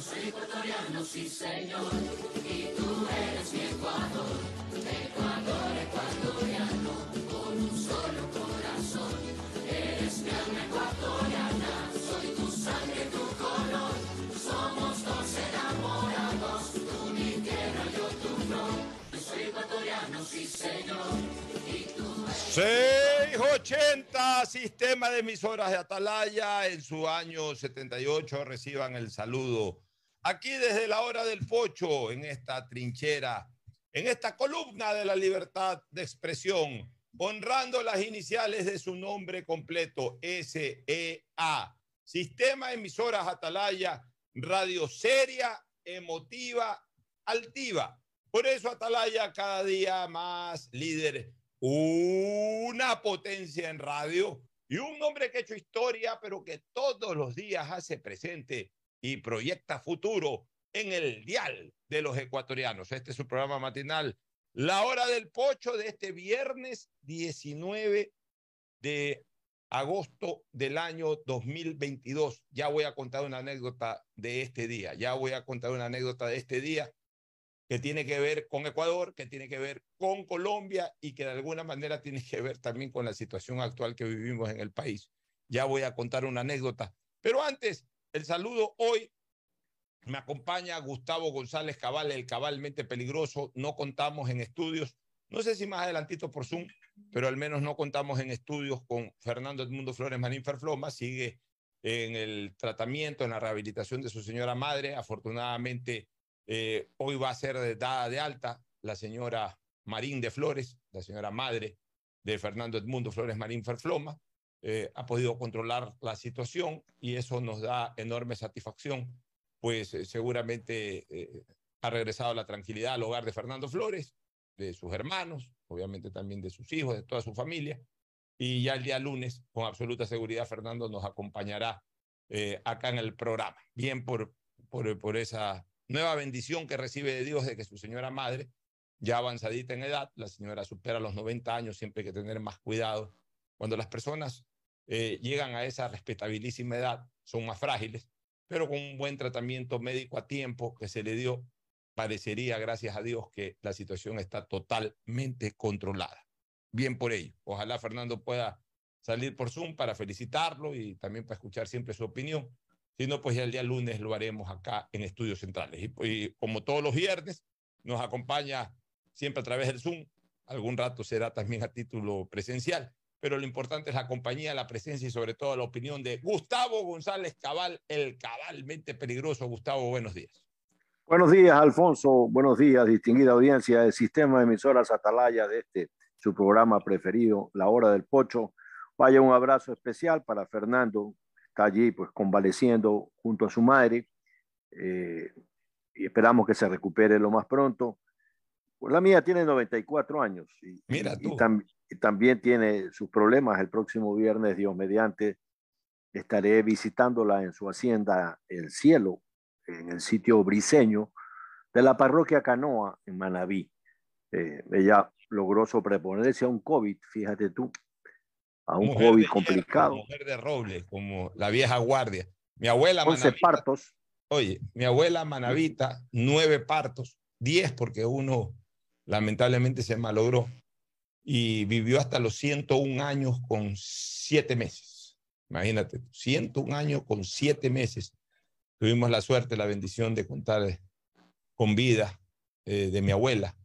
Yo soy ecuatoriano, sí señor, y tú eres mi Ecuador. Ecuador, ecuatoriano, con un solo corazón. Eres mi alma ecuatoriana, soy tu sangre, tu color. Somos dos enamorados, tú mi tierra, yo tu flor. Yo soy ecuatoriano, sí señor, y tú 680, sistema de emisoras de Atalaya, en su año 78, reciban el saludo. Aquí desde la hora del pocho, en esta trinchera, en esta columna de la libertad de expresión, honrando las iniciales de su nombre completo, SEA, Sistema Emisoras Atalaya, radio seria, emotiva, altiva. Por eso Atalaya cada día más líder una potencia en radio y un hombre que ha hecho historia, pero que todos los días hace presente y proyecta futuro en el dial de los ecuatorianos. Este es su programa matinal, La Hora del Pocho de este viernes 19 de agosto del año 2022. Ya voy a contar una anécdota de este día, ya voy a contar una anécdota de este día que tiene que ver con Ecuador, que tiene que ver con Colombia y que de alguna manera tiene que ver también con la situación actual que vivimos en el país. Ya voy a contar una anécdota. Pero antes, el saludo hoy me acompaña Gustavo González Cabal, el cabalmente peligroso. No contamos en estudios, no sé si más adelantito por Zoom, pero al menos no contamos en estudios con Fernando Edmundo Flores Marín Ferfloma. Sigue en el tratamiento, en la rehabilitación de su señora madre. Afortunadamente, eh, hoy va a ser dada de alta la señora Marín de Flores, la señora madre de Fernando Edmundo Flores Marín Ferfloma. Eh, ha podido controlar la situación y eso nos da enorme satisfacción, pues eh, seguramente eh, ha regresado la tranquilidad al hogar de Fernando Flores, de sus hermanos, obviamente también de sus hijos, de toda su familia. Y ya el día lunes, con absoluta seguridad, Fernando nos acompañará acá en el programa. Bien por, por, por esa nueva bendición que recibe de Dios de que su señora madre, ya avanzadita en edad, la señora supera los 90 años, siempre hay que tener más cuidado. Cuando las personas eh, llegan a esa respetabilísima edad, son más frágiles, pero con un buen tratamiento médico a tiempo que se le dio, parecería, gracias a Dios, que la situación está totalmente controlada. Bien por ello. Ojalá Fernando pueda salir por Zoom para felicitarlo y también para escuchar siempre su opinión. Si no, pues ya el día lunes lo haremos acá en Estudios Centrales. Y, y, como todos los viernes, nos acompaña siempre a través del Zoom. Algún rato será también a título presencial. Pero lo importante es la compañía, la presencia y sobre todo la opinión de Gustavo González Cabal, el cabalmente peligroso. Gustavo, buenos días. Buenos días, Alfonso. Buenos días, distinguida audiencia del sistema de emisoras Atalaya de este, su programa preferido, La Hora del Pocho. Vaya un abrazo especial para Fernando, está allí pues convaleciendo junto a su madre eh, y esperamos que se recupere lo más pronto. Pues la mía tiene 94 años y, Mira tú. y, tam también tiene sus problemas. El próximo viernes, Dios mediante, estaré visitándola en su hacienda El Cielo, en el sitio briseño de la parroquia Canoa en Manabí. Eh, ella logró sobreponerse a un COVID, fíjate tú, a un Mujer COVID complicado. hierro, mujer de roble, como la vieja guardia. Mi abuela 11 Manavita, partos. oye, mi abuela Manavita, nueve partos, diez porque uno lamentablemente se malogró y vivió hasta los 101 años con siete meses. Imagínate, 101 años con siete meses. Tuvimos la suerte, la bendición de contar con vida eh, de mi abuela.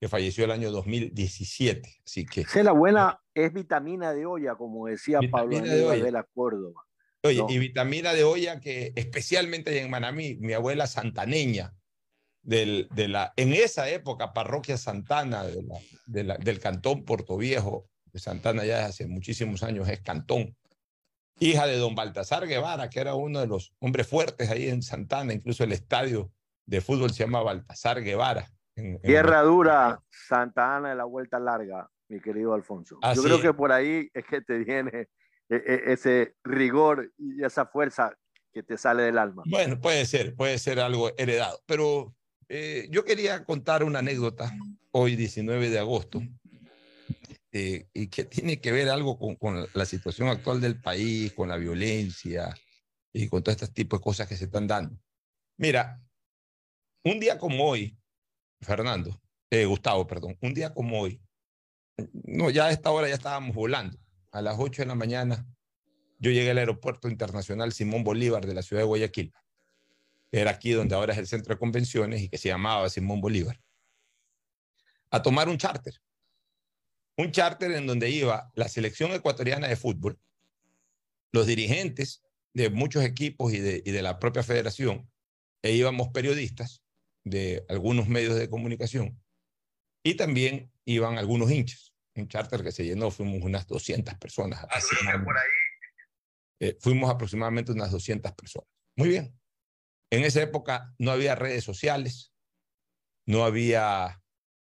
que falleció el año 2017. Así que. Es la buena, es vitamina de olla, como decía Pablo de de la Córdoba. Oye, No. y vitamina de olla que especialmente en Manamí, mi abuela santaneña, del, de la, en esa época, parroquia Santana de la- de la- del cantón Puerto Viejo, de Santana ya hace muchísimos años es cantón, hija de don Baltasar Guevara, que era uno de los hombres fuertes ahí en Santana, incluso el estadio de fútbol se llama Baltasar Guevara. en- en- Tierra dura, Santa Ana de la Vuelta Larga, mi querido Alfonso. Así Yo creo es. que por ahí es que te viene e- e- ese rigor y esa fuerza que te sale del alma. Bueno, puede ser, puede ser algo heredado, pero eh, yo quería contar una anécdota hoy, 19 de agosto, eh, y que tiene que ver algo con, con la situación actual del país, con la violencia y con todo este tipo de cosas que se están dando. Mira, un día como hoy, Fernando, eh, Gustavo, perdón, un día como hoy, no, ya a esta hora ya estábamos volando. A las 8 de la mañana yo llegué al aeropuerto internacional Simón Bolívar de la ciudad de Guayaquil. Era aquí donde ahora es el centro de convenciones y que se llamaba Simón Bolívar. A tomar un charter. Un charter en donde iba la selección ecuatoriana de fútbol, los dirigentes de muchos equipos y de, y de la propia federación, e íbamos periodistas de algunos medios de comunicación, y también iban algunos hinchas. Un charter que se llenó, fuimos unas 200 personas. aproximadamente. Eh, fuimos aproximadamente unas 200 personas. Muy bien. En esa época no había redes sociales, no había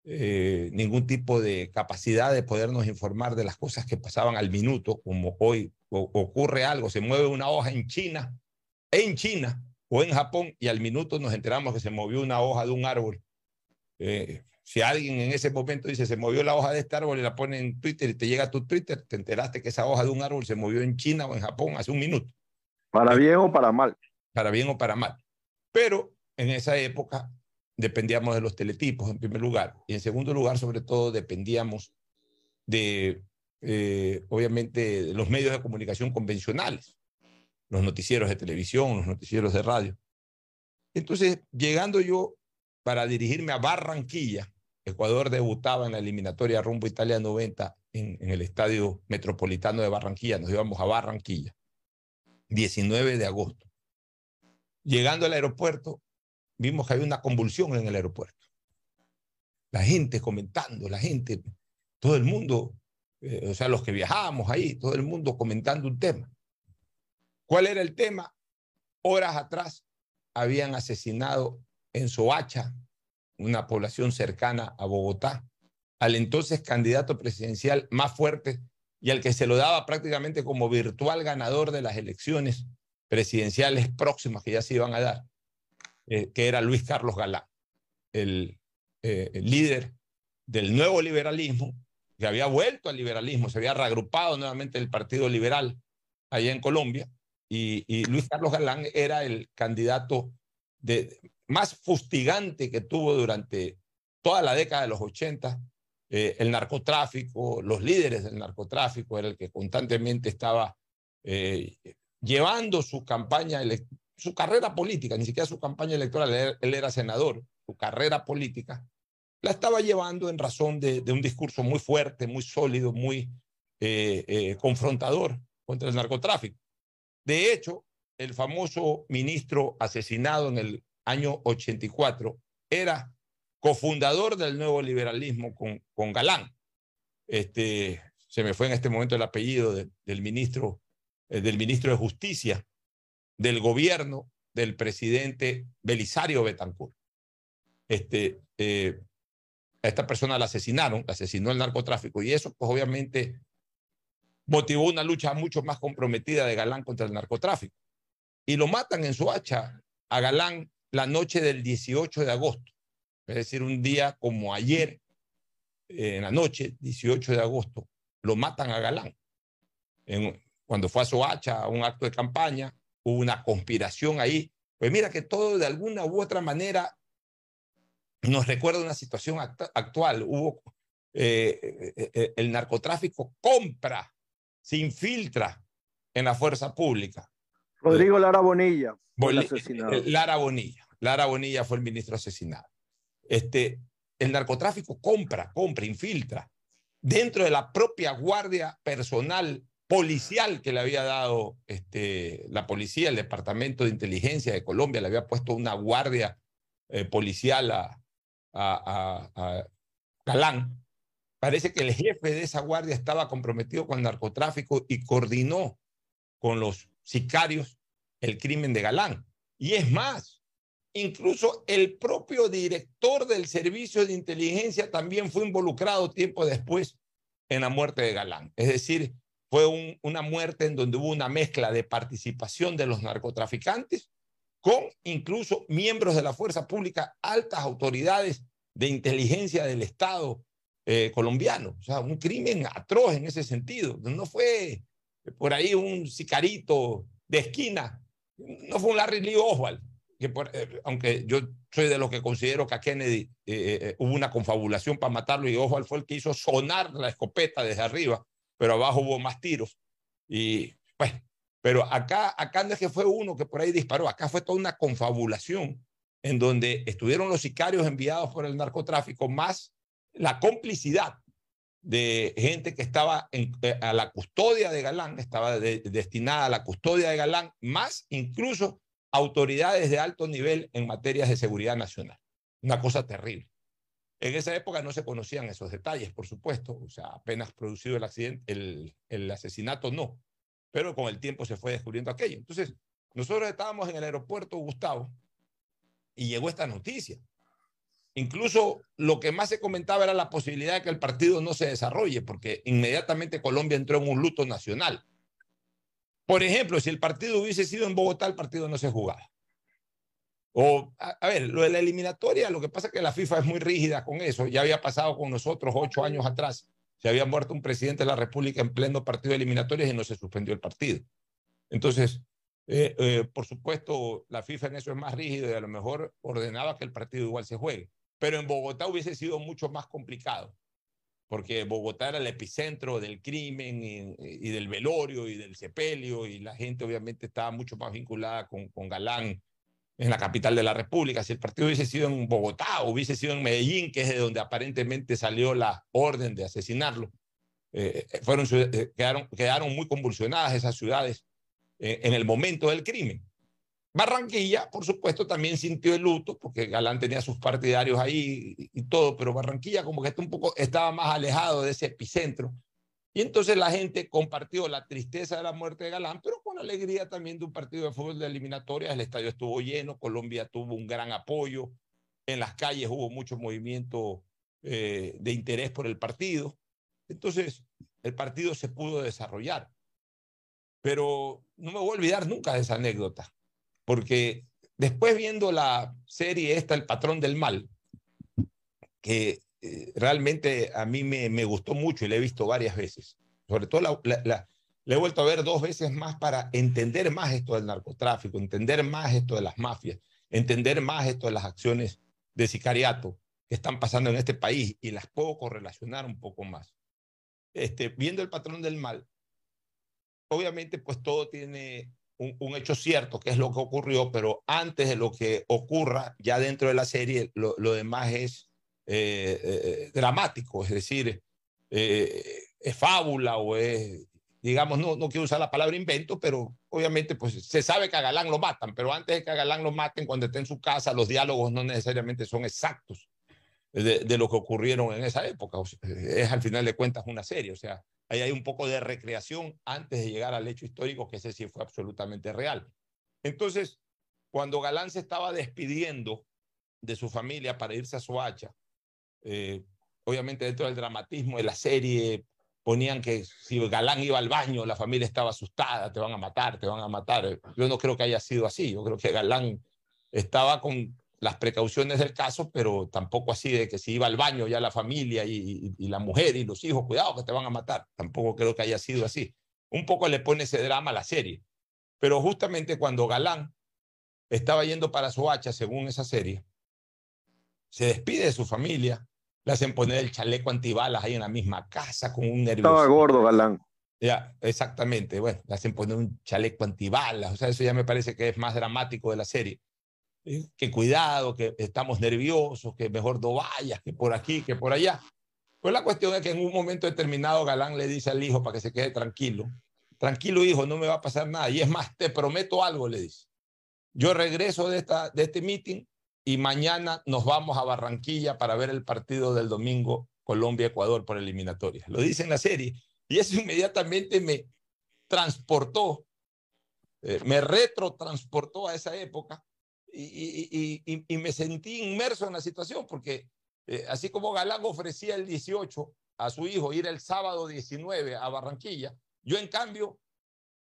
eh, ningún tipo de capacidad de podernos informar de las cosas que pasaban al minuto, como hoy o- ocurre algo, se mueve una hoja en China, en China o en Japón, y al minuto nos enteramos que se movió una hoja de un árbol. Eh, si alguien en ese momento dice se movió la hoja de este árbol y la pone en Twitter y te llega a tu Twitter, te enteraste que esa hoja de un árbol se movió en China o en Japón hace un minuto Para bien o para mal. para bien o para mal. Pero en esa época dependíamos de los teletipos en primer lugar y en segundo lugar sobre todo dependíamos de, eh, obviamente, de los medios de comunicación convencionales, los noticieros de televisión, los noticieros de radio. Entonces, llegando yo para dirigirme a Barranquilla, Ecuador debutaba en la eliminatoria rumbo Italia 90 en, en el Estadio Metropolitano de Barranquilla, nos íbamos a Barranquilla, 19 de agosto. Llegando al aeropuerto, vimos que había una convulsión en el aeropuerto. La gente comentando, la gente, todo el mundo, eh, o sea, los que viajábamos ahí, todo el mundo comentando un tema. ¿Cuál era el tema? Horas atrás habían asesinado en Soacha, una población cercana a Bogotá, al entonces candidato presidencial más fuerte y al que se lo daba prácticamente como virtual ganador de las elecciones presidenciales próximas que ya se iban a dar, eh, que era Luis Carlos Galán, el, eh, el líder del nuevo liberalismo, que había vuelto al liberalismo, se había reagrupado nuevamente el Partido Liberal allá en Colombia, y, y Luis Carlos Galán era el candidato de, más fustigante que tuvo durante toda la década de los 80, eh, el narcotráfico, los líderes del narcotráfico, era el que constantemente estaba llevando su campaña, su carrera política, ni siquiera su campaña electoral, él, era senador, su carrera política, la estaba llevando en razón de, un discurso muy fuerte, muy sólido, muy eh, eh, confrontador contra el narcotráfico. De hecho, el famoso ministro asesinado en el año 84 era cofundador del nuevo liberalismo con, con Galán. Este, se me fue en este momento el apellido de- del, ministro, del ministro de Justicia del gobierno del presidente Belisario Betancourt. Este, eh, a esta persona la asesinaron, la asesinó el narcotráfico y eso pues obviamente motivó una lucha mucho más comprometida de Galán contra el narcotráfico. Y lo matan en su hacha a Galán la noche del 18 de agosto, es decir, un día como ayer, eh, en la noche, 18 de agosto, lo matan a Galán. Cuando fue a Soacha a un acto de campaña, hubo una conspiración ahí. Pues mira que todo de alguna u otra manera nos recuerda una situación act- actual. Hubo eh, eh, eh, el narcotráfico compra, se infiltra en la fuerza pública. Rodrigo Lara Bonilla fue el asesinado. Lara Bonilla. Lara Bonilla fue el ministro asesinado. Este, el narcotráfico compra, compra, infiltra dentro de la propia guardia personal policial que le había dado este, la policía, el Departamento de Inteligencia de Colombia, le había puesto una guardia eh, policial a, a, a, Galán. Parece que el jefe de esa guardia estaba comprometido con el narcotráfico y coordinó con los sicarios el crimen de Galán. Y es más, incluso el propio director del servicio de inteligencia también fue involucrado tiempo después en la muerte de Galán. Es decir, fue una muerte en donde hubo una mezcla de participación de los narcotraficantes con incluso miembros de la fuerza pública, altas autoridades de inteligencia del Estado eh, colombiano. O sea, un crimen atroz en ese sentido. No fue por ahí un sicarito de esquina, no fue un Larry Lee Oswald, que eh, aunque yo soy de los que considero que a Kennedy eh, hubo una confabulación para matarlo y Oswald fue el que hizo sonar la escopeta desde arriba, pero abajo hubo más tiros. Y pues, pero acá, acá no es que fue uno que por ahí disparó, acá fue toda una confabulación en donde estuvieron los sicarios enviados por el narcotráfico, más la complicidad de gente que estaba en, eh, a la custodia de Galán, estaba destinada a la custodia de Galán, más incluso autoridades de alto nivel en materias de seguridad nacional. Una cosa terrible. En esa época no se conocían esos detalles, por supuesto, o sea, apenas producido el accidente, el, asesinato no, pero con el tiempo se fue descubriendo aquello. Entonces, nosotros estábamos en el aeropuerto Gustavo y llegó esta noticia. Incluso lo que más se comentaba era la posibilidad de que el partido no se desarrolle, porque inmediatamente Colombia entró en un luto nacional. Por ejemplo, si el partido hubiese sido en Bogotá, el partido no se jugaba. O, a, ver, lo de la eliminatoria, lo que pasa es que la FIFA es muy rígida con eso. Ya había pasado con nosotros ocho años atrás. Se había muerto un presidente de la República en pleno partido de eliminatorias y no se suspendió el partido. Entonces, eh, eh, por supuesto, la FIFA en eso es más rígida y a lo mejor ordenaba que el partido igual se juegue. Pero en Bogotá hubiese sido mucho más complicado, porque Bogotá era el epicentro del crimen y, del velorio y del sepelio, y la gente obviamente estaba mucho más vinculada con, con Galán en la capital de la República. Si el partido hubiese sido en Bogotá o hubiese sido en Medellín, que es de donde aparentemente salió la orden de asesinarlo, eh, fueron, quedaron, quedaron muy convulsionadas esas ciudades en el momento del crimen. Barranquilla, por supuesto, también sintió el luto, porque Galán tenía sus partidarios ahí y, todo, pero Barranquilla como que está un poco, estaba más alejado de ese epicentro. Y entonces la gente compartió la tristeza de la muerte de Galán, pero alegría también de un partido de fútbol de eliminatorias. El estadio estuvo lleno, Colombia tuvo un gran apoyo, en las calles hubo mucho movimiento eh, de interés por el partido. Entonces, el partido se pudo desarrollar. Pero no me voy a olvidar nunca de esa anécdota porque después viendo la serie esta, El patrón del mal, que eh, realmente a mí me, me, gustó mucho y la he visto varias veces, sobre todo la, la, la he vuelto a ver dos veces más para entender más esto del narcotráfico, entender más esto de las mafias, entender más esto de las acciones de sicariato que están pasando en este país y las puedo correlacionar un poco más. Este, viendo el patrón del mal, obviamente pues todo tiene un, hecho cierto, que es lo que ocurrió, pero antes de lo que ocurra ya dentro de la serie, lo, demás es eh, eh, dramático, es decir, eh, es fábula o es, digamos, no, no quiero usar la palabra invento, pero obviamente pues se sabe que a Galán lo matan, pero antes de que a Galán lo maten, cuando esté en su casa, los diálogos no necesariamente son exactos de, de lo que ocurrieron en esa época. es al final de cuentas una serie, o sea, Ahí hay un poco de recreación antes de llegar al hecho histórico, que ese sí fue absolutamente real. Entonces, cuando Galán se estaba despidiendo de su familia para irse a Soacha, eh, obviamente dentro del dramatismo de la serie ponían que si Galán iba al baño, la familia estaba asustada, te van a matar, te van a matar. Yo no creo que haya sido así, yo creo que Galán estaba con las precauciones del caso, pero tampoco así de que si iba al baño ya la familia y, la mujer y los hijos, cuidado que te van a matar. Tampoco creo que haya sido así. Un poco le pone ese drama a la serie. Pero justamente cuando Galán estaba yendo para Soacha, según esa serie, se despide de su familia, le hacen poner el chaleco antibalas ahí en la misma casa con un nervioso. Estaba gordo Galán. Ya, exactamente. Bueno, le hacen poner un chaleco antibalas. O sea, eso ya me parece que es más dramático de la serie eh, que cuidado, que estamos nerviosos, que mejor no vayas, que por aquí, que por allá. Pues la cuestión es que en un momento determinado Galán le dice al hijo para que se quede tranquilo, tranquilo hijo, no me va a pasar nada. Y es más, te prometo algo, le dice. Yo regreso de, esta, de este meeting y mañana nos vamos a Barranquilla para ver el partido del domingo Colombia-Ecuador por eliminatoria. Lo dice en la serie. Y eso inmediatamente me transportó, eh, me retro-transportó a esa época y, me sentí inmerso en la situación porque eh, así como Galán ofrecía el 18 a su hijo ir el sábado 19 a Barranquilla, yo en cambio,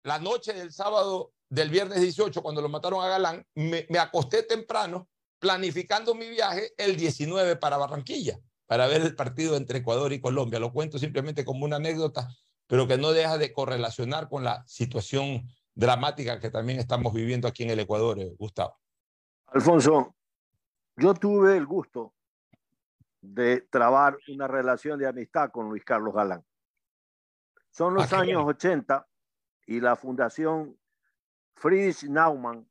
la noche del sábado del viernes 18, cuando lo mataron a Galán, me acosté temprano planificando mi viaje el 19 para Barranquilla, para ver el partido entre Ecuador y Colombia. Lo cuento simplemente como una anécdota, pero que no deja de correlacionar con la situación dramática que también estamos viviendo aquí en el Ecuador, eh, Gustavo. Alfonso, yo tuve el gusto de trabar una relación de amistad con Luis Carlos Galán. Son los años 80 y la Fundación Friedrich Naumann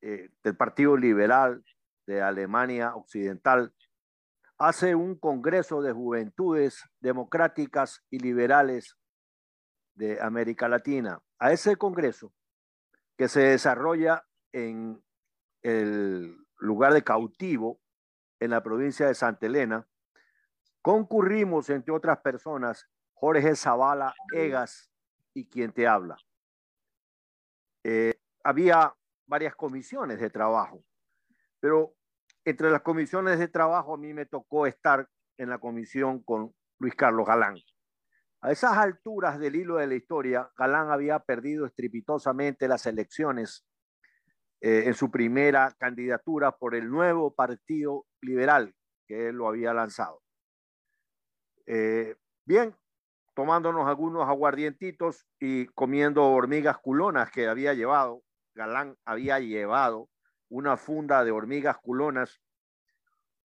eh, del Partido Liberal de Alemania Occidental hace un Congreso de Juventudes Democráticas y Liberales de América Latina. A ese Congreso, que se desarrolla en el lugar de cautivo en la provincia de Santa Elena, concurrimos, entre otras personas, Jorge Zavala Egas y quien te habla. Eh, había varias comisiones de trabajo, pero entre las comisiones de trabajo a mí me tocó estar en la comisión con Luis Carlos Galán. A esas alturas del hilo de la historia, Galán había perdido estrepitosamente las elecciones eh, en su primera candidatura por el nuevo Partido Liberal que él lo había lanzado. Eh, bien, tomándonos algunos aguardientitos y comiendo hormigas culonas que había llevado Galán había llevado una funda de hormigas culonas,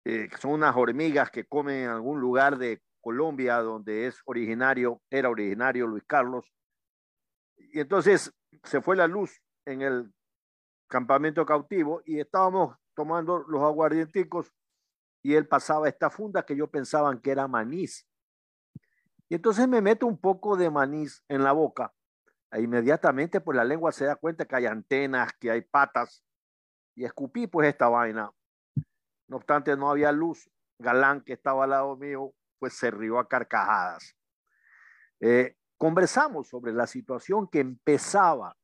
eh, son unas hormigas que comen en algún lugar de Colombia donde es originario, era originario Luis Carlos. Y entonces se fue la luz en el campamento cautivo y estábamos tomando los aguardienticos y él pasaba esta funda que yo pensaba que era manís. Y entonces me meto un poco de manís en la boca e inmediatamente pues la lengua se da cuenta que hay antenas, que hay patas y escupí pues esta vaina. No obstante, no había luz. Galán, que estaba al lado mío, pues se rió a carcajadas. Eh, conversamos sobre la situación que empezaba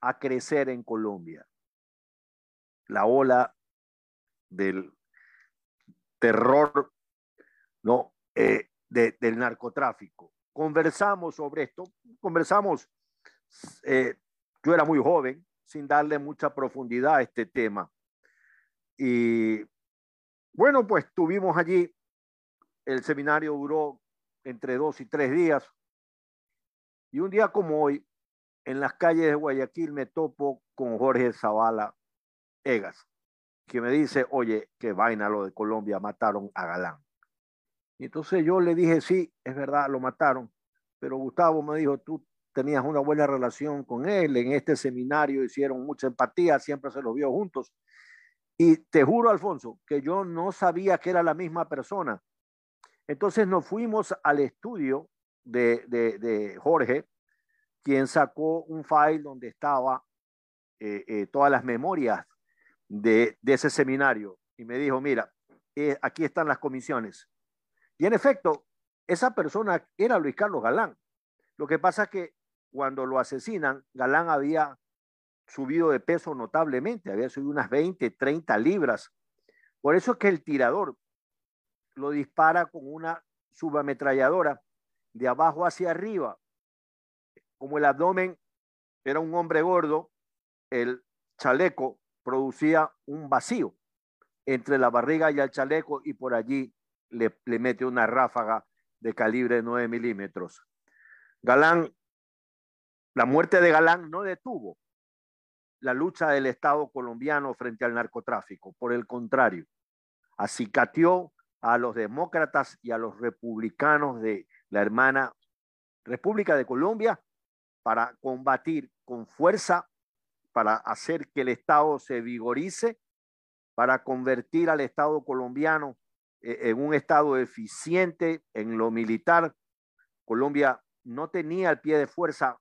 a crecer en Colombia. La ola del terror, ¿no? Eh, del narcotráfico. Conversamos sobre esto, conversamos eh, yo era muy joven, sin darle mucha profundidad a este tema. Y bueno, pues tuvimos allí, el seminario duró entre dos y tres días. Y un día como hoy, en las calles de Guayaquil me topo con Jorge Zavala Egas, que me dice, oye, qué vaina lo de Colombia, mataron a Galán. Y entonces yo le dije, sí, es verdad, lo mataron. Pero Gustavo me dijo, tú tenías una buena relación con él, en este seminario hicieron mucha empatía, siempre se los vio juntos. Y te juro, Alfonso, que yo no sabía que era la misma persona. Entonces nos fuimos al estudio de, de, Jorge, quien sacó un file donde estaba eh, eh, todas las memorias de, de, ese seminario y me dijo, mira, eh, aquí están las comisiones. Y en efecto, esa persona era Luis Carlos Galán. Lo que pasa es que cuando lo asesinan, Galán había subido de peso notablemente, había subido unas 20, 30 libras. Por eso es que el tirador lo dispara con una subametralladora de abajo hacia arriba. Como el abdomen era un hombre gordo, el chaleco producía un vacío entre la barriga y el chaleco y por allí le, mete una ráfaga de calibre 9 milímetros. Galán la muerte de Galán no detuvo la lucha del Estado colombiano frente al narcotráfico. Por el contrario, acicateó a los demócratas y a los republicanos de la hermana República de Colombia para combatir con fuerza, para hacer que el Estado se vigorice para convertir al Estado colombiano eh, en un Estado eficiente en lo militar. Colombia no tenía el pie de fuerza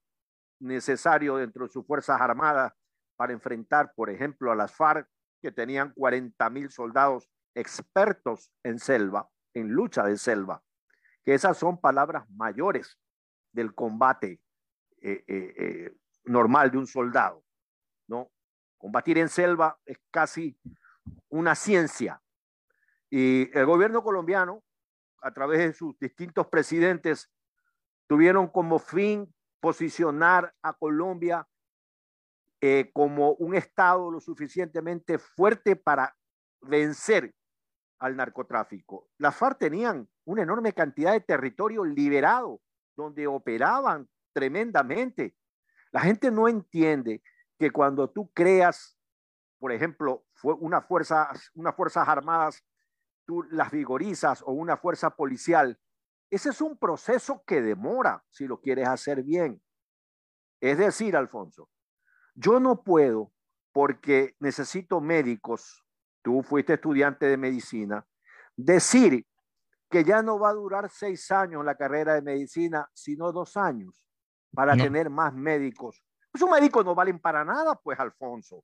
necesario dentro de sus Fuerzas Armadas para enfrentar, por ejemplo, a las FARC, que tenían 40 mil soldados expertos en selva, en lucha de selva, que esas son palabras mayores del combate eh, eh, eh, normal de un soldado, ¿no? Combatir en selva es casi una ciencia. Y el gobierno colombiano, a través de sus distintos presidentes, tuvieron como fin posicionar a Colombia como un Estado lo suficientemente fuerte para vencer al narcotráfico. Las FARC tenían una enorme cantidad de territorio liberado donde operaban tremendamente. La gente no entiende que cuando tú creas, por ejemplo, fue una fuerza, unas fuerzas armadas, tú las vigorizas o una fuerza policial, ese es un proceso que demora si lo quieres hacer bien. Es decir, Alfonso, yo no puedo porque necesito médicos tú fuiste estudiante de medicina, decir que ya no va a durar seis años la carrera de medicina, sino dos años para tener más médicos. Esos médicos no valen para nada, pues, Alfonso.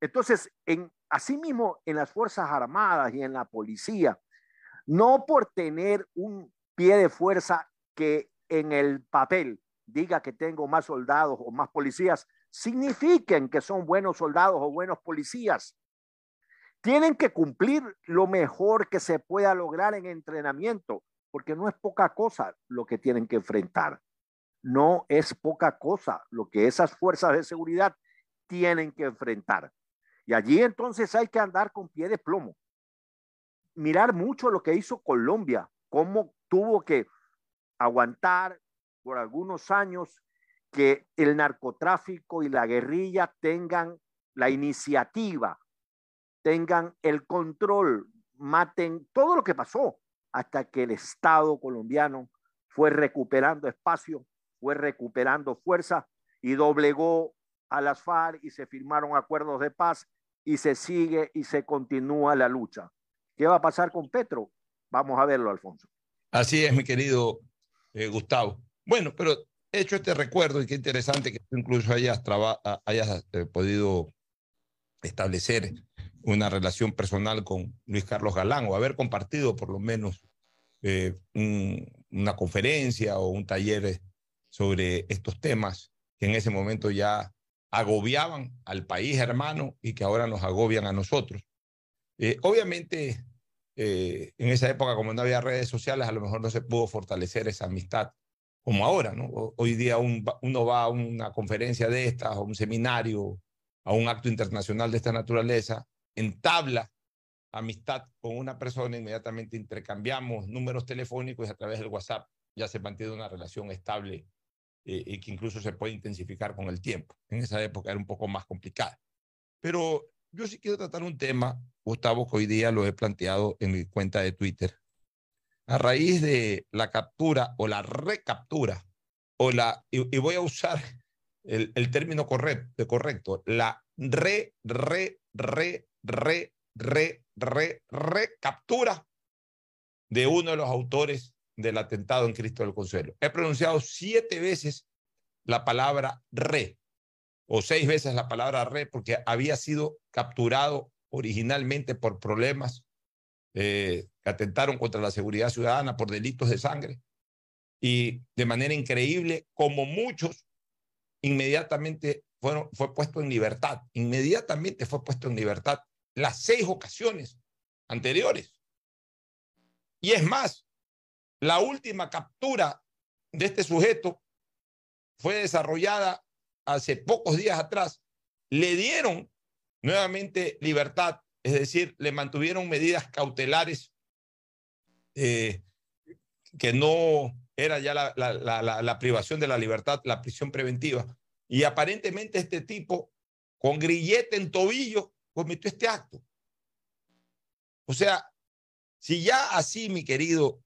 Entonces, en, asimismo, en las Fuerzas Armadas y en la policía, no por tener un pie de fuerza que en el papel diga que tengo más soldados o más policías, signifiquen que son buenos soldados o buenos policías. Tienen que cumplir lo mejor que se pueda lograr en entrenamiento, porque no es poca cosa lo que tienen que enfrentar. No es poca cosa lo que esas fuerzas de seguridad tienen que enfrentar. Y allí entonces hay que andar con pie de plomo. Mirar mucho lo que hizo Colombia, cómo tuvo que aguantar por algunos años que el narcotráfico y la guerrilla tengan la iniciativa tengan el control, maten todo lo que pasó hasta que el Estado colombiano fue recuperando espacio, fue recuperando fuerza y doblegó a las FARC y se firmaron acuerdos de paz y se sigue y se continúa la lucha. ¿Qué va a pasar con Petro? Vamos a verlo, Alfonso. Así es, mi querido eh, Gustavo. Bueno, pero he hecho este recuerdo y qué interesante que tú incluso hayas, hayas eh, podido establecer una relación personal con Luis Carlos Galán o haber compartido por lo menos eh, una conferencia o un taller sobre estos temas que en ese momento ya agobiaban al país hermano y que ahora nos agobian a nosotros. Eh, obviamente, eh, en esa época, como no había redes sociales, a lo mejor no se pudo fortalecer esa amistad como ahora. Hoy día uno va a una conferencia de estas, a un seminario, a un acto internacional de esta naturaleza, entabla amistad con una persona, inmediatamente intercambiamos números telefónicos y a través del WhatsApp ya se mantiene una relación estable eh, y que incluso se puede intensificar con el tiempo. En esa época era un poco más complicada. Pero yo sí quiero tratar un tema, Gustavo, que hoy día lo he planteado en mi cuenta de Twitter. A raíz de la captura o la recaptura, o la, y, voy a usar el, el término correcto, correcto, la re, re, re, re, re, re, recaptura de uno de los autores del atentado en Cristo del Consuelo. He pronunciado siete veces la palabra re, o seis veces la palabra re, porque había sido capturado originalmente por problemas eh, que atentaron contra la seguridad ciudadana por delitos de sangre. Y de manera increíble, como muchos, inmediatamente fueron, fue puesto en libertad. Inmediatamente fue puesto en libertad las seis ocasiones anteriores. Y es más, la última captura de este sujeto fue desarrollada hace pocos días atrás. Le dieron nuevamente libertad, es decir, le mantuvieron medidas cautelares eh, que no era ya la, la, privación de la libertad, la prisión preventiva. Y aparentemente este tipo, con grillete en tobillo, cometió este acto. O sea, si ya así, mi querido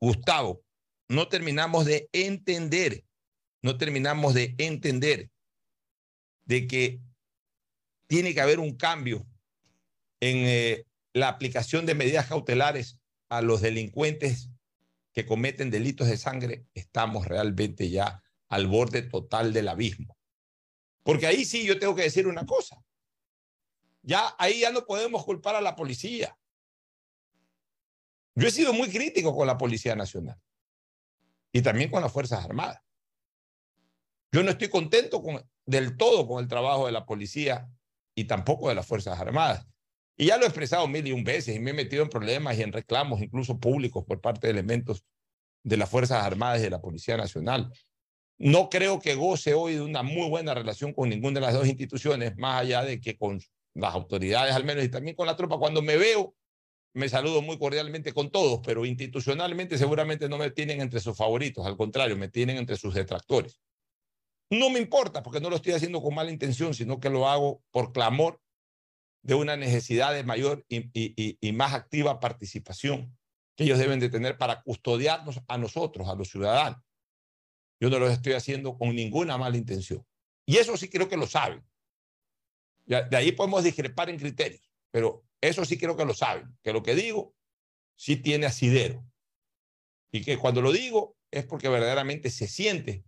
Gustavo, no terminamos de entender, no terminamos de entender de que tiene que haber un cambio en eh, la aplicación de medidas cautelares a los delincuentes que cometen delitos de sangre, estamos realmente ya al borde total del abismo. Porque ahí sí yo tengo que decir una cosa. Ya ahí ya no podemos culpar a la policía. Yo he sido muy crítico con la Policía Nacional y también con las Fuerzas Armadas. Yo no estoy contento con, del todo con el trabajo de la policía y tampoco de las Fuerzas Armadas. Y ya lo he expresado mil y un veces y me he metido en problemas y en reclamos, incluso públicos, por parte de elementos de las Fuerzas Armadas y de la Policía Nacional. No creo que goce hoy de una muy buena relación con ninguna de las dos instituciones, más allá de que con las autoridades al menos y también con la tropa. Cuando me veo, me saludo muy cordialmente con todos, pero institucionalmente seguramente no me tienen entre sus favoritos, al contrario, me tienen entre sus detractores. No me importa porque no lo estoy haciendo con mala intención, sino que lo hago por clamor de una necesidad de mayor y, más activa participación que ellos deben de tener para custodiarnos a nosotros, a los ciudadanos. Yo no lo estoy haciendo con ninguna mala intención. Y eso sí creo que lo saben. De ahí podemos discrepar en criterios, pero eso sí creo que lo saben, que lo que digo sí tiene asidero. Y que cuando lo digo es porque verdaderamente se siente,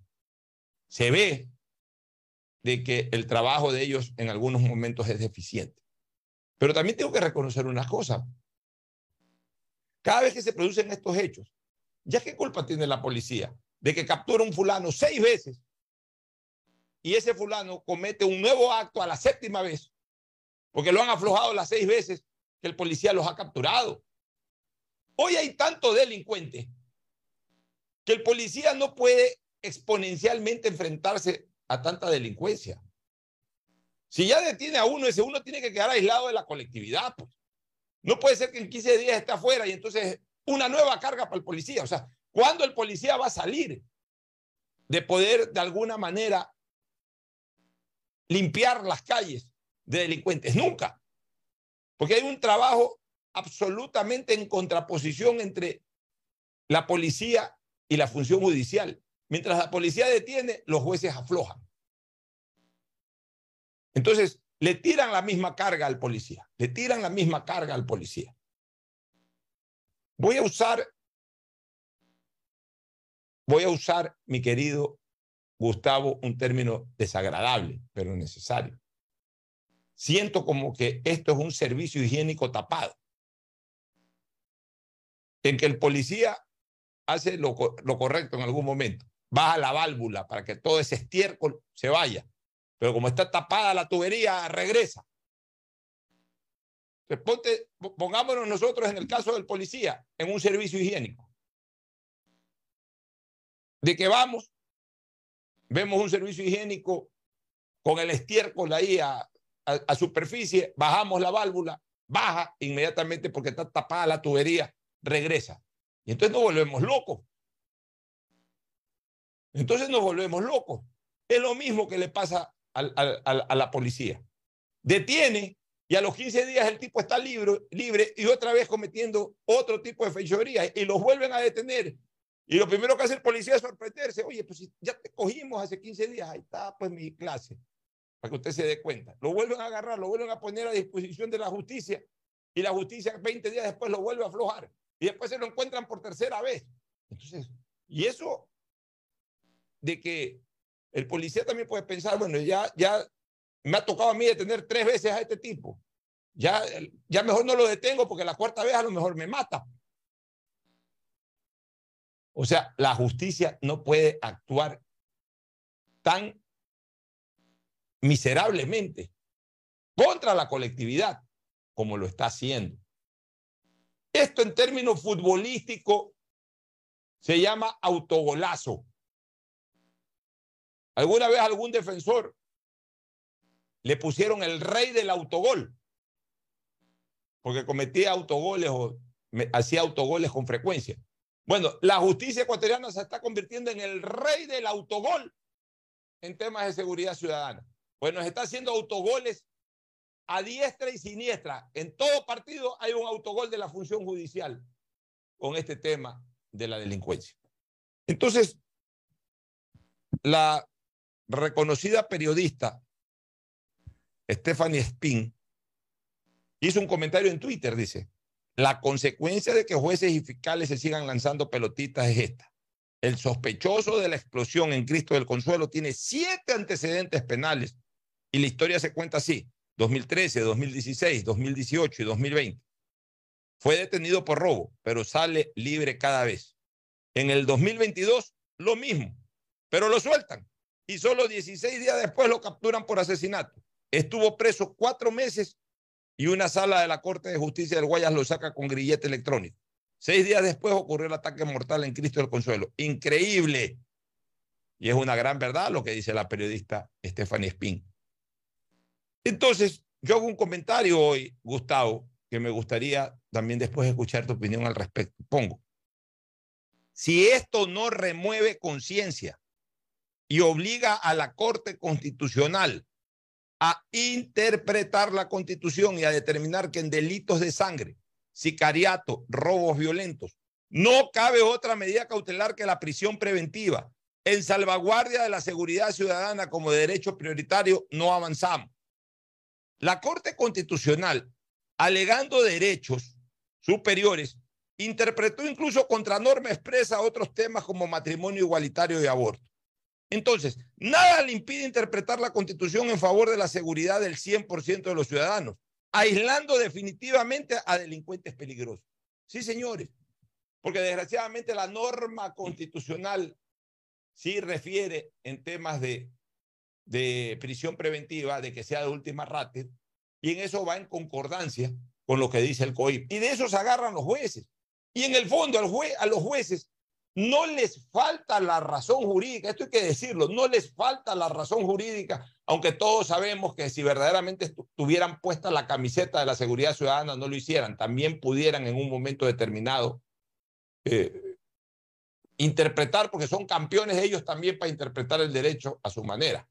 se ve de que el trabajo de ellos en algunos momentos es deficiente. Pero también tengo que reconocer una cosa. Cada vez que se producen estos hechos, ¿ya qué culpa tiene la policía de que captura un fulano seis veces y ese fulano comete un nuevo acto a la séptima vez? Porque lo han aflojado las seis veces que el policía los ha capturado. Hoy hay tanto delincuente que el policía no puede exponencialmente enfrentarse a tanta delincuencia. Si ya detiene a uno, ese uno tiene que quedar aislado de la colectividad. Pues. No puede ser que en 15 días esté afuera y entonces una nueva carga para el policía. O sea, ¿cuándo el policía va a salir de poder de alguna manera limpiar las calles de delincuentes? Nunca. Porque hay un trabajo absolutamente en contraposición entre la policía y la función judicial. Mientras la policía detiene, los jueces aflojan. Entonces, le tiran la misma carga al policía, le tiran la misma carga al policía. Voy a usar, voy a usar, mi querido Gustavo, un término desagradable, pero necesario. Siento como que esto es un servicio higiénico tapado, en que el policía hace lo, lo correcto en algún momento, baja la válvula para que todo ese estiércol se vaya pero como está tapada la tubería, regresa. Entonces, pongámonos nosotros en el caso del policía, en un servicio higiénico. De que vamos, vemos un servicio higiénico con el estiércol ahí a, a superficie, bajamos la válvula, baja inmediatamente porque está tapada la tubería, regresa. Y entonces nos volvemos locos. Entonces nos volvemos locos. Es lo mismo que le pasa a la policía. Detiene y a los 15 días el tipo está libre, libre y otra vez cometiendo otro tipo de fechoría y los vuelven a detener. Y lo primero que hace el policía es sorprenderse. Oye, pues ya te cogimos hace 15 días, ahí está pues mi clase, para que usted se dé cuenta. Lo vuelven a agarrar, lo vuelven a poner a disposición de la justicia y la justicia 20 días después lo vuelve a aflojar y después se lo encuentran por tercera vez. Entonces, y eso de que el policía también puede pensar, bueno, ya, ya me ha tocado a mí detener tres veces a este tipo. Ya, ya mejor no lo detengo porque la cuarta vez a lo mejor me mata. O sea, la justicia no puede actuar tan miserablemente contra la colectividad como lo está haciendo. Esto en términos futbolísticos se llama autogolazo. ¿Alguna vez algún defensor le pusieron el rey del autogol? Porque cometía autogoles o hacía autogoles con frecuencia. Bueno, la justicia ecuatoriana se está convirtiendo en el rey del autogol en temas de seguridad ciudadana. Bueno, se está haciendo autogoles a diestra y siniestra. En todo partido hay un autogol de la función judicial con este tema de la delincuencia. Entonces, la reconocida periodista Stephanie Spin, hizo un comentario en Twitter, dice, la consecuencia de que jueces y fiscales se sigan lanzando pelotitas es esta. El sospechoso de la explosión en Cristo del Consuelo tiene siete antecedentes penales y la historia se cuenta así, 2013, 2016, 2018 y 2020. Fue detenido por robo, pero sale libre cada vez. En el 2022, lo mismo, pero lo sueltan y solo 16 días después lo capturan por asesinato. Estuvo preso cuatro meses y una sala de la Corte de Justicia del Guayas lo saca con grillete electrónico. Seis días después ocurrió el ataque mortal en Cristo del Consuelo. Increíble. Y es una gran verdad lo que dice la periodista Stephanie Spin. Entonces, yo hago un comentario hoy, Gustavo, que me gustaría también después escuchar tu opinión al respecto. Pongo, si esto no remueve conciencia y obliga a la Corte Constitucional a interpretar la Constitución y a determinar que en delitos de sangre, sicariato, robos violentos, no cabe otra medida cautelar que la prisión preventiva. En salvaguardia de la seguridad ciudadana como derecho prioritario, no avanzamos. La Corte Constitucional, alegando derechos superiores, interpretó incluso contra norma expresa otros temas como matrimonio igualitario y aborto. Entonces, nada le impide interpretar la Constitución en favor de la seguridad del 100% de los ciudadanos, aislando definitivamente a delincuentes peligrosos. Sí, señores, porque desgraciadamente la norma constitucional sí refiere en temas de de prisión preventiva, de que sea de última ratio, y en eso va en concordancia con lo que dice el COIP. Y de eso se agarran los jueces. Y en el fondo al a los jueces no les falta la razón jurídica, esto hay que decirlo, no les falta la razón jurídica, aunque todos sabemos que si verdaderamente tuvieran puesta la camiseta de la seguridad ciudadana no lo hicieran, también pudieran en un momento determinado eh, interpretar, porque son campeones ellos también para interpretar el derecho a su manera.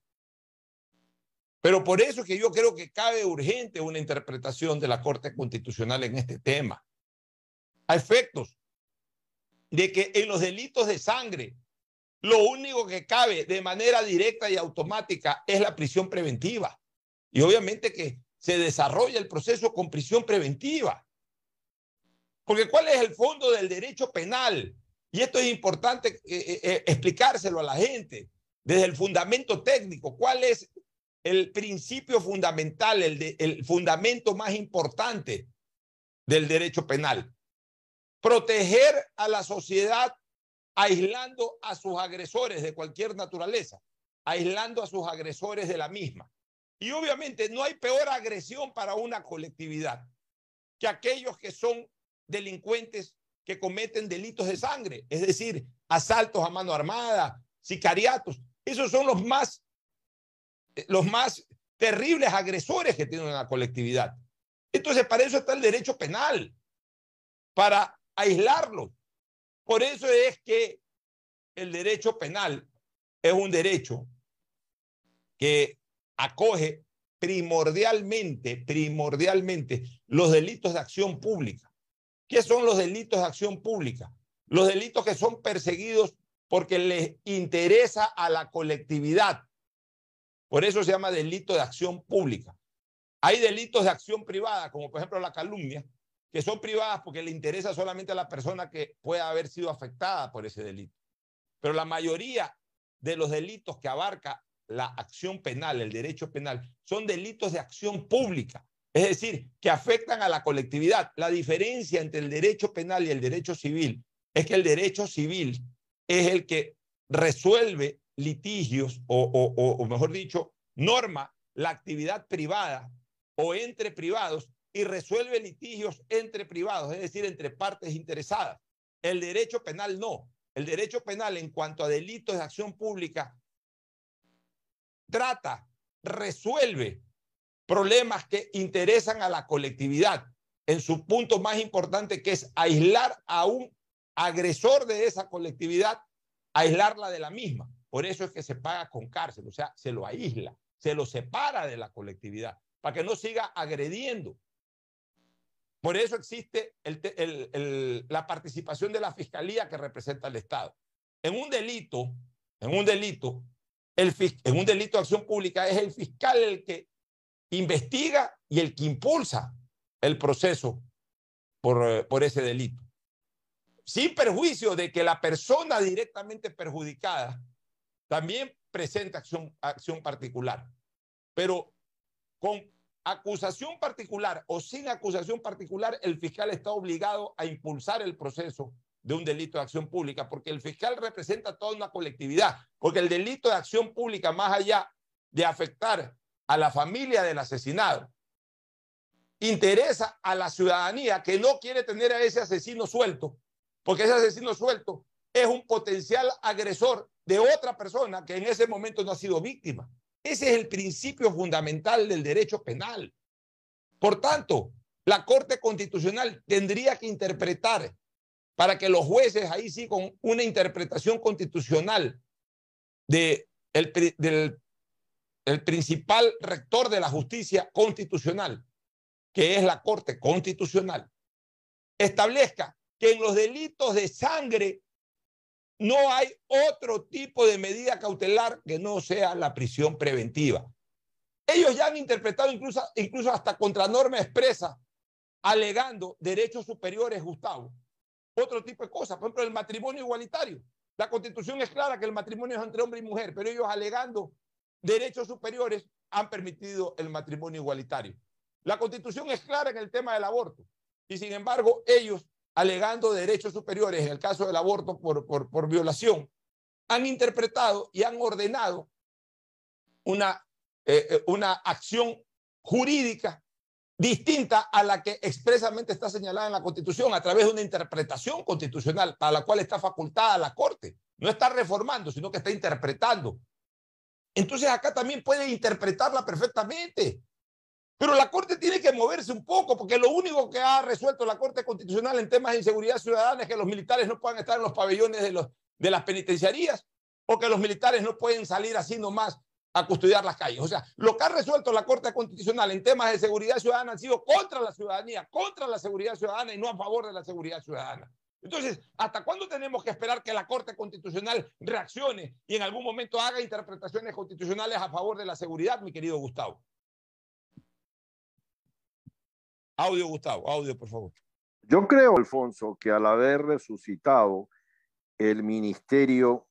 Pero por eso es que yo creo que cabe urgente una interpretación de la Corte Constitucional en este tema. A efectos de que en los delitos de sangre, lo único que cabe de manera directa y automática es la prisión preventiva. Y obviamente que se desarrolla el proceso con prisión preventiva. Porque ¿cuál es el fondo del derecho penal? Y esto es importante eh, eh, eh, explicárselo a la gente desde el fundamento técnico. ¿Cuál es el principio fundamental, el, el fundamento más importante del derecho penal. Proteger a la sociedad aislando a sus agresores de cualquier naturaleza, aislando a sus agresores de la misma. Y obviamente no hay peor agresión para una colectividad que aquellos que son delincuentes que cometen delitos de sangre, es decir, asaltos a mano armada, sicariatos. Esos son los más los más terribles agresores que tiene una colectividad. Entonces, para eso está el derecho penal, para aislarlo. Por eso es que el derecho penal es un derecho que acoge primordialmente, primordialmente los delitos de acción pública. ¿Qué son los delitos de acción pública? Los delitos que son perseguidos porque les interesa a la colectividad, por eso se llama delito de acción pública. Hay delitos de acción privada, como por ejemplo la calumnia, que son privadas porque le interesa solamente a la persona que pueda haber sido afectada por ese delito. Pero la mayoría de los delitos que abarca la acción penal, el derecho penal, son delitos de acción pública, es decir, que afectan a la colectividad. La diferencia entre el derecho penal y el derecho civil es que el derecho civil es el que resuelve litigios o, o, mejor dicho, norma la actividad privada o entre privados y resuelve litigios entre privados, es decir, entre partes interesadas. El derecho penal no. El derecho penal en cuanto a delitos de acción pública trata, resuelve problemas que interesan a la colectividad en su punto más importante que es aislar a un agresor de esa colectividad, aislarla de la misma. Por eso es que se paga con cárcel, o sea, se lo aísla, se lo separa de la colectividad, para que no siga agrediendo. Por eso existe la participación de la fiscalía que representa al Estado. En un delito, en un delito, el, en un delito de acción pública es el fiscal el que investiga y el que impulsa el proceso por, eh, por ese delito. Sin perjuicio de que la persona directamente perjudicada también presenta acción, acción particular. Pero con acusación particular o sin acusación particular, el fiscal está obligado a impulsar el proceso de un delito de acción pública, porque el fiscal representa toda una colectividad, porque el delito de acción pública, más allá de afectar a la familia del asesinado, interesa a la ciudadanía que no quiere tener a ese asesino suelto, porque ese asesino suelto es un potencial agresor de otra persona que en ese momento no ha sido víctima. Ese es el principio fundamental del derecho penal. Por tanto, la Corte Constitucional tendría que interpretar para que los jueces ahí sí con una interpretación constitucional de del el principal rector de la justicia constitucional, que es la Corte Constitucional, establezca que en los delitos de sangre no hay otro tipo de medida cautelar que no sea la prisión preventiva. Ellos ya han interpretado incluso, incluso hasta contra norma expresa, alegando derechos superiores, Gustavo. Otro tipo de cosas, por ejemplo, el matrimonio igualitario. La constitución es clara que el matrimonio es entre hombre y mujer, pero ellos alegando derechos superiores han permitido el matrimonio igualitario. La constitución es clara en el tema del aborto y sin embargo ellos alegando derechos superiores en el caso del aborto por, por, violación, han interpretado y han ordenado una, eh, eh, una acción jurídica distinta a la que expresamente está señalada en la Constitución a través de una interpretación constitucional para la cual está facultada la Corte. No está reformando, sino que está interpretando. Entonces acá también puede interpretarla perfectamente. Pero la Corte tiene que moverse un poco, porque lo único que ha resuelto la Corte Constitucional en temas de inseguridad ciudadana es que los militares no puedan estar en los pabellones de, las penitenciarías o que los militares no pueden salir así nomás a custodiar las calles. O sea, lo que ha resuelto la Corte Constitucional en temas de seguridad ciudadana han sido contra la ciudadanía, contra la seguridad ciudadana y no a favor de la seguridad ciudadana. Entonces, ¿hasta cuándo tenemos que esperar que la Corte Constitucional reaccione y en algún momento haga interpretaciones constitucionales a favor de la seguridad, mi querido Gustavo? Audio, Gustavo, audio, por favor. Yo creo, Alfonso, que al haber resucitado el Ministerio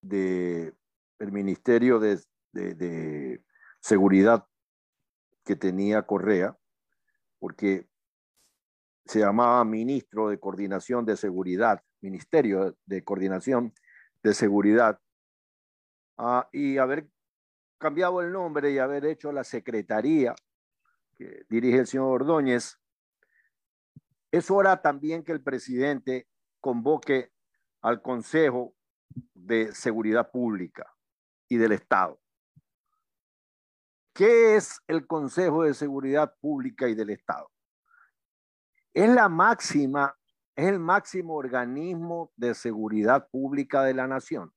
de, el ministerio de, de, Seguridad que tenía Correa, porque se llamaba Ministro de Coordinación de Seguridad, Ministerio de Coordinación de Seguridad, ah, y haber cambiado el nombre y haber hecho la Secretaría que dirige el señor Ordóñez, es hora también que el presidente convoque al Consejo de Seguridad Pública y del Estado. ¿Qué es el Consejo de Seguridad Pública y del Estado? Es la máxima, es el máximo organismo de seguridad pública de la nación.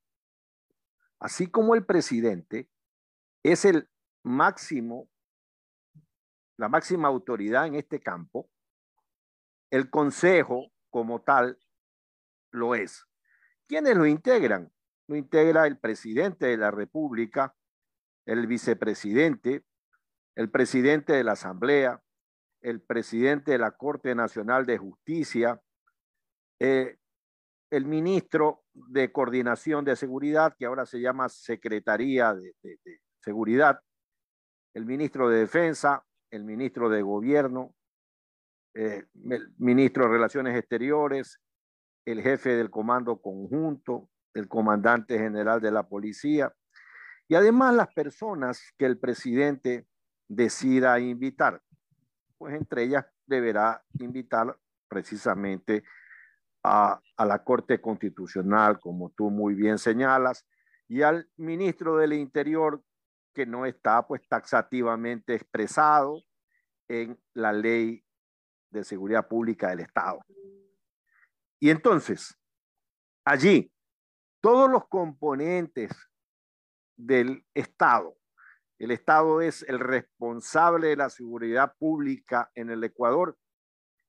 Así como el presidente es el máximo la máxima autoridad en este campo, el Consejo como tal lo es. ¿Quiénes lo integran? Lo integra el presidente de la República, el vicepresidente, el presidente de la Asamblea, el presidente de la Corte Nacional de Justicia, eh, el ministro de Coordinación de Seguridad, que ahora se llama Secretaría de Seguridad, el ministro de Defensa, el ministro de Gobierno, eh, el ministro de Relaciones Exteriores, el jefe del Comando Conjunto, el comandante general de la policía y además las personas que el presidente decida invitar. Pues entre ellas deberá invitar precisamente a, a, la Corte Constitucional, como tú muy bien señalas, y al ministro del Interior, que no está pues taxativamente expresado en la ley de seguridad pública del Estado. Y entonces, allí, todos los componentes del Estado, el Estado es el responsable de la seguridad pública en el Ecuador,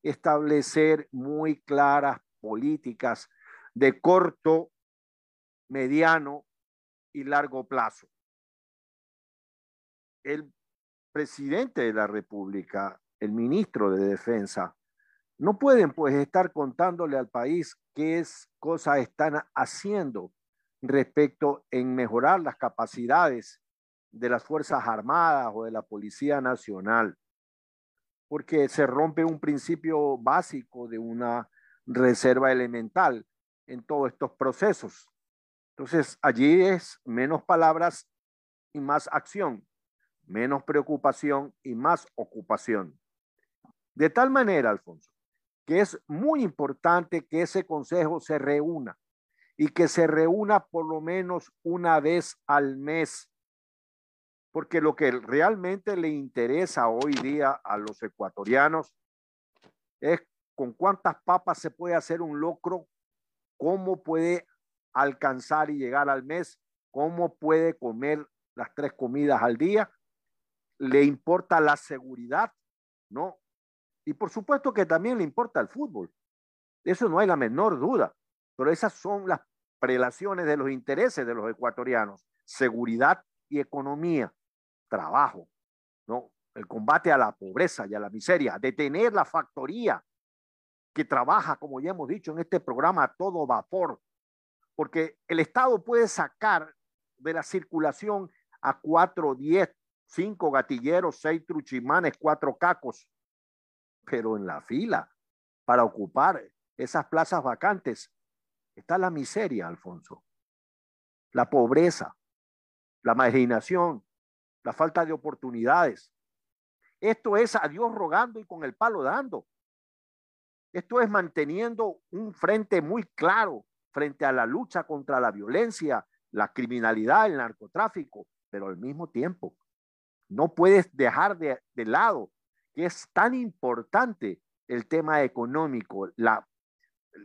establecer muy claras políticas de corto, mediano y largo plazo el presidente de la República, el ministro de Defensa, no pueden pues estar contándole al país qué es, cosas están haciendo respecto en mejorar las capacidades de las Fuerzas Armadas o de la Policía Nacional, porque se rompe un principio básico de una reserva elemental en todos estos procesos. Entonces, allí es menos palabras y más acción, menos preocupación y más ocupación. De tal manera, Alfonso, que es muy importante que ese consejo se reúna y que se reúna por lo menos una vez al mes, porque lo que realmente le interesa hoy día a los ecuatorianos es con cuántas papas se puede hacer un locro, cómo puede alcanzar y llegar al mes, cómo puede comer las tres comidas al día, le importa la seguridad, ¿no? Y por supuesto que también le importa el fútbol. Eso no hay la menor duda, pero esas son las prelaciones de los intereses de los ecuatorianos, seguridad y economía, trabajo, ¿no? El combate a la pobreza y a la miseria, detener la factoría que trabaja, como ya hemos dicho en este programa, a todo vapor, porque el Estado puede sacar de la circulación a cuatro, diez, cinco gatilleros, seis truchimanes, cuatro cacos, pero en la fila para ocupar esas plazas vacantes está la miseria, Alfonso, la pobreza, la marginación, la falta de oportunidades. Esto es a Dios rogando y con el palo dando. Esto es manteniendo un frente muy claro frente a la lucha contra la violencia, la criminalidad, el narcotráfico, pero al mismo tiempo no puedes dejar de, lado que es tan importante el tema económico, la,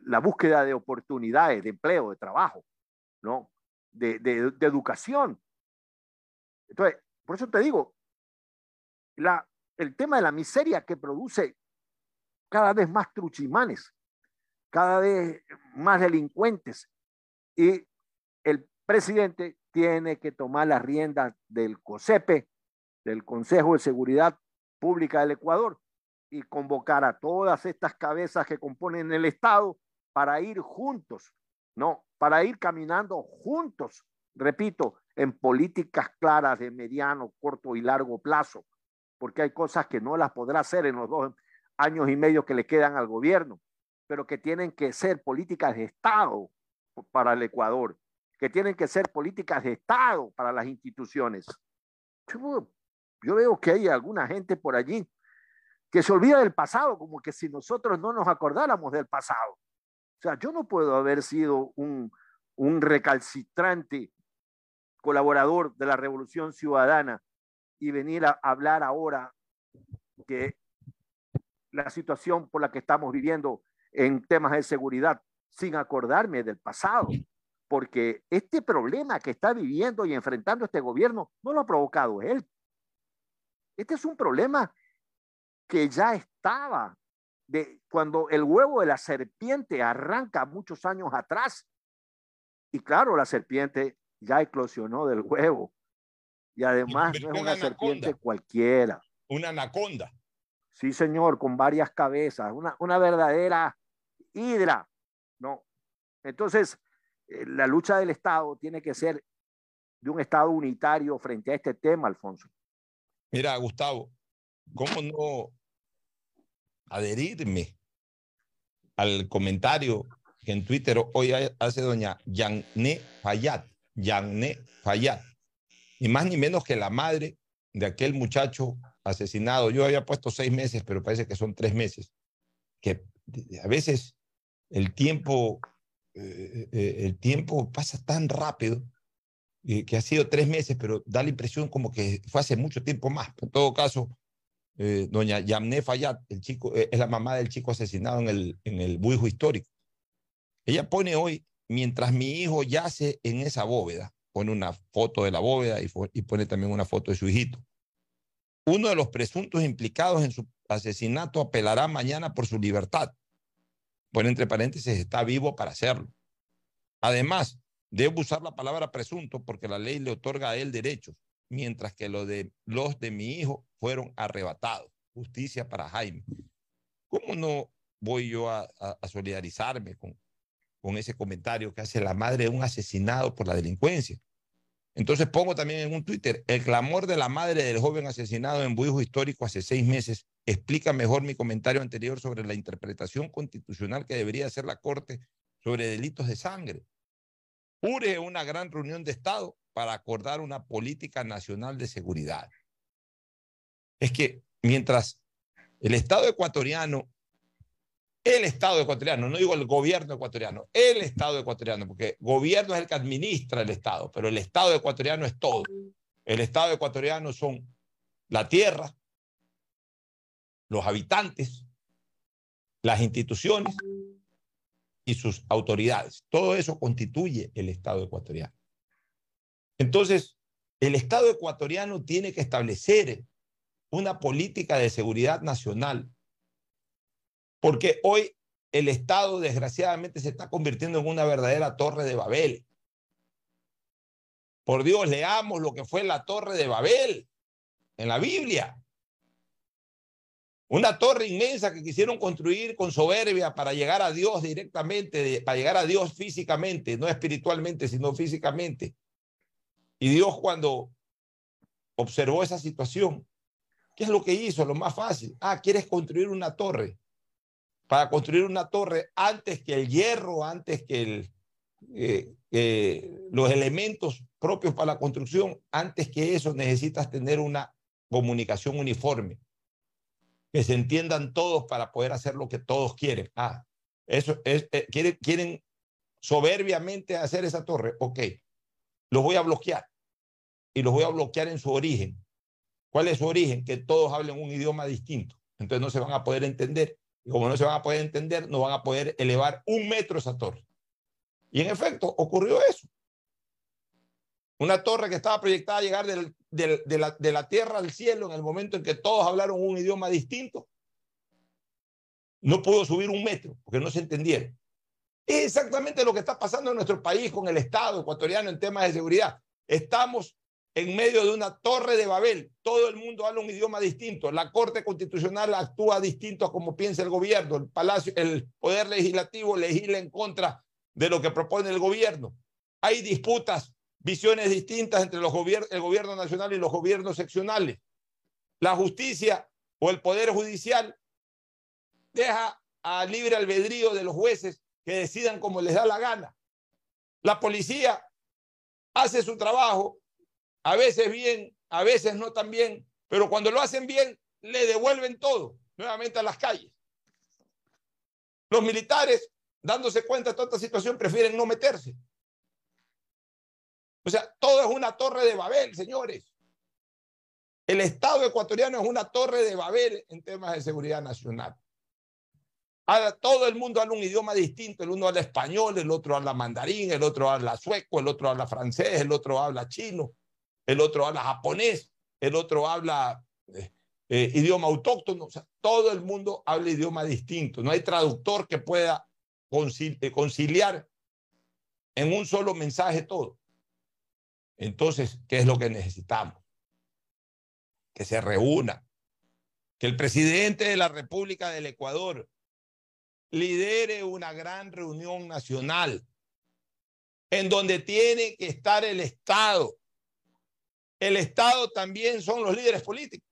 la búsqueda de oportunidades, de empleo, de trabajo, ¿no? De, de, de educación. Entonces, por eso te digo, la, el tema de la miseria que produce cada vez más truchimanes, cada vez más delincuentes. Y el presidente tiene que tomar las riendas del COSEPE, del Consejo de Seguridad Pública del Ecuador, y convocar a todas estas cabezas que componen el Estado para ir juntos, ¿no? Para ir caminando juntos, repito, en políticas claras de mediano, corto y largo plazo, porque hay cosas que no las podrá hacer en los dos años y medio que le quedan al gobierno, pero que tienen que ser políticas de Estado para el Ecuador, que tienen que ser políticas de Estado para las instituciones. Yo, veo que hay alguna gente por allí que se olvida del pasado, como que si nosotros no nos acordáramos del pasado. O sea, yo no puedo haber sido un, un recalcitrante colaborador de la Revolución Ciudadana y venir a hablar ahora que la situación por la que estamos viviendo en temas de seguridad sin acordarme del pasado, porque este problema que está viviendo y enfrentando este gobierno no lo ha provocado él. Este es un problema que ya estaba de cuando el huevo de la serpiente arranca muchos años atrás. Y claro, la serpiente ya eclosionó del huevo. Y además no es una serpiente cualquiera. Una anaconda. Sí, señor, con varias cabezas, una, una verdadera hidra. No. Entonces, eh, la lucha del Estado tiene que ser de un Estado unitario frente a este tema, Alfonso. Mira, Gustavo, ¿cómo no adherirme al comentario que en Twitter hoy hace doña Yanne Fayad, Yanne Fayad, ni más ni menos que la madre de aquel muchacho asesinado. Yo había puesto seis meses, pero parece que son tres meses. Que a veces el tiempo, eh, eh, el tiempo pasa tan rápido eh, que ha sido tres meses, pero da la impresión como que fue hace mucho tiempo más. En todo caso, eh, doña Yamne Fayad, el chico, eh, es la mamá del chico asesinado en el, en el buijo histórico. Ella pone hoy, mientras mi hijo yace en esa bóveda, pone una foto de la bóveda y, y pone también una foto de su hijito. Uno de los presuntos implicados en su asesinato apelará mañana por su libertad. Pone entre paréntesis, está vivo para hacerlo. Además, debe usar la palabra presunto porque la ley le otorga a él derechos mientras que los de, los de mi hijo fueron arrebatados. Justicia para Jaime. ¿Cómo no voy yo a, a solidarizarme con, con ese comentario que hace la madre de un asesinado por la delincuencia? Entonces pongo también en un Twitter, el clamor de la madre del joven asesinado en Buijo Histórico hace seis meses explica mejor mi comentario anterior sobre la interpretación constitucional que debería hacer la Corte sobre delitos de sangre. Urge una gran reunión de Estado para acordar una política nacional de seguridad. Es que mientras el Estado ecuatoriano el Estado ecuatoriano, no digo el gobierno ecuatoriano, el Estado ecuatoriano, porque gobierno es el que administra el Estado, pero el Estado ecuatoriano es todo. El Estado ecuatoriano son la tierra, los habitantes, las instituciones y sus autoridades. Todo eso constituye el Estado ecuatoriano. Entonces, el Estado ecuatoriano tiene que establecer una política de seguridad nacional porque hoy el Estado desgraciadamente se está convirtiendo en una verdadera torre de Babel. Por Dios, leamos lo que fue la torre de Babel en la Biblia. Una torre inmensa que quisieron construir con soberbia para llegar a Dios directamente, para llegar a Dios físicamente, no espiritualmente, sino físicamente. Y Dios cuando observó esa situación, ¿qué es lo que hizo? Lo más fácil. Ah, quieres construir una torre para construir una torre antes que el hierro, antes que eh, los elementos propios para la construcción, antes que eso necesitas tener una comunicación uniforme, que se entiendan todos para poder hacer lo que todos quieren. Ah, eso es, eh, quieren, quieren soberbiamente hacer esa torre. Ok, los voy a bloquear y los voy a bloquear en su origen. ¿Cuál es su origen? Que todos hablen un idioma distinto. Entonces no se van a poder entender y como no se van a poder entender, no van a poder elevar un metro esa torre. Y en efecto, ocurrió eso. Una torre que estaba proyectada a llegar de, la, de la tierra al cielo en el momento en que todos hablaron un idioma distinto, no pudo subir un metro porque no se entendieron. Es exactamente lo que está pasando en nuestro país con el Estado ecuatoriano en temas de seguridad. Estamos en medio de una torre de Babel. Todo el mundo habla un idioma distinto. La Corte Constitucional actúa distinto a como piensa el gobierno. El Palacio, el Poder Legislativo legisla en contra de lo que propone el gobierno. Hay disputas, visiones distintas entre los el gobierno nacional y los gobiernos seccionales. La justicia o el Poder Judicial deja a libre albedrío de los jueces que decidan como les da la gana. La policía hace su trabajo a veces bien, a veces no tan bien, pero cuando lo hacen bien, le devuelven todo nuevamente a las calles. Los militares, dándose cuenta de toda esta situación, prefieren no meterse. O sea, todo es una torre de Babel, señores. El Estado ecuatoriano es una torre de Babel en temas de seguridad nacional. Ahora, todo el mundo habla un idioma distinto. El uno habla español, el otro habla mandarín, el otro habla sueco, el otro habla francés, el otro habla chino el otro habla japonés, el otro habla eh, eh, idioma autóctono, o sea, todo el mundo habla idioma distinto, no hay traductor que pueda eh, conciliar en un solo mensaje todo. Entonces, ¿qué es lo que necesitamos? Que se reúna, que el presidente de la República del Ecuador lidere una gran reunión nacional en donde tiene que estar el Estado, el Estado también son los líderes políticos.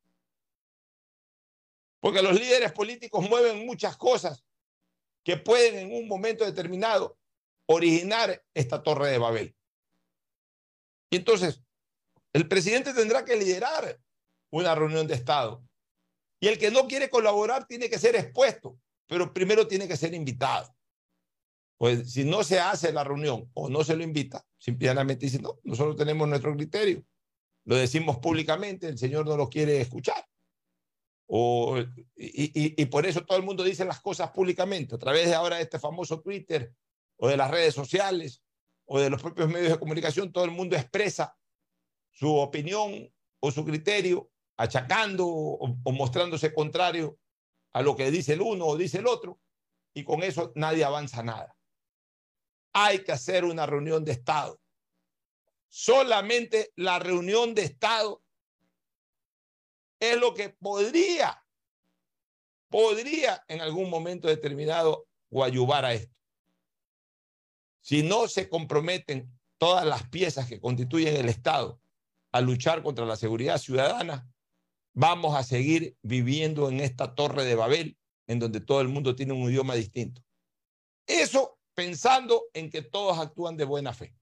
Porque los líderes políticos mueven muchas cosas que pueden en un momento determinado originar esta torre de Babel. Y entonces, el presidente tendrá que liderar una reunión de Estado. Y el que no quiere colaborar tiene que ser expuesto, pero primero tiene que ser invitado. Pues si no se hace la reunión o no se lo invita, simplemente dice, no, nosotros tenemos nuestro criterio lo decimos públicamente, el Señor no lo quiere escuchar. O, y, y, por eso todo el mundo dice las cosas públicamente, a través de ahora este famoso Twitter o de las redes sociales o de los propios medios de comunicación, todo el mundo expresa su opinión o su criterio, achacando o, mostrándose contrario a lo que dice el uno o dice el otro, y con eso nadie avanza nada. Hay que hacer una reunión de Estado solamente la reunión de Estado es lo que podría, podría en algún momento determinado coadyuvar a esto. Si no se comprometen todas las piezas que constituyen el Estado a luchar contra la seguridad ciudadana, vamos a seguir viviendo en esta torre de Babel, en donde todo el mundo tiene un idioma distinto. Eso pensando en que todos actúan de buena fe.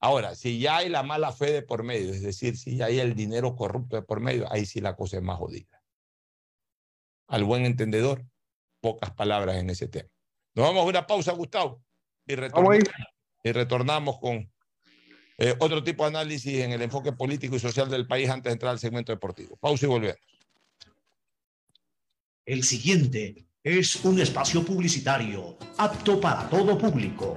Ahora, si ya hay la mala fe de por medio, es decir, si ya hay el dinero corrupto de por medio, ahí sí la cosa es más jodida. Al buen entendedor, pocas palabras en ese tema. Nos vamos a una pausa, Gustavo, y retornamos, y retornamos con eh, otro tipo de análisis en el enfoque político y social del país antes de entrar al segmento deportivo. Pausa y volvemos. El siguiente es un espacio publicitario apto para todo público.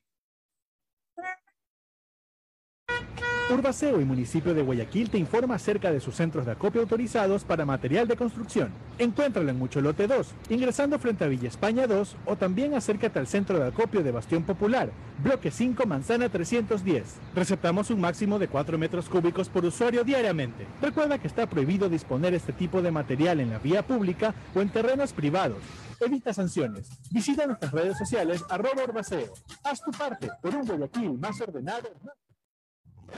Urbaceo y municipio de Guayaquil te informa acerca de sus centros de acopio autorizados para material de construcción. Encuéntralo en Mucholote 2, ingresando frente a Villa España 2 o también acércate al centro de acopio de Bastión Popular, bloque 5, manzana 310. Receptamos un máximo de 4 metros cúbicos por usuario diariamente. Recuerda que está prohibido disponer este tipo de material en la vía pública o en terrenos privados. Evita sanciones. Visita nuestras redes sociales arroba Urbaceo. Haz tu parte por un Guayaquil más ordenado. La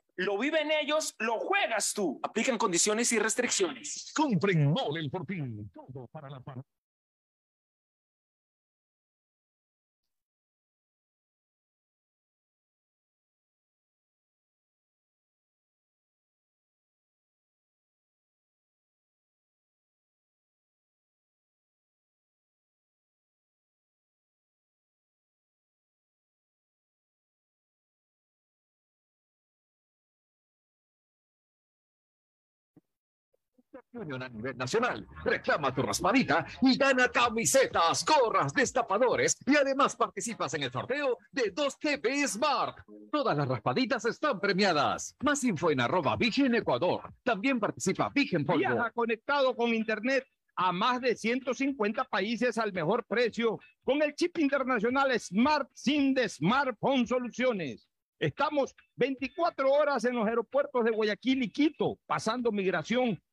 Lo viven ellos, lo juegas tú. Aplican condiciones y restricciones. Compren Mole el Fortín. Todo para la paz. Unión a nivel nacional. Reclama tu raspadita y gana camisetas, gorras, destapadores y además participas en el sorteo de 2 TV Smart. Todas las raspaditas están premiadas. Más info en arroba Vigen Ecuador. También participa Vigen Polvo. Viaja conectado con Internet a más de 150 países al mejor precio con el chip internacional Smart SIM de Smartphone Soluciones. Estamos 24 horas en los aeropuertos de Guayaquil y Quito, pasando migración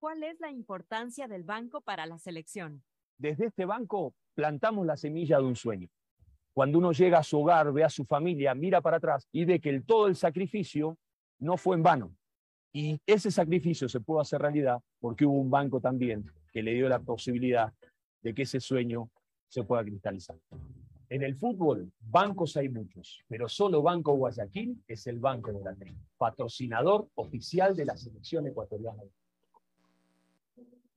¿Cuál es la importancia del banco para la selección? Desde este banco plantamos la semilla de un sueño. Cuando uno llega a su hogar, ve a su familia, mira para atrás y ve que todo el sacrificio no fue en vano. Y ese sacrificio se pudo hacer realidad porque hubo un banco también que le dio la posibilidad de que ese sueño se pueda cristalizar. En el fútbol, bancos hay muchos, pero solo Banco Guayaquil es el banco de la patrocinador oficial de la selección ecuatoriana.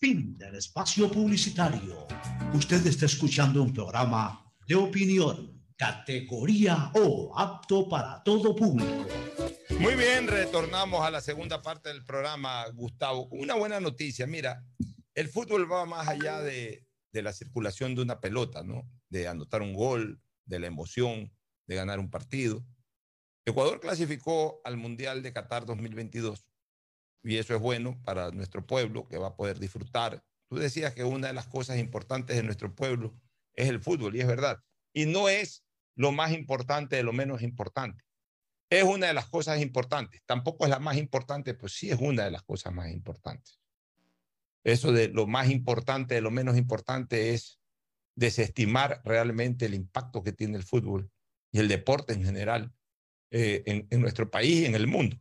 Fin del espacio publicitario. Usted está escuchando un programa de opinión, categoría O, apto para todo público. Muy bien, retornamos a la segunda parte del programa, Gustavo. Una buena noticia, mira, el fútbol va más allá de, de la circulación de una pelota, ¿no? De anotar un gol, de la emoción, de ganar un partido. Ecuador clasificó al Mundial de Qatar 2022 y eso es bueno para nuestro pueblo que va a poder disfrutar. Tú decías que una de las cosas importantes de nuestro pueblo es el fútbol y es verdad. Y no es lo más importante de lo menos importante. Es una de las cosas importantes. Tampoco es la más importante, pues sí es una de las cosas más importantes. Eso de lo más importante de lo menos importante es desestimar realmente el impacto que tiene el fútbol y el deporte en general eh, en, en nuestro país y en el mundo.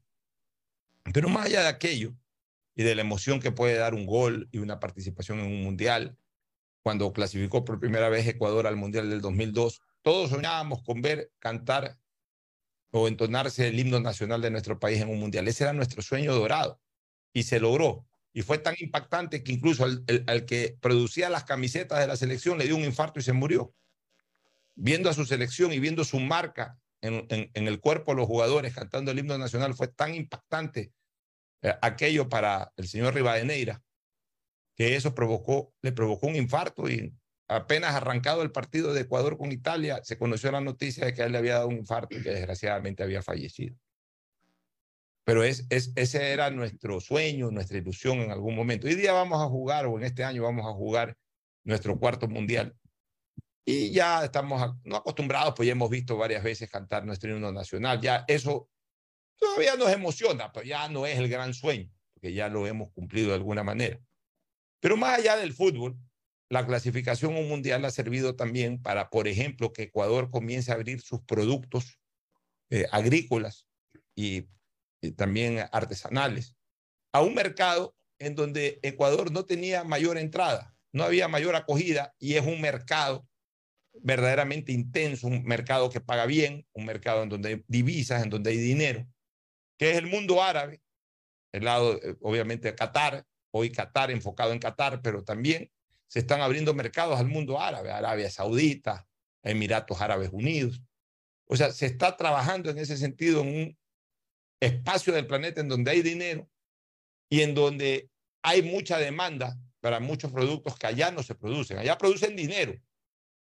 Pero más allá de aquello y de la emoción que puede dar un gol y una participación en un mundial, cuando clasificó por primera vez Ecuador al mundial del 2002, todos soñábamos con ver cantar o entonarse el himno nacional de nuestro país en un mundial. Ese era nuestro sueño dorado y se logró. Y fue tan impactante que incluso al, que producía las camisetas de la selección le dio un infarto y se murió. Viendo a su selección y viendo su marca en, en el cuerpo de los jugadores cantando el himno nacional fue tan impactante eh, aquello para el señor Rivadeneira, que eso provocó, le provocó un infarto y apenas arrancado el partido de Ecuador con Italia, se conoció la noticia de que él le había dado un infarto y que desgraciadamente había fallecido. Pero es, es, ese era nuestro sueño, nuestra ilusión en algún momento. Hoy día vamos a jugar, o en este año vamos a jugar nuestro cuarto mundial. Y ya estamos no acostumbrados, pues ya hemos visto varias veces cantar nuestro himno nacional. Ya eso todavía nos emociona, pero ya no es el gran sueño, porque ya lo hemos cumplido de alguna manera. Pero más allá del fútbol, la clasificación a un mundial ha servido también para, por ejemplo, que Ecuador comience a abrir sus productos eh, agrícolas y, y, también artesanales a un mercado en donde Ecuador no tenía mayor entrada, no había mayor acogida y es un mercado verdaderamente intenso, un mercado que paga bien, un mercado en donde hay divisas, en donde hay dinero, que es el mundo árabe, el lado, obviamente, de Qatar, hoy Qatar enfocado en Qatar, pero también se están abriendo mercados al mundo árabe, Arabia Saudita, Emiratos Árabes Unidos. O sea, se está trabajando en ese sentido en un espacio del planeta en donde hay dinero y en donde hay mucha demanda para muchos productos que allá no se producen. Allá producen dinero,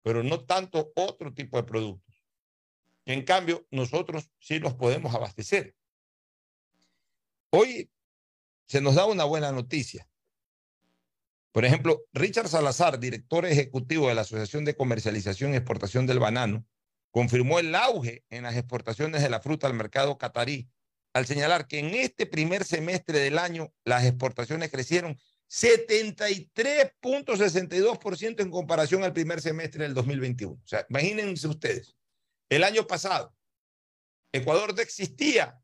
pero no tanto otro tipo de productos. En cambio, nosotros sí los podemos abastecer. Hoy se nos da una buena noticia. Por ejemplo, Richard Salazar, director ejecutivo de la Asociación de Comercialización y Exportación del Banano, confirmó el auge en las exportaciones de la fruta al mercado catarí al señalar que en este primer semestre del año las exportaciones crecieron 73.62% en comparación al primer semestre del 2021. O sea, imagínense ustedes, el año pasado, Ecuador no existía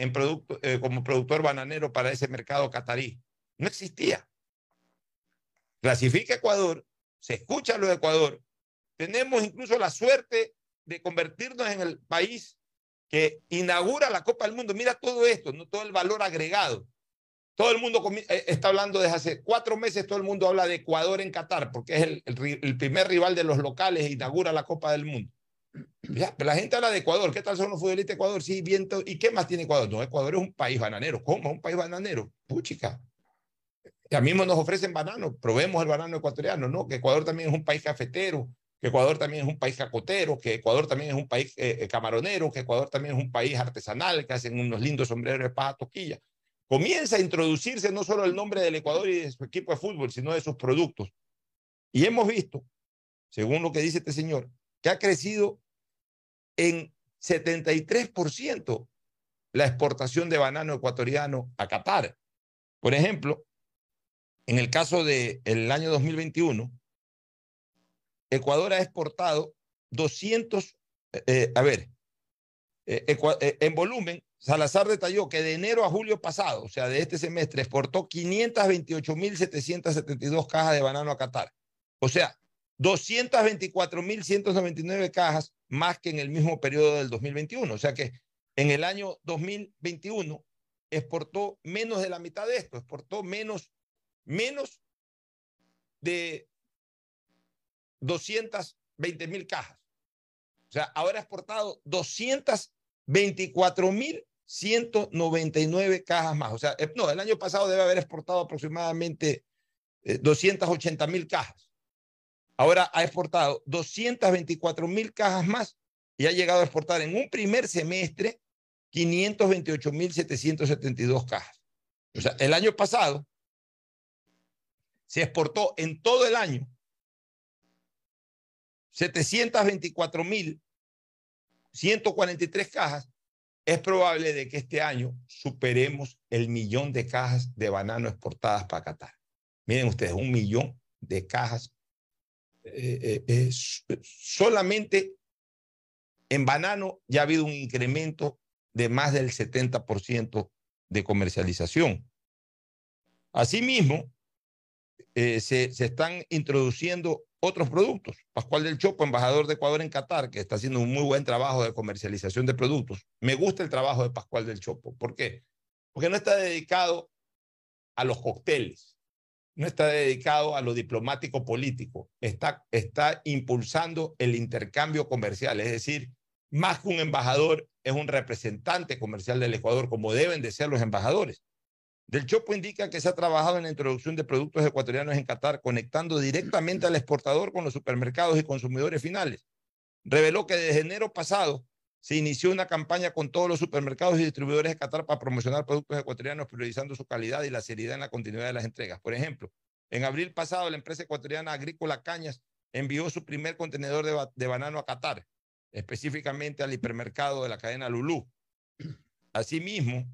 eh, como productor bananero para ese mercado catarí. No existía. Clasifica Ecuador, se escucha lo de Ecuador. Tenemos incluso la suerte de convertirnos en el país que inaugura la Copa del Mundo. Mira todo esto, todo el valor agregado. Todo el mundo eh, está hablando desde hace cuatro meses, todo el mundo habla de Ecuador en Qatar, porque es el, el, primer rival de los locales e inaugura la Copa del Mundo. Pero la gente habla de Ecuador. ¿Qué tal son los futbolistas de Ecuador? Sí, viento. ¿Y qué más tiene Ecuador? No, Ecuador es un país bananero. ¿Cómo? ¿Es un país bananero? Puchica. Ya mismo nos ofrecen banano, probemos el banano ecuatoriano, ¿no? Que Ecuador también es un país cafetero, que Ecuador también es un país cacotero, que Ecuador también es un país eh, eh, camaronero, que Ecuador también es un país artesanal, que hacen unos lindos sombreros de paja toquilla. Comienza a introducirse no solo el nombre del Ecuador y de su equipo de fútbol, sino de sus productos. Y hemos visto, según lo que dice este señor, que ha crecido en 73% la exportación de banano ecuatoriano a Qatar. Por ejemplo, en el caso del el año 2021, Ecuador ha exportado 200, eh, a ver, eh, eh, en volumen, Salazar detalló que de enero a julio pasado, o sea, de este semestre, exportó 528.772 cajas de banano a Qatar. O sea, 224.199 cajas más que en el mismo periodo del 2021. O sea que en el año 2021 exportó menos de la mitad de esto, exportó menos, menos de 220 mil cajas. O sea, ahora ha exportado 224 mil 199 cajas más. O sea, eh, no, el año pasado debe haber exportado aproximadamente 280 eh, cajas. Ahora ha exportado 224 mil cajas más y ha llegado a exportar en un primer semestre 528 mil 772 cajas. O sea, el año pasado se exportó en todo el año 724 mil 143 cajas, es probable de que este año superemos el millón de cajas de banano exportadas para Qatar. Miren ustedes, un millón de cajas. Eh, eh, solamente en banano ya ha habido un incremento de más del 70% de comercialización. Asimismo, eh, se, se, están introduciendo otros productos. Pascual del Chopo, embajador de Ecuador en Qatar, que está haciendo un muy buen trabajo de comercialización de productos. Me gusta el trabajo de Pascual del Chopo. ¿Por qué? Porque no está dedicado a los cócteles, no está dedicado a lo diplomático político, está, está impulsando el intercambio comercial, es decir, más que un embajador, es un representante comercial del Ecuador, como deben de ser los embajadores. Del Chopo indica que se ha trabajado en la introducción de productos ecuatorianos en Qatar, conectando directamente al exportador con los supermercados y consumidores finales. Reveló que desde enero pasado se inició una campaña con todos los supermercados y distribuidores de Qatar para promocionar productos ecuatorianos, priorizando su calidad y la seriedad en la continuidad de las entregas. Por ejemplo, en abril pasado, la empresa ecuatoriana Agrícola Cañas envió su primer contenedor de, de banano a Qatar, específicamente al hipermercado de la cadena Lulú. Asimismo,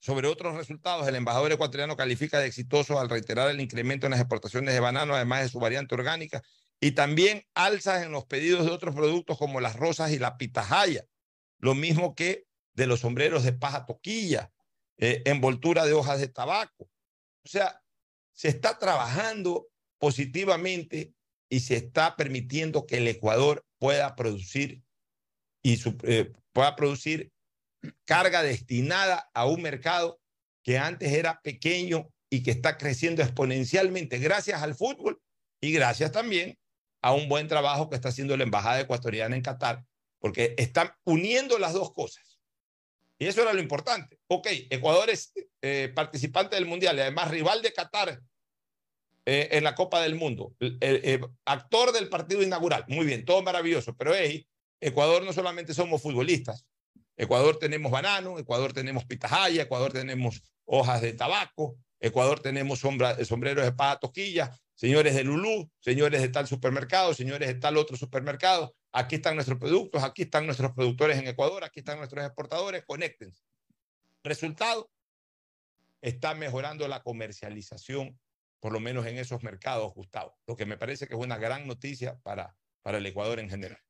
sobre otros resultados, el embajador ecuatoriano califica de exitoso al reiterar el incremento en las exportaciones de banano, además de su variante orgánica, y también alzas en los pedidos de otros productos como las rosas y la pitahaya, lo mismo que de los sombreros de paja toquilla, eh, envoltura de hojas de tabaco. O sea, se está trabajando positivamente y se está permitiendo que el Ecuador pueda producir y eh, pueda producir carga destinada a un mercado que antes era pequeño y que está creciendo exponencialmente gracias al fútbol y gracias también a un buen trabajo que está haciendo la Embajada Ecuatoriana en Qatar, porque están uniendo las dos cosas. Y eso era lo importante. Ok, Ecuador es eh, participante del Mundial y además rival de Qatar eh, en la Copa del Mundo, actor del partido inaugural. Muy bien, todo maravilloso, pero hey, Ecuador no solamente somos futbolistas, Ecuador tenemos banano, Ecuador tenemos pitahaya, Ecuador tenemos hojas de tabaco, Ecuador tenemos sombreros de paja toquilla, señores de Lulú, señores de tal supermercado, señores de tal otro supermercado. Aquí están nuestros productos, aquí están nuestros productores en Ecuador, aquí están nuestros exportadores, conéctense. Resultado, está mejorando la comercialización, por lo menos en esos mercados, Gustavo, lo que me parece que es una gran noticia para, para el Ecuador en general.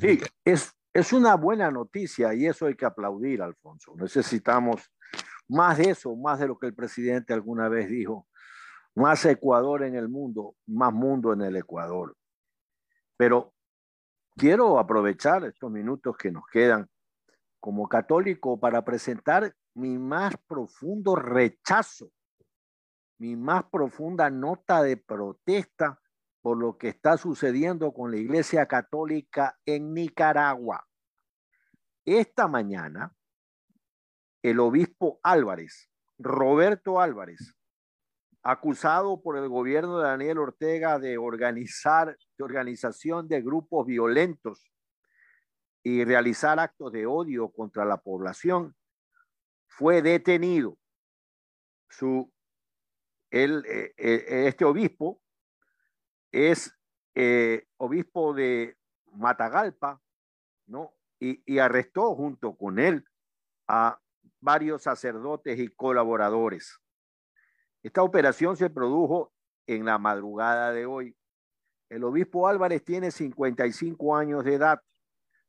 Sí, es, es una buena noticia y eso hay que aplaudir, Alfonso. Necesitamos más de eso, más de lo que el presidente alguna vez dijo, más Ecuador en el mundo, más mundo en el Ecuador. Pero quiero aprovechar estos minutos que nos quedan como católico para presentar mi más profundo rechazo, mi más profunda nota de protesta por lo que está sucediendo con la Iglesia Católica en Nicaragua. Esta mañana, el obispo Álvarez, Roberto Álvarez, acusado por el gobierno de Daniel Ortega de organizar, organización de grupos violentos y realizar actos de odio contra la población, fue detenido. Su, el, eh, eh, este obispo es eh, obispo de Matagalpa, ¿no? Y arrestó junto con él a varios sacerdotes y colaboradores. Esta operación se produjo en la madrugada de hoy. El obispo Álvarez tiene 55 años de edad.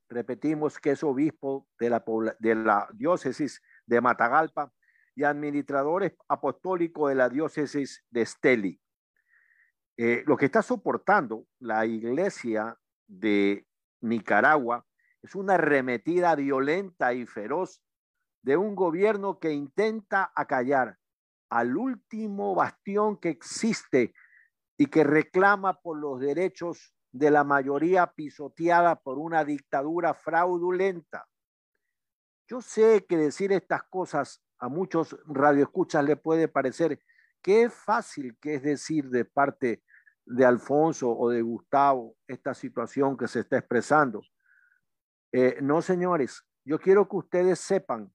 Repetimos que es obispo de la, diócesis de Matagalpa y administrador apostólico de la diócesis de Esteli. Eh, lo que está soportando la iglesia de Nicaragua es una arremetida violenta y feroz de un gobierno que intenta acallar al último bastión que existe y que reclama por los derechos de la mayoría pisoteada por una dictadura fraudulenta. Yo sé que decir estas cosas a muchos radioescuchas le puede parecer que es fácil que es decir de parte de Alfonso o de Gustavo esta situación que se está expresando. Eh, no, señores, yo quiero que ustedes sepan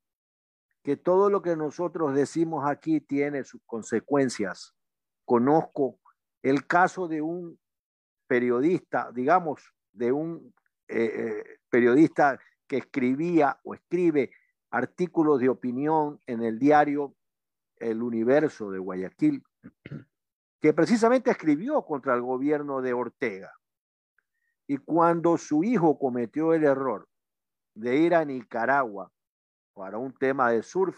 que todo lo que nosotros decimos aquí tiene sus consecuencias. Conozco el caso de un periodista, digamos, de un eh, eh, periodista que escribía o escribe artículos de opinión en el diario El Universo de Guayaquil, que precisamente escribió contra el gobierno de Ortega. Y cuando su hijo cometió el error de ir a Nicaragua para un tema de surf,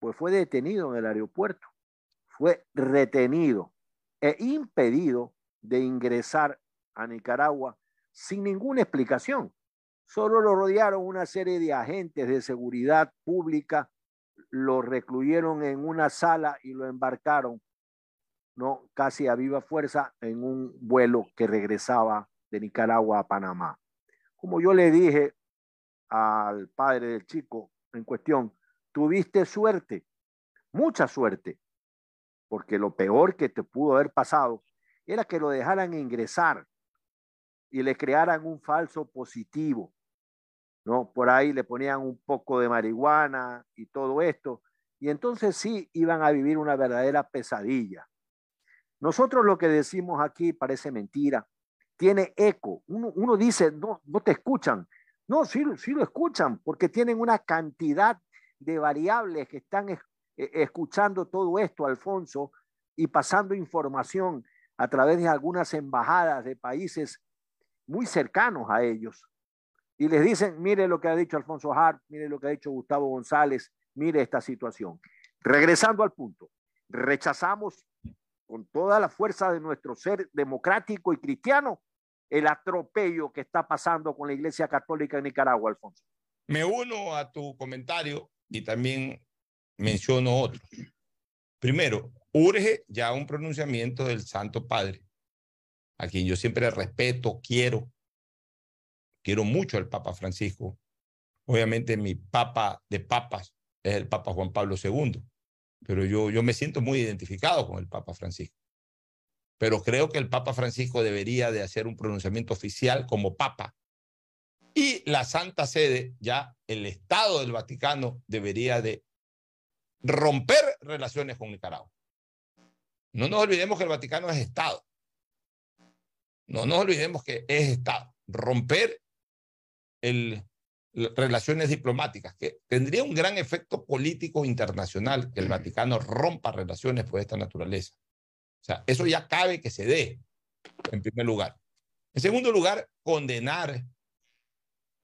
pues fue detenido en el aeropuerto, fue retenido e impedido de ingresar a Nicaragua sin ninguna explicación. Solo lo rodearon una serie de agentes de seguridad pública, lo recluyeron en una sala y lo embarcaron, no casi a viva fuerza, en un vuelo que regresaba de Nicaragua a Panamá. Como yo le dije al padre del chico en cuestión, tuviste suerte, mucha suerte, porque lo peor que te pudo haber pasado era que lo dejaran ingresar y le crearan un falso positivo, ¿no? Por ahí le ponían un poco de marihuana y todo esto, y entonces sí iban a vivir una verdadera pesadilla. Nosotros lo que decimos aquí parece mentira, tiene eco. Uno, uno dice, no, no te escuchan, no, sí, lo escuchan, porque tienen una cantidad de variables que están e, escuchando todo esto, Alfonso, y pasando información a través de algunas embajadas de países muy cercanos a ellos. Y les dicen, mire lo que ha dicho Alfonso Hart, mire lo que ha dicho Gustavo González, mire esta situación. Regresando al punto, rechazamos con toda la fuerza de nuestro ser democrático y cristiano el atropello que está pasando con la Iglesia Católica en Nicaragua, Alfonso. Me uno a tu comentario y también menciono otros. Primero, urge ya un pronunciamiento del Santo Padre, a quien yo siempre respeto, quiero, quiero mucho al Papa Francisco. Obviamente mi papa de papas es el Papa Juan Pablo II, pero yo, yo me siento muy identificado con el Papa Francisco. Pero creo que el Papa Francisco debería de hacer un pronunciamiento oficial como Papa. Y la Santa Sede, ya el Estado del Vaticano, debería de romper relaciones con Nicaragua. No nos olvidemos que el Vaticano es Estado. No nos olvidemos que es Estado. Romper el, relaciones diplomáticas, que tendría un gran efecto político internacional que el Vaticano rompa relaciones por esta naturaleza. Sea, eso ya cabe que se dé, en primer lugar. En segundo lugar, condenar,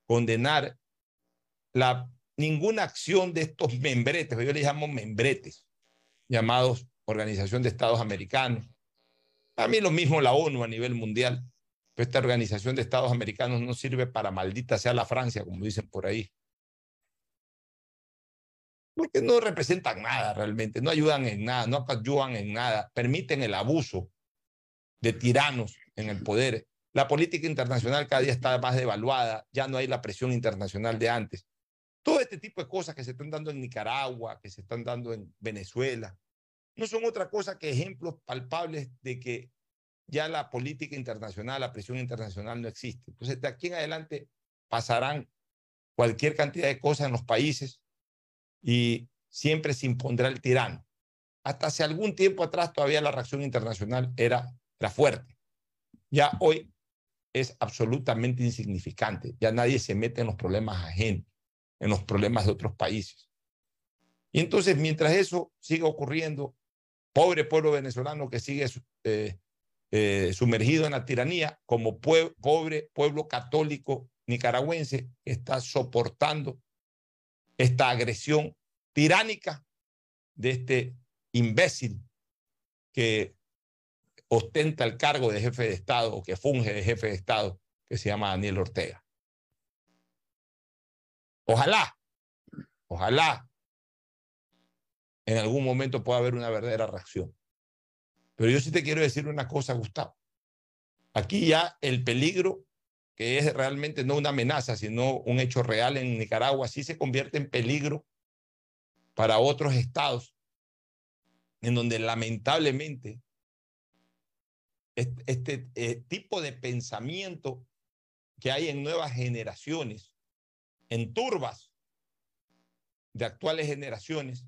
condenar la ninguna acción de estos membretes, yo les llamo membretes, llamados Organización de Estados Americanos. A mí lo mismo la ONU a nivel mundial. Pero esta Organización de Estados Americanos no sirve para maldita sea la Francia, como dicen por ahí. Porque no representan nada realmente, no ayudan en nada, no ayudan en nada, permiten el abuso de tiranos en el poder. La política internacional cada día está más devaluada, ya no hay la presión internacional de antes. Todo este tipo de cosas que se están dando en Nicaragua, que se están dando en Venezuela, no son otra cosa que ejemplos palpables de que ya la política internacional, la presión internacional no existe. Entonces, de aquí en adelante pasarán cualquier cantidad de cosas en los países y siempre se impondrá el tirano. Hasta hace algún tiempo atrás todavía la reacción internacional era, era fuerte. Ya hoy es absolutamente insignificante. Ya nadie se mete en los problemas ajenos en los problemas de otros países. Y entonces, mientras eso siga ocurriendo, pobre pueblo venezolano que sigue eh, eh, sumergido en la tiranía, como pobre pueblo católico nicaragüense está soportando esta agresión tiránica de este imbécil que ostenta el cargo de jefe de Estado o que funge de jefe de Estado, que se llama Daniel Ortega. Ojalá, ojalá en algún momento pueda haber una verdadera reacción. Pero yo sí te quiero decir una cosa, Gustavo. Aquí ya el peligro, que es realmente no una amenaza, sino un hecho real en Nicaragua, sí se convierte en peligro para otros estados, en donde lamentablemente este, eh, tipo de pensamiento que hay en nuevas generaciones en turbas de actuales generaciones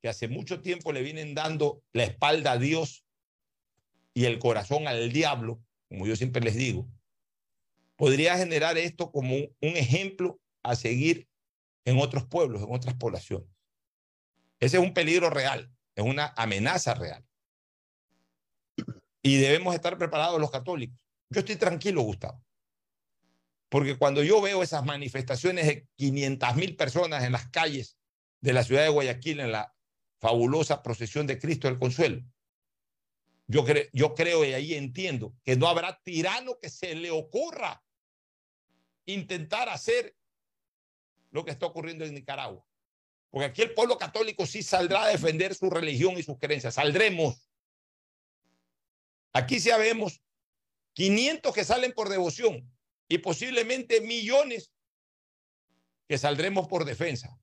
que hace mucho tiempo le vienen dando la espalda a Dios y el corazón al diablo, como yo siempre les digo, podría generar esto como un, ejemplo a seguir en otros pueblos, en otras poblaciones. Ese es un peligro real, es una amenaza real. Y debemos estar preparados los católicos. Yo estoy tranquilo, Gustavo. Porque cuando yo veo esas manifestaciones de 500 mil personas en las calles de la ciudad de Guayaquil en la fabulosa procesión de Cristo del Consuelo, yo, yo creo y ahí entiendo que no habrá tirano que se le ocurra intentar hacer lo que está ocurriendo en Nicaragua. Porque aquí el pueblo católico sí saldrá a defender su religión y sus creencias. Saldremos. Aquí sí vemos 500 que salen por devoción, y posiblemente millones que saldremos por defensa.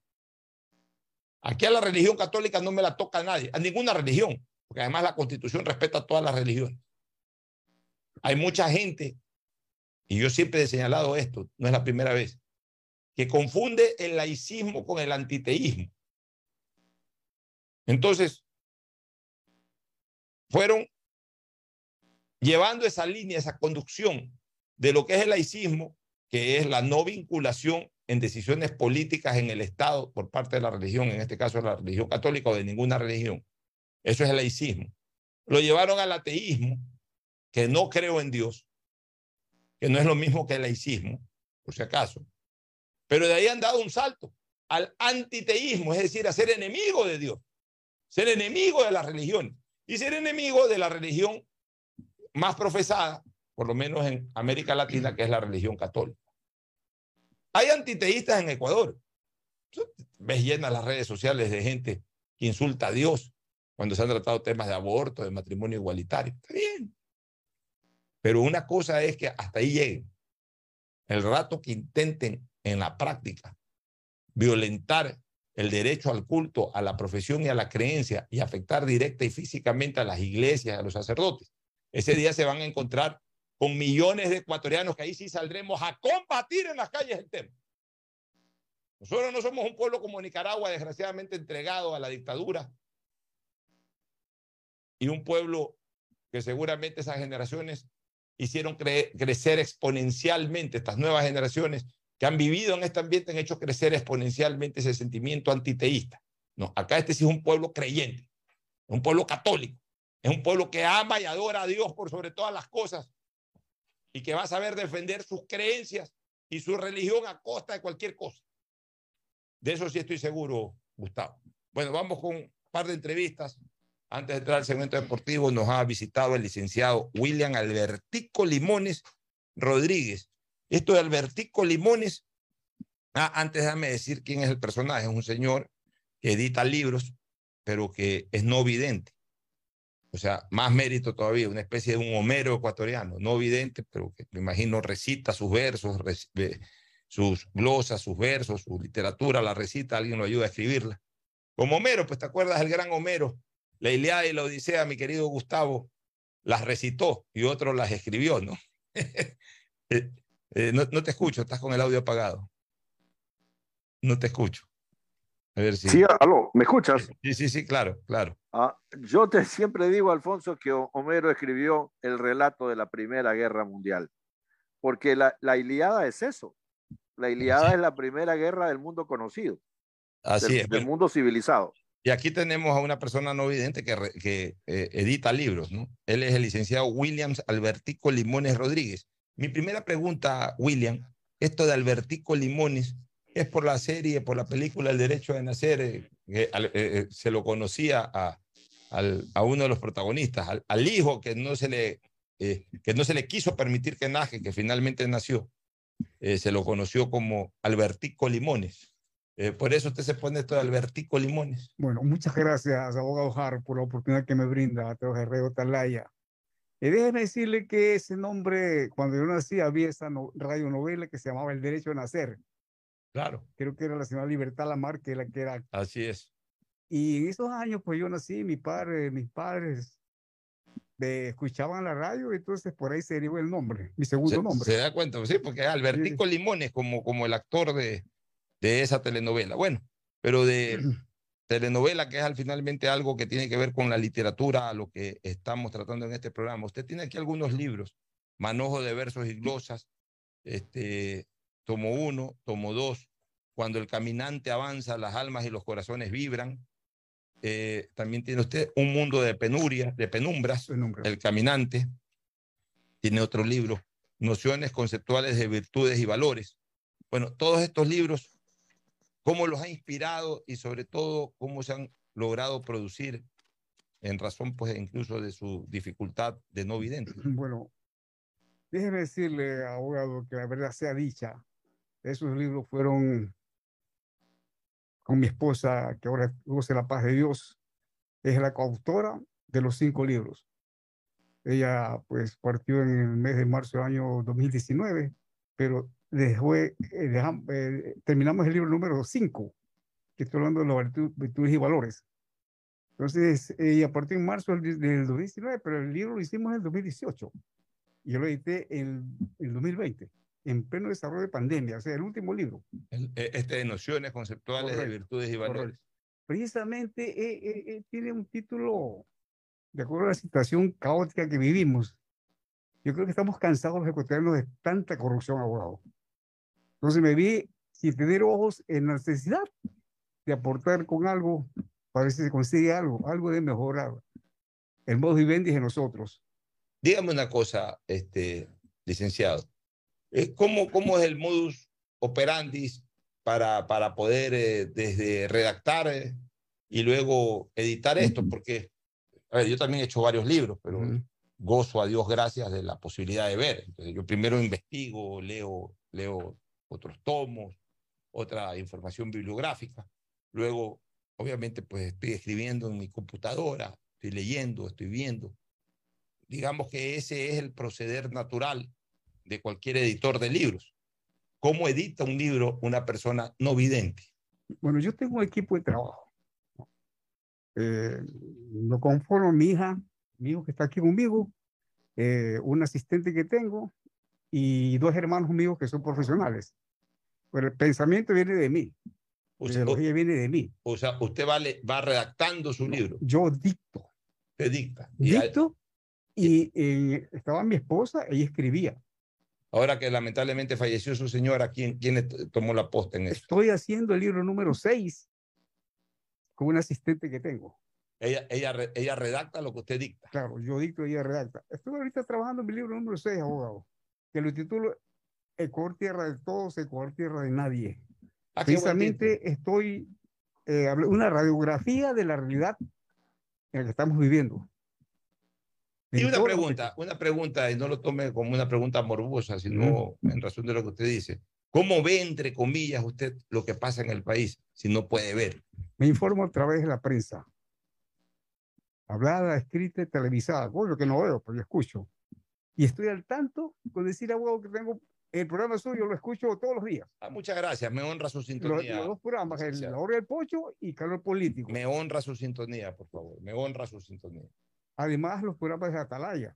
Aquí a la religión católica no me la toca a nadie, a ninguna religión, porque además la constitución respeta a todas las religiones. Hay mucha gente, y yo siempre he señalado esto, no es la primera vez, que confunde el laicismo con el antiteísmo. Entonces, fueron llevando esa línea, esa conducción de lo que es el laicismo, que es la no vinculación en decisiones políticas en el Estado por parte de la religión, en este caso la religión católica o de ninguna religión. Eso es el laicismo. Lo llevaron al ateísmo, que no creo en Dios, que no es lo mismo que el laicismo, por si acaso. Pero de ahí han dado un salto al antiteísmo, es decir, a ser enemigo de Dios, ser enemigo de la religión y ser enemigo de la religión más profesada, por lo menos en América Latina, que es la religión católica. Hay antiteístas en Ecuador ves llenas las redes sociales de gente que insulta a Dios cuando se han tratado temas de aborto, de matrimonio igualitario. Está. Pero una cosa es que hasta ahí lleguen. El rato que intenten en la práctica violentar el derecho al culto, a la profesión y a la creencia y afectar directa y físicamente a las iglesias, a los sacerdotes, ese día se van a encontrar con millones de ecuatorianos que ahí sí saldremos a combatir en las calles el tema. Nosotros no somos un pueblo como Nicaragua, desgraciadamente entregado a la dictadura, y un pueblo que seguramente esas generaciones hicieron crecer exponencialmente, estas nuevas generaciones que han vivido en este ambiente han hecho crecer exponencialmente ese sentimiento antiteísta. No, acá este sí es un pueblo creyente, un pueblo católico, es un pueblo que ama y adora a Dios por sobre todas las cosas y que va a saber defender sus creencias y su religión a costa de cualquier cosa. De eso sí estoy seguro, Gustavo. Bueno, vamos con un par de entrevistas. Antes de entrar al segmento deportivo, nos ha visitado el licenciado William Albertico Limones Rodríguez. Esto de Albertico Limones, ah, antes déjame decir quién es el personaje. Es un señor que edita libros, pero que es no vidente. O sea, más mérito todavía, una especie de un Homero ecuatoriano, no vidente, pero que me imagino recita sus versos, sus glosas, sus versos, su literatura, la recita, alguien lo ayuda a escribirla. Como Homero, pues te acuerdas del gran Homero, la Iliada y la Odisea, mi querido Gustavo, las recitó y otro las escribió, ¿no? Eh, eh, no, no, te escucho, estás con el audio apagado. No te escucho. A ver si... Sí, aló, ¿me escuchas? Sí, sí, sí, claro, claro. Ah, yo te siempre digo, Alfonso, que Homero escribió el relato de la Primera Guerra Mundial, porque la, la Iliada es eso. La Iliada es la primera guerra del mundo conocido. Así del, es. Del mundo civilizado. Y aquí tenemos a una persona no vidente que, eh, edita libros, ¿no? Él es el licenciado Williams Albertico Limones Rodríguez. Mi primera pregunta, William, esto de Albertico Limones, ¿es por la serie, por la película El Derecho de Nacer? Eh, eh, se lo conocía a, uno de los protagonistas, al, hijo que no, se le, que no se le quiso permitir que nace, que finalmente nació. se lo conoció como Albertico Limones. Eh, por eso usted se pone esto de Albertico Limones. Bueno, muchas gracias, abogado Jaro, por la oportunidad que me brinda a Teo Herrero Talaya. Y déjeme decirle que ese nombre, cuando yo nací, había esa no, radionovela que se llamaba El Derecho a Nacer. Claro. Creo que era la señora Libertad Lamar, que la que era. Así es. Y en esos años, pues yo nací, mi padre, mis padres de, escuchaban la radio, entonces por ahí se derivó el nombre, mi segundo se, nombre. Se da cuenta, sí, porque Albertico sí. Limones, como, como el actor de, de esa telenovela. Bueno, pero de telenovela, que es al finalmente algo que tiene que ver con la literatura, lo que estamos tratando en este programa. Usted tiene aquí algunos libros, Manojo de versos y glosas, este, tomo uno, tomo dos, Cuando el caminante avanza, las almas y los corazones vibran. Eh, también tiene usted Un mundo de penuria, de penumbras, Penumbra. El caminante. Tiene otro libro, Nociones conceptuales de virtudes y valores. Bueno, todos estos libros cómo los ha inspirado y sobre todo cómo se han logrado producir en razón pues incluso de su dificultad de no vidente. Bueno, déjeme decirle, abogado, que la verdad sea dicha, esos libros fueron con mi esposa, que ahora goce la paz de Dios, es la coautora de los cinco libros. Ella pues partió en el mes de marzo del año 2019, pero después eh, dejamos, eh, terminamos el libro número 5, que estoy hablando de las virtudes y valores. Entonces, eh, a partir de marzo del, del, 2019, pero el libro lo hicimos en el 2018. Y yo lo edité en el 2020, en pleno desarrollo de pandemia, o sea, el último libro. El, este de nociones conceptuales correcto, de virtudes y valores. Correcto. Precisamente tiene un título, de acuerdo a la situación caótica que vivimos, yo creo que estamos cansados los ecuatorianos de tanta corrupción, abogado. Entonces me vi sin tener ojos en la necesidad de aportar con algo para ver si se consigue algo, algo de mejorar el modo vivendi de nosotros. Dígame una cosa, este, licenciado. ¿Cómo, ¿Cómo es el modus operandi para, para poder eh, desde redactar eh, y luego editar esto? Porque, a ver, yo también he hecho varios libros, pero gozo a Dios gracias de la posibilidad de ver. Entonces, yo primero investigo, leo, leo otros tomos, otra información bibliográfica. Luego, obviamente, pues estoy escribiendo en mi computadora, estoy leyendo, estoy viendo. Digamos que ese es el proceder natural de cualquier editor de libros. ¿Cómo edita un libro una persona no vidente? Bueno, yo tengo un equipo de trabajo. Eh, lo conformo mi hija, mi hijo que está aquí conmigo, eh, un asistente que tengo y dos hermanos míos que son profesionales. Pero el pensamiento viene de mí. O La ideología viene de mí. o sea, usted va, va redactando su libro. Yo dicto. Usted dicta. Y Dicto y eh, estaba mi esposa, ella escribía. ahora que lamentablemente falleció su señora, ¿quién, quién tomó la posta en eso? Estoy haciendo el libro número 6 con un asistente que tengo. Ella, ella, ella redacta lo que usted dicta. Claro, yo dicto y ella redacta. Estoy ahorita trabajando en mi libro número 6, abogado, que lo titulo Ecuador tierra de todos, Ecuador tierra de nadie. Ah, Precisamente estoy, eh, una radiografía de la realidad en la que estamos viviendo. Y una pregunta, una pregunta, y no lo tome como una pregunta morbosa, sino en razón de lo que usted dice. ¿Cómo ve, entre comillas, usted lo que pasa en el país si no puede ver? Me informo a través de la prensa. Hablada, escrita, y televisada. Bueno, que no veo, pero yo escucho. Y estoy al tanto con decir, abogado, que tengo el programa suyo, lo escucho todos los días. Ah, muchas gracias, me honra su Los, sintonía. los dos programas, el. La Hora del Pocho y Calor Político. Me honra su sintonía, por favor. Me honra su sintonía. Además, los programas de Atalaya.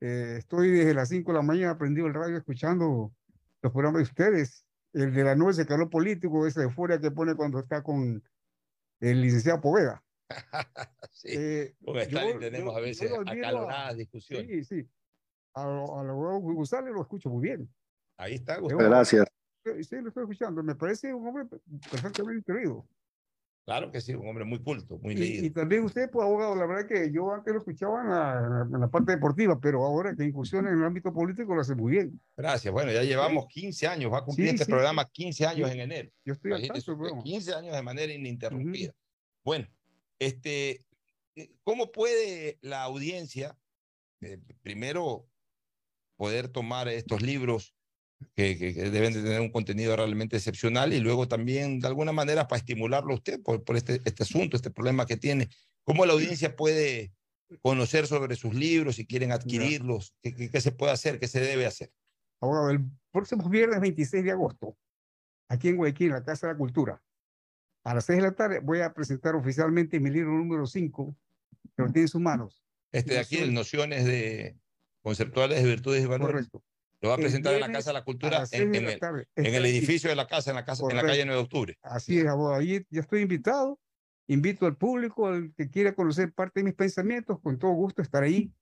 Eh, estoy desde las 5 de la mañana prendido el radio escuchando los programas de ustedes. El de la noche, Calor Político, esa euforia que pone cuando está con el licenciado Poveda. Sí, Eh, con Stalin yo- tenemos yo- a veces a- acaloradas discusiones. Sí, sí. A, lo- a lo González lo escucho muy bien. Ahí está, Es Gustavo. Gracias. Sí, lo estoy escuchando. Me parece un hombre perfectamente instruido. Claro que sí, un hombre muy culto, muy Y, leído. y también usted, pues, abogado, la verdad que yo antes lo escuchaba en la, en la- parte deportiva, pero ahora que incursiona en el ámbito político lo hace muy bien. Gracias. Bueno, ya llevamos 15 años, va a cumplir Sí, este sí, programa 15 años Sí. en enero. Yo estoy al tanto del usted, programa. 15 años de manera ininterrumpida. Bueno, este, ¿cómo puede la audiencia, eh, primero, poder tomar estos libros que, que- que deben de tener un contenido realmente excepcional y luego también, de alguna manera, para estimularlo a usted por, por este, este asunto, este problema que tiene? ¿Cómo la audiencia puede conocer sobre sus libros, si quieren adquirirlos? ¿Qué, qué- qué se puede hacer? ¿Qué se debe hacer? Abogado, el próximo viernes 26 de agosto, aquí en Guayaquil, en la Casa de la Cultura, a las 6 de la tarde voy a presentar oficialmente mi libro número 5, que lo tiene en sus manos. Este de aquí, el Nociones de Conceptuales de Virtudes y Valores. Correcto. Lo va a presentar en la Casa de la Cultura, en, en la el, en el edificio de la casa, en la, casa, en la calle 9 de octubre. Así es, abogado. Ahí ya estoy invitado. Invito al público, al que quiera conocer parte de mis pensamientos, con todo gusto estar ahí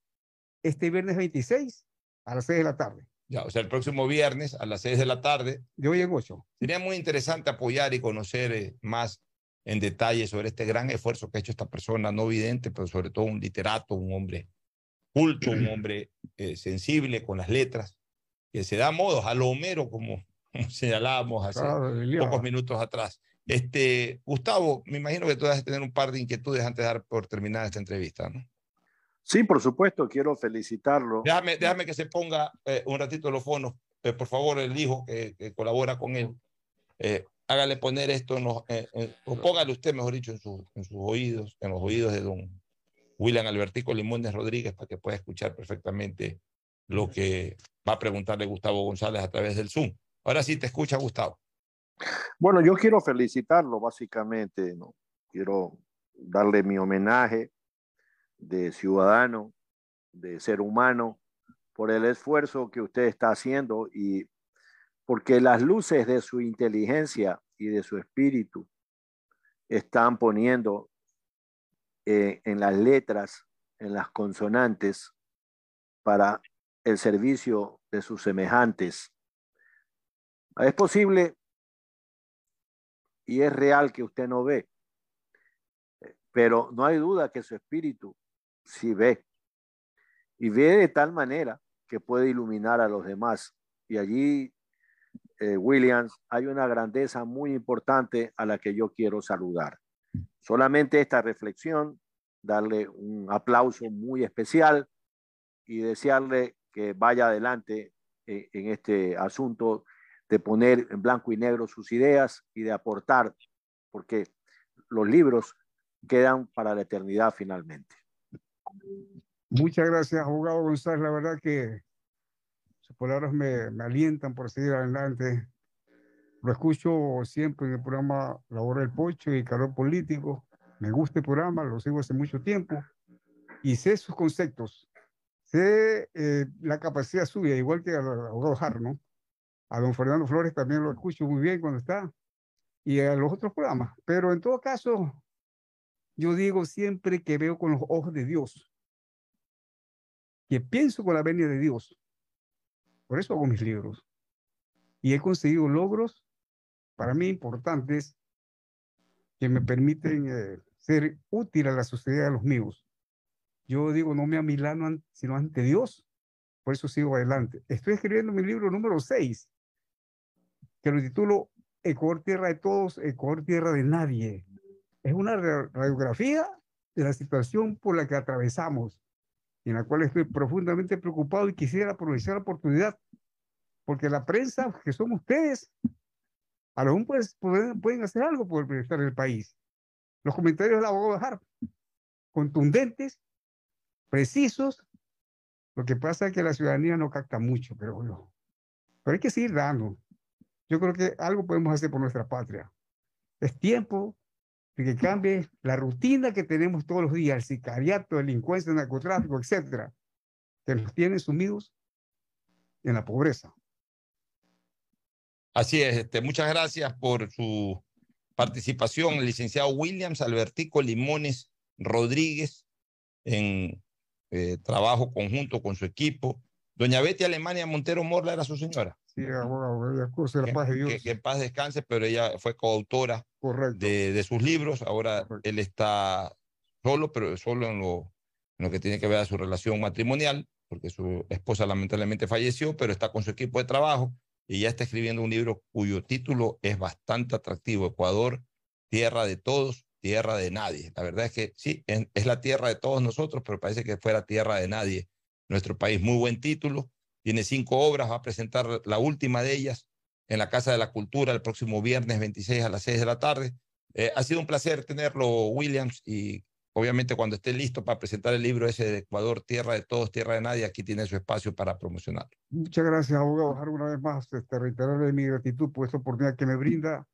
este viernes 26 a las 6 de la tarde. Ya, o sea, el próximo viernes a las 6 de la tarde. De hoy en 8. Sería muy interesante apoyar y conocer eh, más en detalle sobre este gran esfuerzo que ha hecho esta persona no vidente, pero sobre todo un literato, un hombre culto, un hombre eh, sensible con las letras, que se da modos a lo Homero, como, como señalábamos hace Claro, pocos minutos atrás. Este, Gustavo, me imagino que tú vas a tener un par de inquietudes antes de dar por terminada esta entrevista, ¿no? Sí, por supuesto, quiero felicitarlo. Déjame, déjame que se ponga eh, un ratito los fonos, eh, por favor, el hijo que, que colabora con él. eh, hágale poner esto, en los, eh, o póngale usted, mejor dicho, en, su- en sus oídos, en los oídos de don William Albertico Limones Rodríguez, para que pueda escuchar perfectamente lo que va a preguntarle Gustavo González a través del Zoom. Ahora sí te escucha, Gustavo. Bueno, yo quiero felicitarlo básicamente, ¿no? Quiero darle mi homenaje de ciudadano, de ser humano, por el esfuerzo que usted está haciendo y porque las luces de su inteligencia y de su espíritu están poniendo eh, en las letras, en las consonantes, para el servicio de sus semejantes. Es posible y es real que usted no ve, pero no hay duda que su espíritu sí ve y ve de tal manera que puede iluminar a los demás. Y allí, eh, Williams, hay una grandeza muy importante a la que yo quiero saludar. Solamente esta reflexión, darle un aplauso muy especial y desearle que vaya adelante eh, en este asunto de poner en blanco y negro sus ideas y de aportar, porque los libros quedan para la eternidad finalmente. Muchas gracias, abogado González. La verdad que sus palabras me, me alientan por seguir adelante. Lo escucho siempre en el programa La Hora del Pocho y Calor Político. Me gusta el programa, lo sigo hace mucho tiempo y sé sus conceptos. Sé eh, la capacidad suya, igual que abogado Jarno. A don Fernando Flores también lo escucho muy bien cuando está y a los otros programas. Pero en todo caso, yo digo siempre que veo con los ojos de Dios, que pienso con la venia de Dios. Por eso hago mis libros. Y he conseguido logros para mí importantes que me permiten eh, ser útil a la sociedad de los míos. Yo digo, no me amilano sino ante Dios. Por eso sigo adelante. Estoy escribiendo mi libro número 6, que lo titulo Ecuador Tierra de Todos, Ecuador Tierra de Nadie. Es una radiografía de la situación por la que atravesamos, en la cual estoy profundamente preocupado y quisiera aprovechar la oportunidad, porque la prensa, que son ustedes, a lo mejor pueden, pueden hacer algo por el bienestar del país. Los comentarios del abogado Harp, contundentes, precisos. Lo que pasa es que la ciudadanía no capta mucho, pero bueno, pero hay que seguir dando. Yo creo que algo podemos hacer por nuestra patria. Es tiempo de que cambie la rutina que tenemos todos los días, el sicariato, delincuencia, narcotráfico, etcétera, que nos tienen sumidos en la pobreza. Así es, este, muchas gracias por su participación, el licenciado Williams Albertico Limones Rodríguez, en eh, trabajo conjunto con su equipo. Doña Betty Alemania Montero Morla era su señora. Sí, abogado, la paz de Dios. Que, en paz descanse, pero ella fue coautora de, de, sus libros. Ahora él está solo, pero solo en lo, en lo que tiene que ver a su relación matrimonial, porque su esposa lamentablemente falleció, pero está con su equipo de trabajo y ya está escribiendo un libro cuyo título es bastante atractivo, Ecuador, tierra de todos, tierra de nadie. La verdad es que sí, es la tierra de todos nosotros, pero parece que fuera tierra de nadie. Nuestro país, muy buen título, tiene cinco obras, va a presentar la última de ellas en la Casa de la Cultura el próximo viernes 26 a las 6 de la tarde. Eh, ha sido un placer tenerlo, Williams, y obviamente cuando esté listo para presentar el libro ese de Ecuador, Tierra de Todos, Tierra de Nadie, aquí tiene su espacio para promocionarlo. Muchas gracias, abogado. Una vez más, este, reiterarle mi gratitud por esta oportunidad que me brinda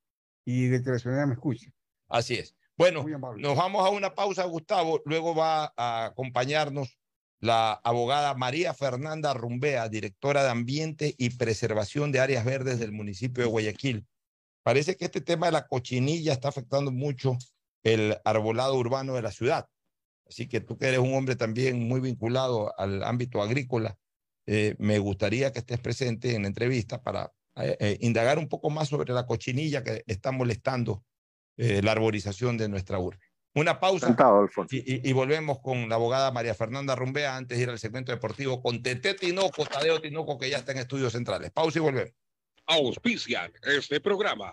y de que la ciudadanía me escuche. Así es. Bueno, nos vamos a una pausa, Gustavo. Luego va a acompañarnos la abogada María Fernanda Rumbea, directora de Ambiente y Preservación de Áreas Verdes del municipio de Guayaquil. Parece que este tema de la cochinilla está afectando mucho el arbolado urbano de la ciudad. Así que tú que eres un hombre también muy vinculado al ámbito agrícola, eh, me gustaría que estés presente en la entrevista para eh, eh, indagar un poco más sobre la cochinilla que está molestando eh, la arborización de nuestra urbe. Una pausa y, y, volvemos con la abogada María Fernanda Rumbea antes de ir al segmento deportivo con Tete Tinoco, Tadeo Tinoco, que ya está en estudios centrales. Pausa y volvemos. Auspician este programa.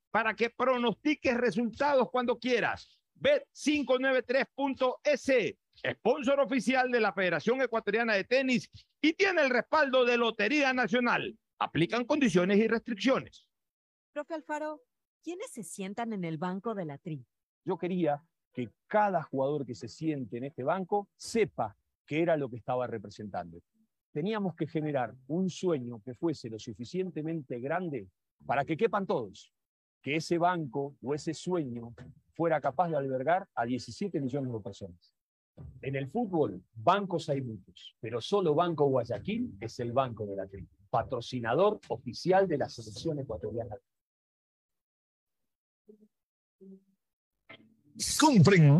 para que pronostiques resultados cuando quieras. Bet593.es, sponsor oficial de la Federación Ecuatoriana de Tenis y tiene el respaldo de Lotería Nacional. Aplican condiciones y restricciones. Profe Alfaro, ¿quiénes se sientan en el banco de la tri? Yo quería que cada jugador que se siente en este banco sepa qué era lo que estaba representando. Teníamos que generar un sueño que fuese lo suficientemente grande para que quepan todos, que ese banco o ese sueño fuera capaz de albergar a 17 millones de personas. En el fútbol, bancos hay muchos, pero solo Banco Guayaquil es el banco de la tri patrocinador oficial de la selección ecuatoriana. Compren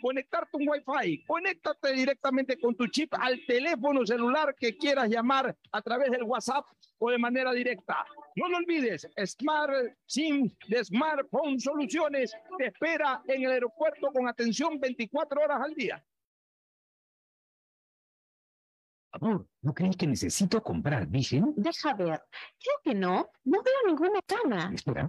conectarte un Wi-Fi. Conéctate directamente con tu chip al teléfono celular que quieras llamar a través del WhatsApp o de manera directa. No lo olvides, Smart SIM de Smartphone Soluciones te espera en el aeropuerto con atención 24 horas al día. Amor, ¿no crees que necesito comprar Vision? Deja ver. Creo que no. No veo ninguna cama. Espera.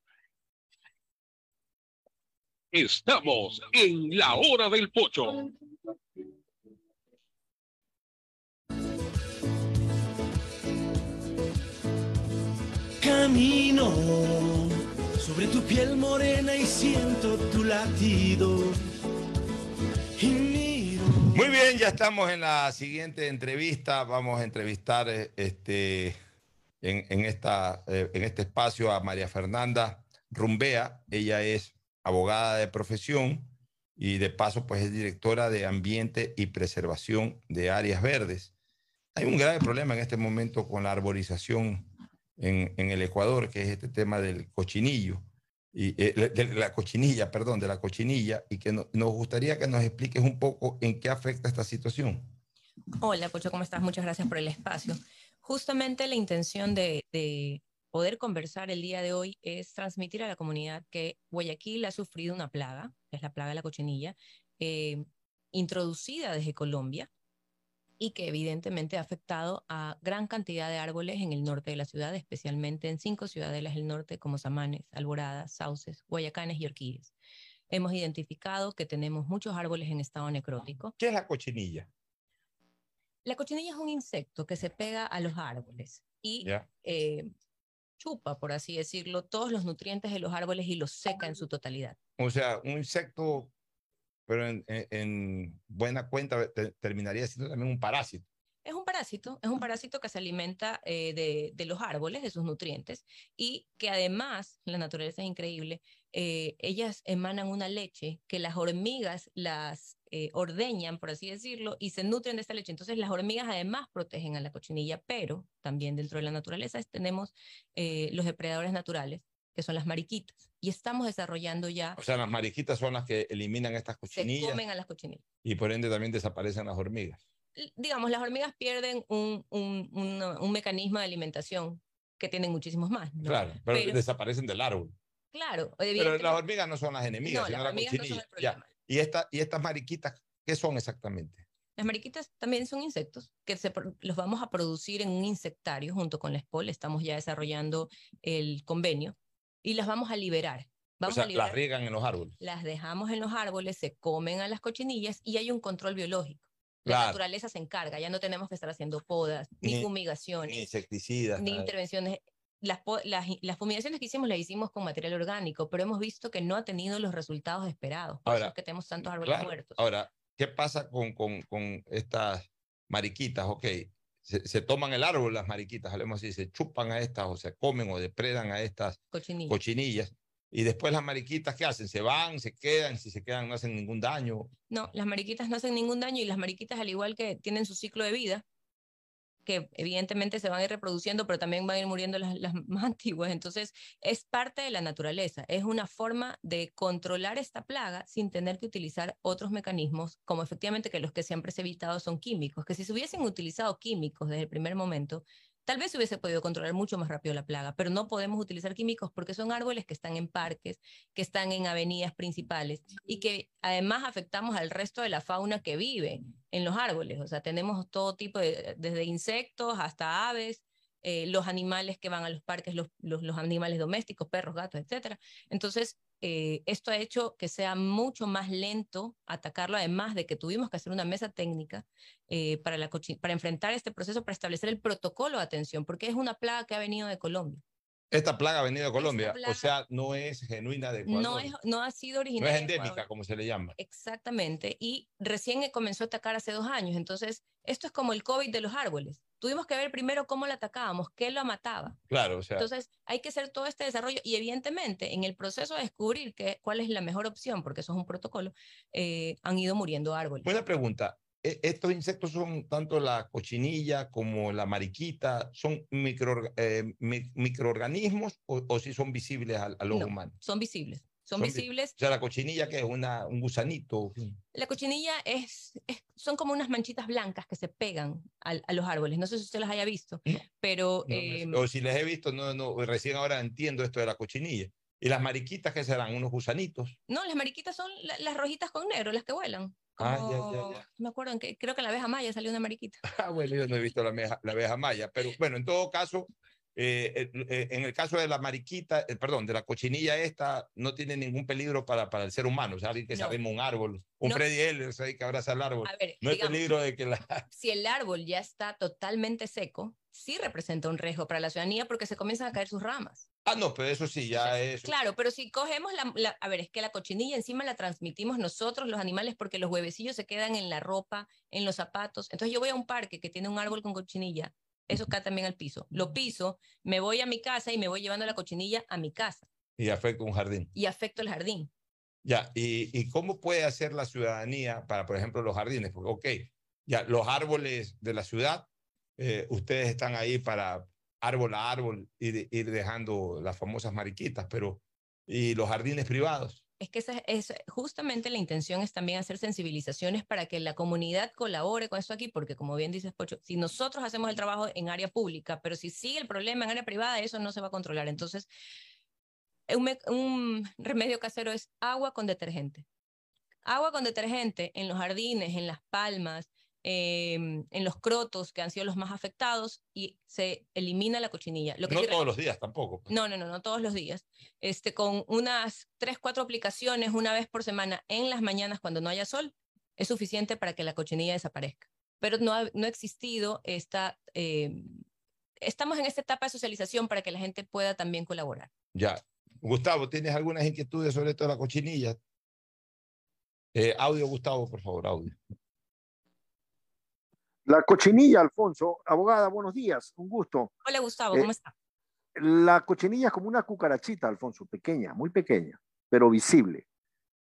Estamos en la hora del pocho. Camino sobre tu piel morena y siento tu latido. Y miro. Muy bien, ya estamos en la siguiente entrevista. Vamos a entrevistar eh, este, en, en esta, eh, en este espacio a María Fernanda Rumbea. Ella es abogada de profesión y de paso pues es directora de Ambiente y Preservación de Áreas Verdes. Hay un grave problema en este momento con la arborización en, el Ecuador, que es este tema del cochinillo, y, eh, de la cochinilla, perdón, de la cochinilla, y que no- nos gustaría que nos expliques un poco en qué afecta esta situación. Hola, Pocho, ¿cómo estás? Muchas gracias por el espacio. Justamente la intención de poder conversar el día de hoy es transmitir a la comunidad que Guayaquil ha sufrido una plaga, que es la plaga de la cochinilla, eh, introducida desde Colombia y que evidentemente ha afectado a gran cantidad de árboles en el norte de la ciudad, especialmente en cinco ciudadelas del norte como Samanes, Alborada, Sauces, Guayacanes y Orquídeas. Hemos identificado que tenemos muchos árboles en estado necrótico. ¿Qué es la cochinilla? La cochinilla es un insecto que se pega a los árboles y Ya. eh, chupa, por así decirlo, todos los nutrientes de los árboles y los seca en su totalidad. O sea, un insecto, pero en, en- en buena cuenta te- terminaría siendo también un parásito. Es un parásito, es un parásito que se alimenta eh, de, de los árboles, de sus nutrientes, y que además, la naturaleza es increíble, eh, ellas emanan una leche que las hormigas las eh, ordeñan, por así decirlo, y se nutren de esta leche. Entonces las hormigas además protegen a la cochinilla, pero también dentro de la naturaleza tenemos eh, los depredadores naturales, que son las mariquitas, y estamos desarrollando ya, O sea, las mariquitas son las que eliminan estas se cochinillas comen a las cochinillas. y por ende también desaparecen las hormigas. digamos, las hormigas pierden un, un, un mecanismo de alimentación que tienen muchísimos más. ¿no? Claro, pero, Pero- desaparecen del árbol. Claro, Pero las hormigas no son las enemigas, No, sino las la hormigas no son cochinilla. el Ya. Y, esta, y estas mariquitas, ¿qué son exactamente? Las mariquitas también son insectos que se, los vamos a producir en un insectario junto con la SPOL. Estamos ya desarrollando el convenio y las vamos a liberar. Vamos o sea, a liberar. las riegan en los árboles. las dejamos en los árboles, se comen a las cochinillas y hay un control biológico. La Claro. naturaleza se encarga, ya no tenemos que estar haciendo podas, ni, Ni- fumigaciones. Ni insecticidas. ni nada. intervenciones. Las, las, las fumigaciones que hicimos las hicimos con material orgánico, pero hemos visto que no ha tenido los resultados esperados. Por eso Ahora, es que tenemos tantos árboles Claro. muertos. Ahora, ¿qué pasa con, con, con estas mariquitas? Ok, se, se toman el árbol las mariquitas, hablemos así, se chupan a estas o se comen o depredan a estas Cochinillas. cochinillas. Y después las mariquitas, ¿qué hacen? Se van, se quedan, si se quedan no hacen ningún daño. No, las mariquitas no hacen ningún daño y las mariquitas, al igual que tienen su ciclo de vida, que evidentemente se van a ir reproduciendo, pero también van a ir muriendo las, más antiguas. Entonces, es parte de la naturaleza. Es una forma de controlar esta plaga sin tener que utilizar otros mecanismos, como efectivamente que los que siempre se ha evitado son químicos, que si se hubiesen utilizado químicos desde el primer momento, Tal vez se hubiese podido controlar mucho más rápido la plaga, pero no podemos utilizar químicos porque son árboles que están en parques, que están en avenidas principales y que además afectamos al resto de la fauna que vive en los árboles. O sea, tenemos todo tipo de, desde insectos hasta aves, eh, los animales que van a los parques, los, los, los animales domésticos, perros, gatos, etc. Entonces, eh, esto ha hecho que sea mucho más lento atacarlo, además de que tuvimos que hacer una mesa técnica eh, para, para enfrentar este proceso, para establecer el protocolo de atención, porque es una plaga que ha venido de Colombia. Esta plaga ha venido de Colombia, o sea, no es genuina de Ecuador. No, es, no ha sido No originaria. es de Ecuador. endémica, como se le llama. Exactamente. Y recién comenzó a atacar hace dos años. Entonces, esto es como el COVID de los árboles. Tuvimos que ver primero cómo lo atacábamos, qué lo mataba. Claro, o sea. Entonces, hay que hacer todo este desarrollo y evidentemente en el proceso de descubrir que, cuál es la mejor opción, porque eso es un protocolo, eh, han ido muriendo árboles. Buena pregunta. E- Estos insectos son tanto la cochinilla como la mariquita, ¿son micro, eh, mi- microorganismos o, o si son visibles al, al ojo No, humano? son visibles. Son, vi- visibles. O sea, la cochinilla que es una, un gusanito. La cochinilla es, es- son como unas manchitas blancas que se pegan al- a, los árboles. No sé si usted las haya visto, pero No, no eh, o si les he visto, no, no, recién ahora entiendo esto de la cochinilla. ¿Y las mariquitas que serán? ¿Unos gusanitos? no, las mariquitas son la- las rojitas con negro, las que vuelan. Ah, ya, ya, ya. No me acuerdo en qué, creo que en la abeja maya salió una mariquita. Ah, bueno, yo no he visto la, meja- la abeja maya, pero bueno, en todo caso, eh, eh, eh, en el caso de la mariquita, eh, perdón, de la cochinilla esta, no tiene ningún peligro para, para el ser humano, o sea, alguien que No. a un árbol, un No. Freddy Ehlers ahí que abraza el árbol, A ver, no hay digamos, peligro de que la... si el árbol ya está totalmente seco, sí representa un riesgo para la ciudadanía porque se comienzan a caer sus ramas. Ah, no, pero eso sí, ya es... Claro, pero si cogemos la, la- a ver, es que la cochinilla encima la transmitimos nosotros los animales porque los huevecillos se quedan en la ropa, en los zapatos. Entonces yo voy a un parque que tiene un árbol con cochinilla, eso cae también al piso. Lo piso, me voy a mi casa y me voy llevando la cochinilla a mi casa Y afecta un jardín. y afecto el jardín. Ya, y, y cómo puede hacer la ciudadanía para, por ejemplo, los jardines? Porque, ok, ya los árboles de la ciudad, eh, ustedes están ahí para árbol a árbol ir, ir dejando las famosas mariquitas, pero ¿y los jardines privados? Es que esa es justamente la intención es también hacer sensibilizaciones para que la comunidad colabore con esto aquí, porque como bien dices, Pocho, si nosotros hacemos el trabajo en área pública, pero si sigue el problema en área privada, eso no se va a controlar. Entonces, un remedio casero es agua con detergente. Agua con detergente en los jardines, en las palmas, em, en los crotos, que han sido los más afectados, y se elimina la cochinilla. Lo que No sí- todos los días tampoco. no, no, no, no todos los días. Este, con unas tres, cuatro aplicaciones una vez por semana en las mañanas cuando no haya sol, es suficiente para que la cochinilla desaparezca. Pero no ha, no ha existido esta... eh, estamos en esta etapa de socialización para que la gente pueda también colaborar. Ya. Gustavo, ¿tienes algunas inquietudes sobre esto de la cochinilla? Eh, audio, Gustavo, por favor, audio. La cochinilla, Alfonso, abogada, buenos días, un gusto. Hola Gustavo, Eh, ¿cómo está? La cochinilla es como una cucarachita, Alfonso, pequeña, muy pequeña, pero visible.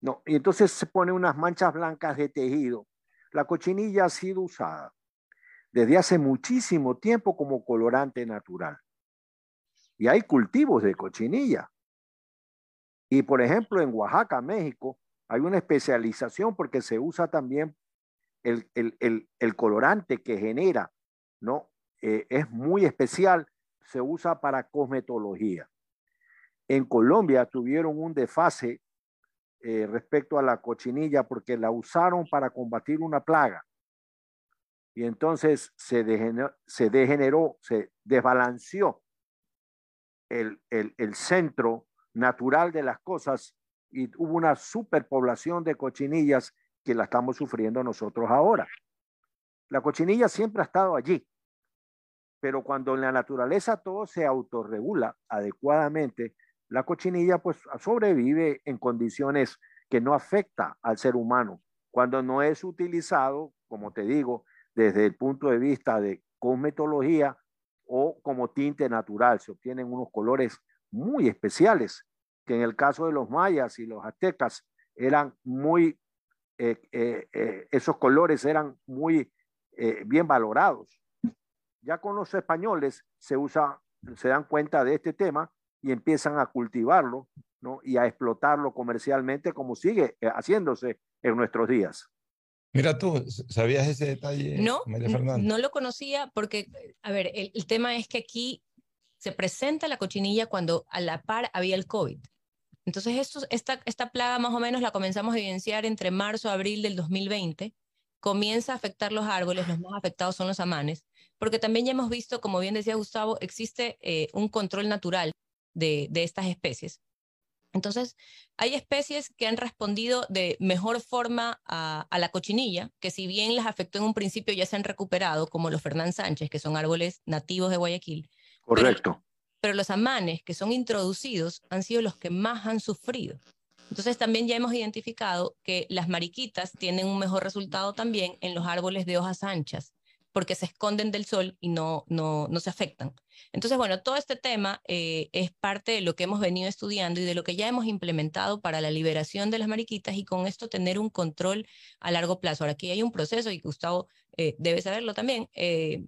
No, y entonces se pone unas manchas blancas de tejido. La cochinilla ha sido usada desde hace muchísimo tiempo como colorante natural. Y hay cultivos de cochinilla. Y por ejemplo, en Oaxaca, México, hay una especialización porque se usa también el, el- el- colorante que genera, ¿no? Eh, es muy especial, se usa para cosmetología. En Colombia tuvieron un desfase eh, respecto a la cochinilla porque la usaron para combatir una plaga. Y entonces se degeneró, se, degeneró, se desbalanceó el, el, el centro natural de las cosas y hubo una superpoblación de cochinillas que la estamos sufriendo nosotros ahora. La cochinilla siempre ha estado allí, pero cuando en la naturaleza todo se autorregula adecuadamente, la cochinilla pues sobrevive en condiciones que no afecta al ser humano. Cuando no es utilizado, como te digo, desde el punto de vista de cosmetología o como tinte natural, se obtienen unos colores muy especiales que en el caso de los mayas y los aztecas eran muy, eh, eh, eh, esos colores eran muy eh, bien valorados. Ya con los españoles se usa, se dan cuenta de este tema y empiezan a cultivarlo ¿no? y a explotarlo comercialmente como sigue eh, haciéndose en nuestros días. Mira tú, ¿sabías ese detalle, No, María Fernanda? no lo conocía porque, a ver, el, el tema es que aquí se presenta la cochinilla cuando a la par había el COVID. Entonces, esto, esta, esta plaga más o menos la comenzamos a evidenciar entre marzo a abril del 2020. Comienza a afectar los árboles, los más afectados son los amanes, porque también ya hemos visto, como bien decía Gustavo, existe eh, un control natural de, de estas especies. Entonces, hay especies que han respondido de mejor forma a, a la cochinilla, que si bien las afectó en un principio ya se han recuperado, como los Fernán Sánchez, que son árboles nativos de Guayaquil, Correcto. Pero los amanes que son introducidos han sido los que más han sufrido. Entonces también ya hemos identificado que las mariquitas tienen un mejor resultado también en los árboles de hojas anchas, porque se esconden del sol y no, no, no se afectan. Entonces, bueno, todo este tema eh, es parte de lo que hemos venido estudiando y de lo que ya hemos implementado para la liberación de las mariquitas y con esto tener un control a largo plazo. Ahora, aquí hay un proceso y Gustavo eh, debe saberlo también. eh,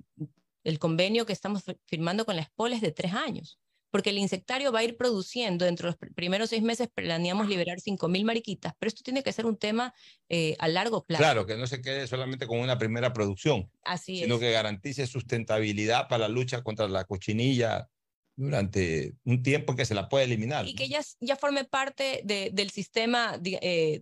el convenio que estamos fi- firmando con la SPOL es de tres años, porque el insectario va a ir produciendo, dentro de los pr- primeros seis meses planeamos liberar 5.000 mariquitas, pero esto tiene que ser un tema eh, a largo plazo. Claro, que no se quede solamente con una primera producción, Así sino es. que garantice sustentabilidad para la lucha contra la cochinilla durante un tiempo que se la puede eliminar. Y que ya, ya forme parte de- del sistema eh,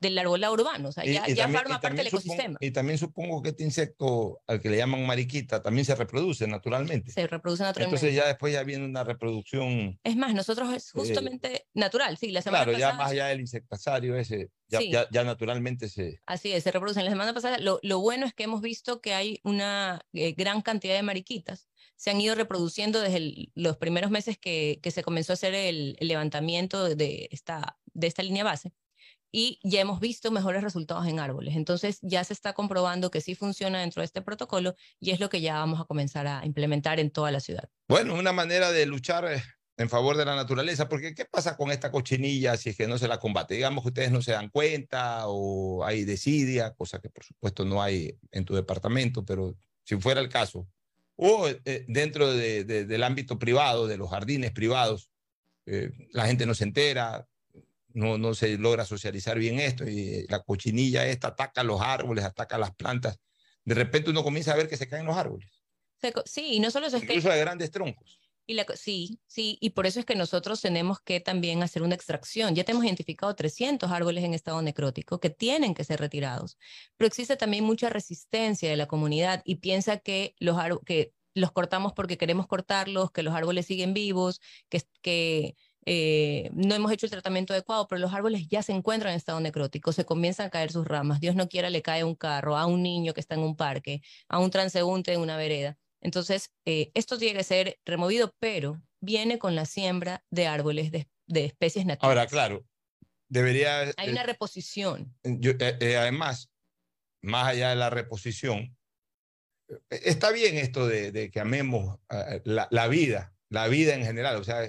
del arbolado urbano, o sea, Y- ya, y ya también- forma y parte del también supongo- ecosistema. y también supongo que este insecto, al que le llaman mariquita, también se reproduce naturalmente. Se reproduce naturalmente. Entonces ya después ya viene una reproducción, Es más, nosotros es justamente natural, sí, la semana claro, ya pasada... más allá del insectasario ese, ya, Sí. ya, ya naturalmente se... Así es, se reproducen. La semana pasada, lo, lo bueno es que hemos visto que hay una eh, gran cantidad de mariquitas. Se han ido reproduciendo desde el- los primeros meses que, que se comenzó a hacer el, el levantamiento de esta, de esta línea base. Y ya hemos visto mejores resultados en árboles. Entonces ya se está comprobando que sí funciona dentro de este protocolo y es lo que ya vamos a comenzar a implementar en toda la ciudad. Bueno, una manera de luchar eh, en favor de la naturaleza, porque ¿qué pasa con esta cochinilla si es que no se la combate? Digamos que ustedes no se dan cuenta o hay desidia, cosa que por supuesto no hay en tu departamento, pero si fuera el caso, o eh, dentro de- de- del ámbito privado, de los jardines privados, eh, la gente no se entera, no, no se logra socializar bien esto y la cochinilla esta ataca los árboles, ataca las plantas. De repente uno comienza a ver que se caen los árboles, Sí, y no solo eso es que... incluso de grandes troncos. Y la sí, sí, y por eso es que nosotros tenemos que también hacer una extracción. Ya tenemos identificado 300 árboles en estado necrótico que tienen que ser retirados, pero existe también mucha resistencia de la comunidad y piensa que los, que los cortamos porque queremos cortarlos, que los árboles siguen vivos, que, que eh, no hemos hecho el tratamiento adecuado, pero los árboles ya se encuentran en estado necrótico, se comienzan a caer sus ramas. Dios no quiera le cae a un carro, a un niño que está en un parque, a un transeúnte en una vereda. Entonces, eh, esto tiene que ser removido, pero viene con la siembra de árboles de, de especies nativas. Ahora, claro, debería... Hay eh, una reposición. yo- además, más allá de la reposición, está bien esto de, de que amemos la, la vida, la vida en general. O sea,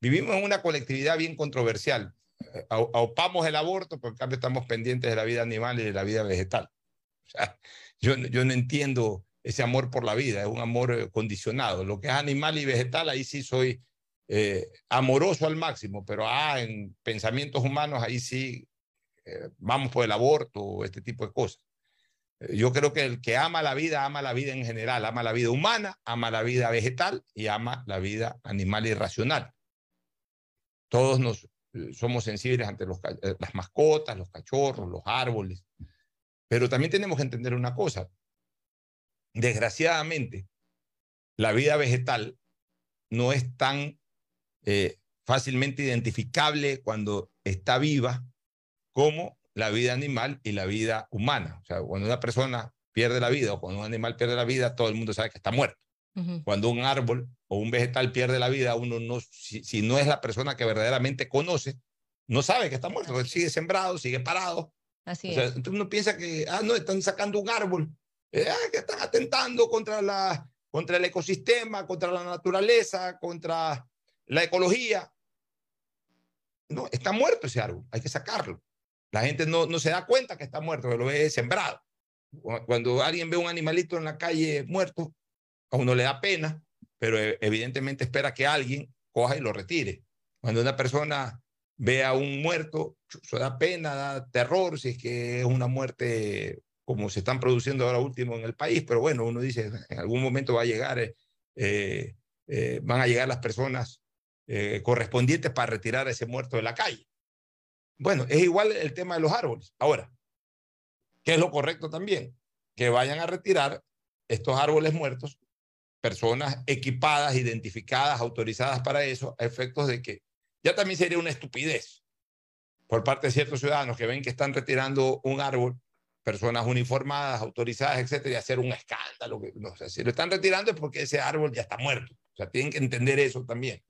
vivimos en una colectividad bien controversial. Eh, au- Aupamos el aborto, pero en cambio estamos pendientes de la vida animal y de la vida vegetal. O sea, yo, yo no entiendo ese amor por la vida, es un amor eh, condicionado. Lo que es animal y vegetal, ahí sí soy eh, amoroso al máximo, pero ah, en pensamientos humanos, ahí sí eh, vamos por el aborto o este tipo de cosas. Eh, Yo creo que el que ama la vida, ama la vida en general, ama la vida humana, ama la vida vegetal y ama la vida animal y racional. Todos nos eh, somos sensibles ante eh, las mascotas, los cachorros, los árboles, pero también tenemos que entender una cosa. Desgraciadamente, la vida vegetal no es tan eh, fácilmente identificable cuando está viva como la vida animal y la vida humana. O sea, cuando una persona pierde la vida o cuando un animal pierde la vida, todo el mundo sabe que está muerto. Cuando un árbol o un vegetal pierde la vida, uno no, si, si no es la persona que verdaderamente conoce, no sabe que está muerto, sigue sembrado, sigue parado. Así O sea, es. entonces uno piensa que, ah, no, están sacando un árbol, eh, ah, que están atentando contra, la, contra el ecosistema, contra la naturaleza, contra la ecología. No, está muerto ese árbol, hay que sacarlo. La gente no, no se da cuenta que está muerto, que lo ve sembrado. Cu- Cuando alguien ve un animalito en la calle muerto, a uno le da pena, pero eh, evidentemente espera que alguien coja y lo retire. Cuando una persona ve a un muerto, eso da pena, da terror, si es que es una muerte como se están produciendo ahora último en el país, pero bueno, uno dice, en algún momento va a llegar, eh, eh, eh, van a llegar las personas correspondientes para retirar a ese muerto de la calle. Bueno, es igual el tema de los árboles. Ahora, ¿qué es lo correcto también? Que vayan a retirar estos árboles muertos, personas equipadas, identificadas, autorizadas para eso, a efectos de que ya también sería una estupidez por parte de ciertos ciudadanos que ven que están retirando un árbol, personas uniformadas, autorizadas, etcétera, y hacer un escándalo. que- No, sea, si lo están retirando es porque ese árbol ya está muerto. O sea, tienen que entender eso también.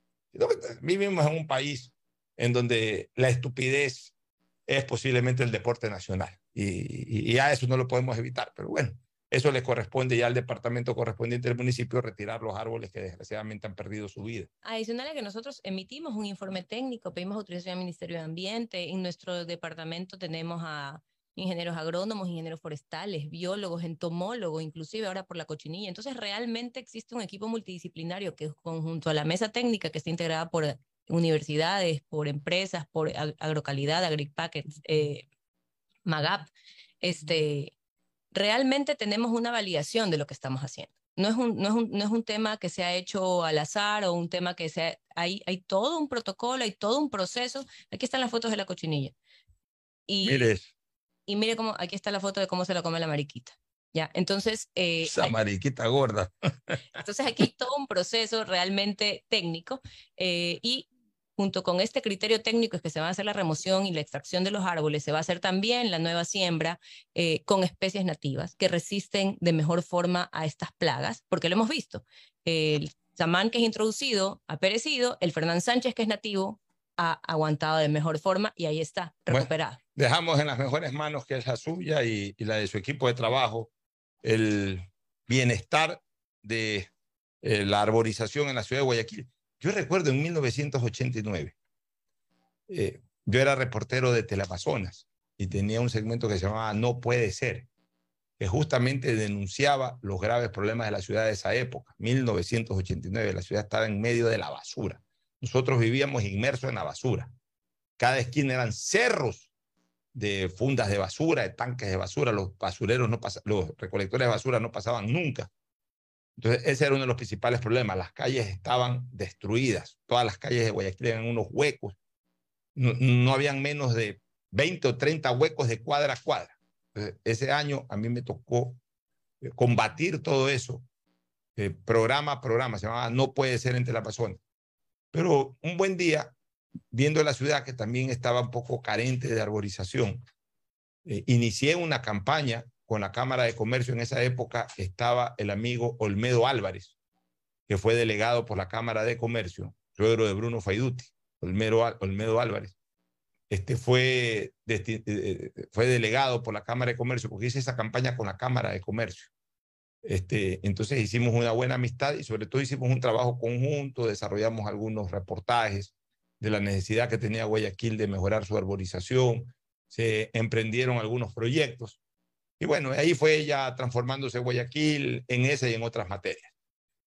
Vivimos en un país en donde la estupidez es posiblemente el deporte nacional. Y, y, y a eso no lo podemos evitar. Pero bueno, eso le corresponde ya al departamento correspondiente del municipio retirar los árboles que desgraciadamente han perdido su vida. Adicional a que nosotros emitimos un informe técnico, pedimos autorización al Ministerio de Ambiente, en nuestro departamento tenemos a ingenieros agrónomos, ingenieros forestales, biólogos, entomólogos, inclusive ahora por la cochinilla. Entonces realmente existe un equipo multidisciplinario que conjunto a la mesa técnica que está integrada por universidades, por empresas, por ag- agrocalidad, agripacket, eh, MAGAP, este, realmente tenemos una validación de lo que estamos haciendo. No es un, no es un, no es un tema que se ha hecho al azar o un tema que se ha- hay, hay todo un protocolo, hay todo un proceso. Aquí están las fotos de la cochinilla. Y, Mire, y mire cómo, aquí está la foto de cómo se la come la mariquita. Ya, entonces, eh, esa mariquita gorda. entonces aquí hay todo un proceso realmente técnico eh, y junto con este criterio técnico es que se va a hacer la remoción y la extracción de los árboles, se va a hacer también la nueva siembra eh, con especies nativas que resisten de mejor forma a estas plagas, porque lo hemos visto. El samán que es introducido ha perecido, el Fernán Sánchez que es nativo ha aguantado de mejor forma y ahí está, Bueno, recuperado. dejamos en las mejores manos que es la suya y, y la de su equipo de trabajo el bienestar de eh, la arborización en la ciudad de Guayaquil. Yo recuerdo en 1989, eh, yo era reportero de Teleamazonas y tenía un segmento que se llamaba No puede ser, que justamente denunciaba los graves problemas de la ciudad de esa época, 1989. La ciudad estaba en medio de la basura. Nosotros vivíamos inmersos en la basura. Cada esquina eran cerros de fundas de basura, de tanques de basura, los basureros los recolectores de basura no pasaban nunca. Entonces, ese era uno de los principales problemas. Las calles estaban destruidas. Todas las calles de Guayaquil eran unos huecos. No, no habían menos de 20 o 30 huecos de cuadra a cuadra. Ese año a mí me tocó eh, combatir todo eso, eh, programa a programa. Se llamaba No puede ser entre la persona. Pero un buen día, viendo la ciudad que también estaba un poco carente de arborización, eh, inicié una campaña con la Cámara de Comercio. En esa época estaba el amigo Olmedo Álvarez, que fue delegado por la Cámara de Comercio, suegro de Bruno Faiduti, Olmedo, Olmedo Álvarez. Este fue, eh, eh, fue delegado por la Cámara de Comercio, porque hice esa campaña con la Cámara de Comercio. Este, entonces hicimos una buena amistad y sobre todo hicimos un trabajo conjunto, desarrollamos algunos reportajes de la necesidad que tenía Guayaquil de mejorar su arborización, se emprendieron algunos proyectos y bueno, ahí fue ya transformándose Guayaquil en esa y en otras materias.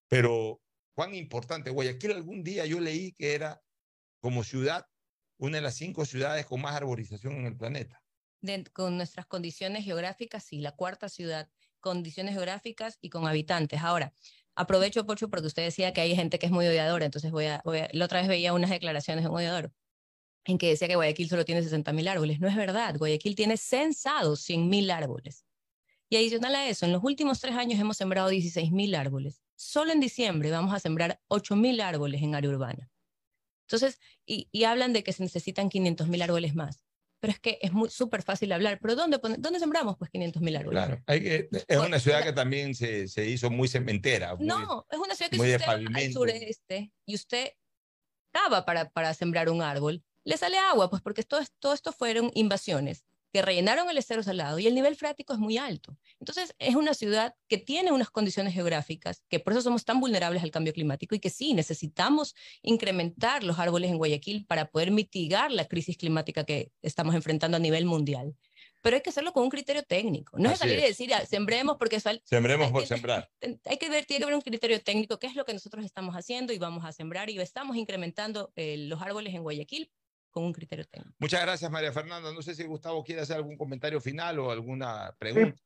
Pero cuán importante, Guayaquil algún día yo leí que era como ciudad una de las cinco ciudades con más arborización en el planeta. con nuestras condiciones geográficas, sí, la cuarta ciudad, condiciones geográficas y con habitantes. Ahora, aprovecho, Pocho, porque usted decía que hay gente que es muy odiadora, entonces voy a- la otra vez veía unas declaraciones de un odiador en que decía que Guayaquil solo tiene 60 mil árboles. No es verdad, Guayaquil tiene censados 100 mil árboles. Y adicional a eso, en los últimos tres años hemos sembrado 16 mil árboles. Solo en diciembre vamos a sembrar 8 mil árboles en área urbana. Entonces, y, y hablan de que se necesitan 500 mil árboles más. Pero es que es súper fácil hablar. ¿Pero dónde, sembramos? Pues 500 mil árboles. Claro, hay que, es una ciudad que también se, se hizo muy cementera. muy- No, es una ciudad que si usted al sureste y usted para, para sembrar un árbol, le sale agua, pues porque todo, todo esto fueron invasiones que rellenaron el estero salado y el nivel freático es muy alto. Entonces, es una ciudad que tiene unas condiciones geográficas, que por eso somos tan vulnerables al cambio climático y que sí, necesitamos incrementar los árboles en Guayaquil para poder mitigar la crisis climática que estamos enfrentando a nivel mundial. pero hay que hacerlo con un criterio técnico. No es salir y decir, "Ah, sembremos porque sal-". Sembremos por Hay que- sembrar. hay que ver, tiene que haber un criterio técnico, qué es lo que nosotros estamos haciendo y vamos a sembrar y estamos incrementando eh, los árboles en Guayaquil con un criterio técnico. Muchas gracias, María Fernanda. No sé si Gustavo quiere hacer algún comentario final o alguna pregunta.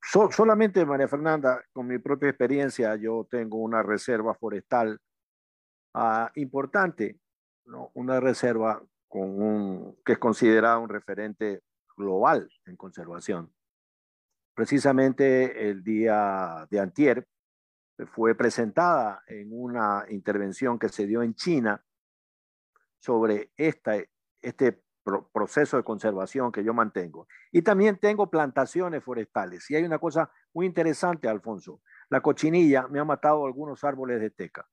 So- solamente, María Fernanda, con mi propia experiencia, yo tengo una reserva forestal ah, importante, ¿no? una reserva con un, que es considerada un referente global en conservación. Precisamente el día de antier fue presentada en una intervención que se dio en China sobre esta, este pro- proceso de conservación que yo mantengo. Y también tengo plantaciones forestales. Y hay una cosa muy interesante, Alfonso. La cochinilla me ha matado algunos árboles de teca.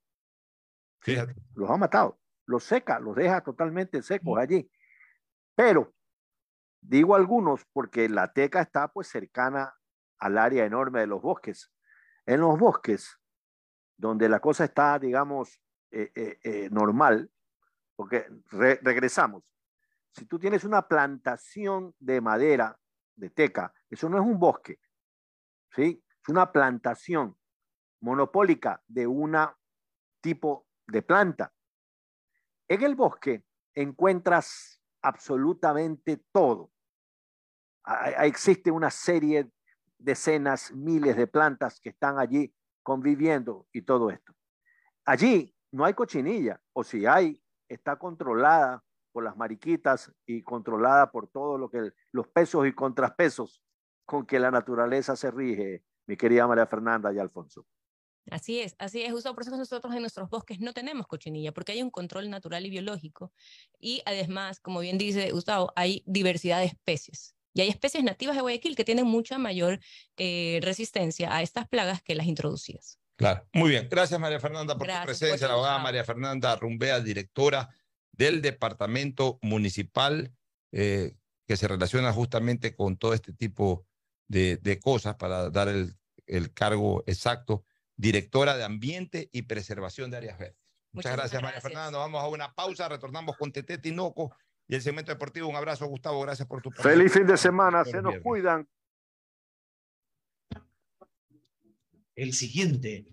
Fíjate. Los ha matado. Los seca, los deja totalmente secos allí. Pero digo algunos porque la teca está pues cercana al área enorme de los bosques. En los bosques, donde la cosa está, digamos, eh, eh, eh, normal, porque re- regresamos. Si tú tienes una plantación de madera, de teca, eso no es un bosque, ¿sí? Es una plantación monopólica de una tipo de planta. En el bosque encuentras absolutamente todo. Hay- Existe una serie, decenas, miles de plantas que están allí conviviendo y todo esto. Allí no hay cochinilla, o si hay, está controlada por las mariquitas y controlada por todo lo que los pesos y contrapesos con que la naturaleza se rige, mi querida María Fernanda y Alfonso. Así es, así es, justo por eso nosotros en nuestros bosques no tenemos cochinilla, porque hay un control natural y biológico. Y además, como bien dice Gustavo, hay diversidad de especies. Y hay especies nativas de Guayaquil que tienen mucha mayor eh, resistencia a estas plagas que las introducidas. Claro. Muy bien. Gracias, María Fernanda, por Gracias, tu presencia. Pocho, La abogada. María Fernanda Rumbea, directora del Departamento Municipal, eh, que se relaciona justamente con todo este tipo de, de cosas para dar el, el cargo exacto, directora de Ambiente y Preservación de Áreas Verdes. Muchas, Muchas gracias, María. Fernanda. Nos vamos a una pausa, retornamos con Tete Tinoco y el segmento deportivo. Un abrazo, Gustavo. Gracias por tu presencia. Feliz fin de semana, se nos cuidan. El siguiente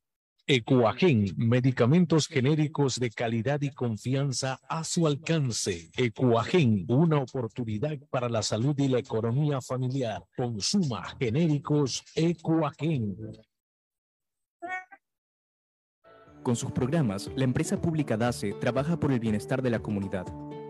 Ecuagen, medicamentos genéricos de calidad y confianza a su alcance. Ecuagen, una oportunidad para la salud y la economía familiar. Consuma genéricos Ecuagen. Con sus programas, la empresa pública DACE trabaja por el bienestar de la comunidad.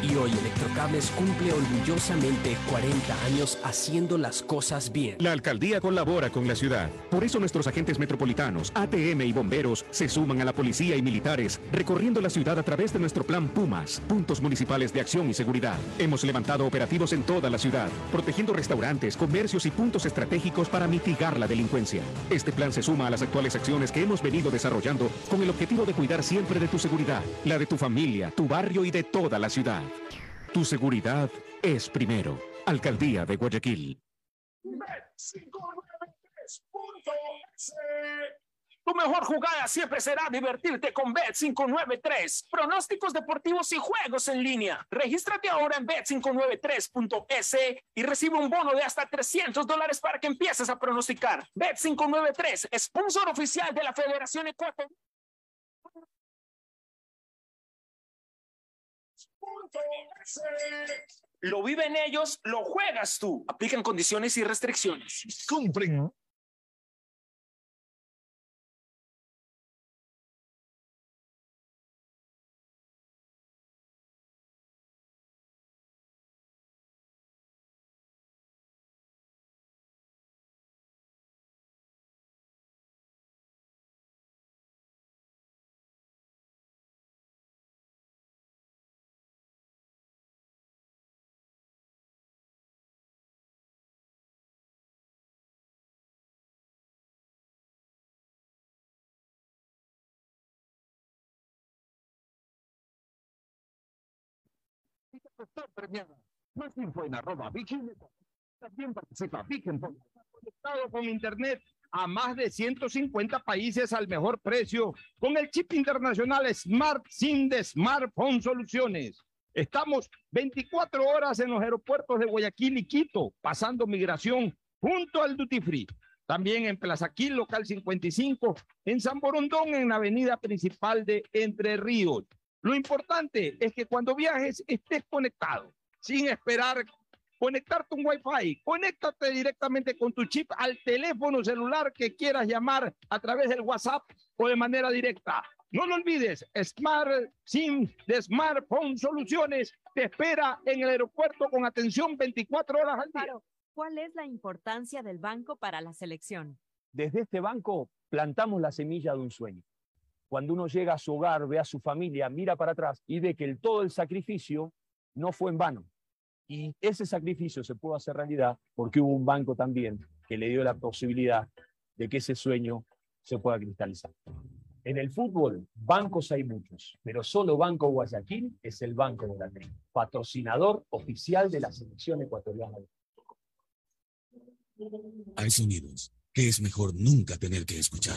Y hoy Electrocables cumple orgullosamente 40 años haciendo las cosas bien. La alcaldía colabora con la ciudad. Por eso nuestros agentes metropolitanos, ATM y bomberos se suman a la policía y militares, recorriendo la ciudad a través de nuestro plan Pumas, puntos municipales de acción y seguridad. Hemos levantado operativos en toda la ciudad, protegiendo restaurantes, comercios y puntos estratégicos para mitigar la delincuencia. Este plan se suma a las actuales acciones que hemos venido desarrollando con el objetivo de cuidar siempre de tu seguridad, la de tu familia, tu barrio y de toda la ciudad. Tu seguridad es primero. Alcaldía de Guayaquil. Tu mejor jugada siempre será divertirte con Bet593. Pronósticos deportivos y juegos en línea. Regístrate ahora en bet593.es y recibe un bono de hasta 300 dólares para que empieces a pronosticar. Bet593, sponsor oficial de la Federación Ecuatoriana. Lo viven ellos, lo juegas tú. Aplican condiciones y restricciones. Compren. Está premiada. Más info en arroba. También participa Viking. Conectado con Internet a más de 150 países al mejor precio con el chip internacional Smart SIM de Smartphone Soluciones. Estamos 24 horas en los aeropuertos de Guayaquil y Quito, pasando migración junto al Duty Free. También en Plaza Quil, local 55, en San Borondón, en la avenida principal de Entre Ríos. Lo importante es que cuando viajes estés conectado, sin esperar conectarte un Wi-Fi. Conéctate directamente con tu chip al teléfono celular que quieras llamar a través del WhatsApp o de manera directa. No lo olvides, Smart SIM de Smartphone Soluciones te espera en el aeropuerto con atención 24 horas al día. ¿Cuál es la importancia del banco para la selección? Desde este banco plantamos la semilla de un sueño. Cuando uno llega a su hogar, ve a su familia, mira para atrás y ve que el, todo el sacrificio no fue en vano. Y ese sacrificio se pudo hacer realidad porque hubo un banco también que le dio la posibilidad de que ese sueño se pueda cristalizar. En el fútbol, bancos hay muchos, pero solo Banco Guayaquil es el banco de la tri, patrocinador oficial de la selección ecuatoriana. Hay sonidos que es mejor nunca tener que escuchar.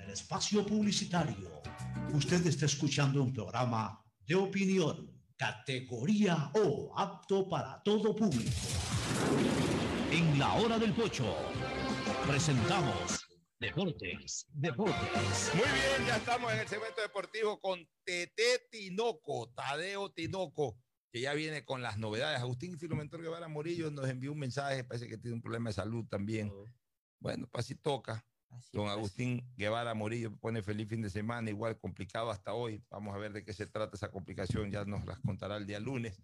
espacio publicitario. Usted está escuchando un programa de opinión, categoría O, apto para todo público. En la hora del pocho, presentamos Deportes, Deportes. Muy bien, ya estamos en el segmento deportivo con Tete Tinoco, Tadeo Tinoco, que ya viene con las novedades. Agustín Filomentor Guevara Morillo nos envió un mensaje, parece que tiene un problema de salud también. Bueno, pues así toca. Don Agustín Guevara Morillo pone feliz fin de semana, igual complicado hasta hoy. Vamos a ver de qué se trata esa complicación, ya nos las contará el día lunes.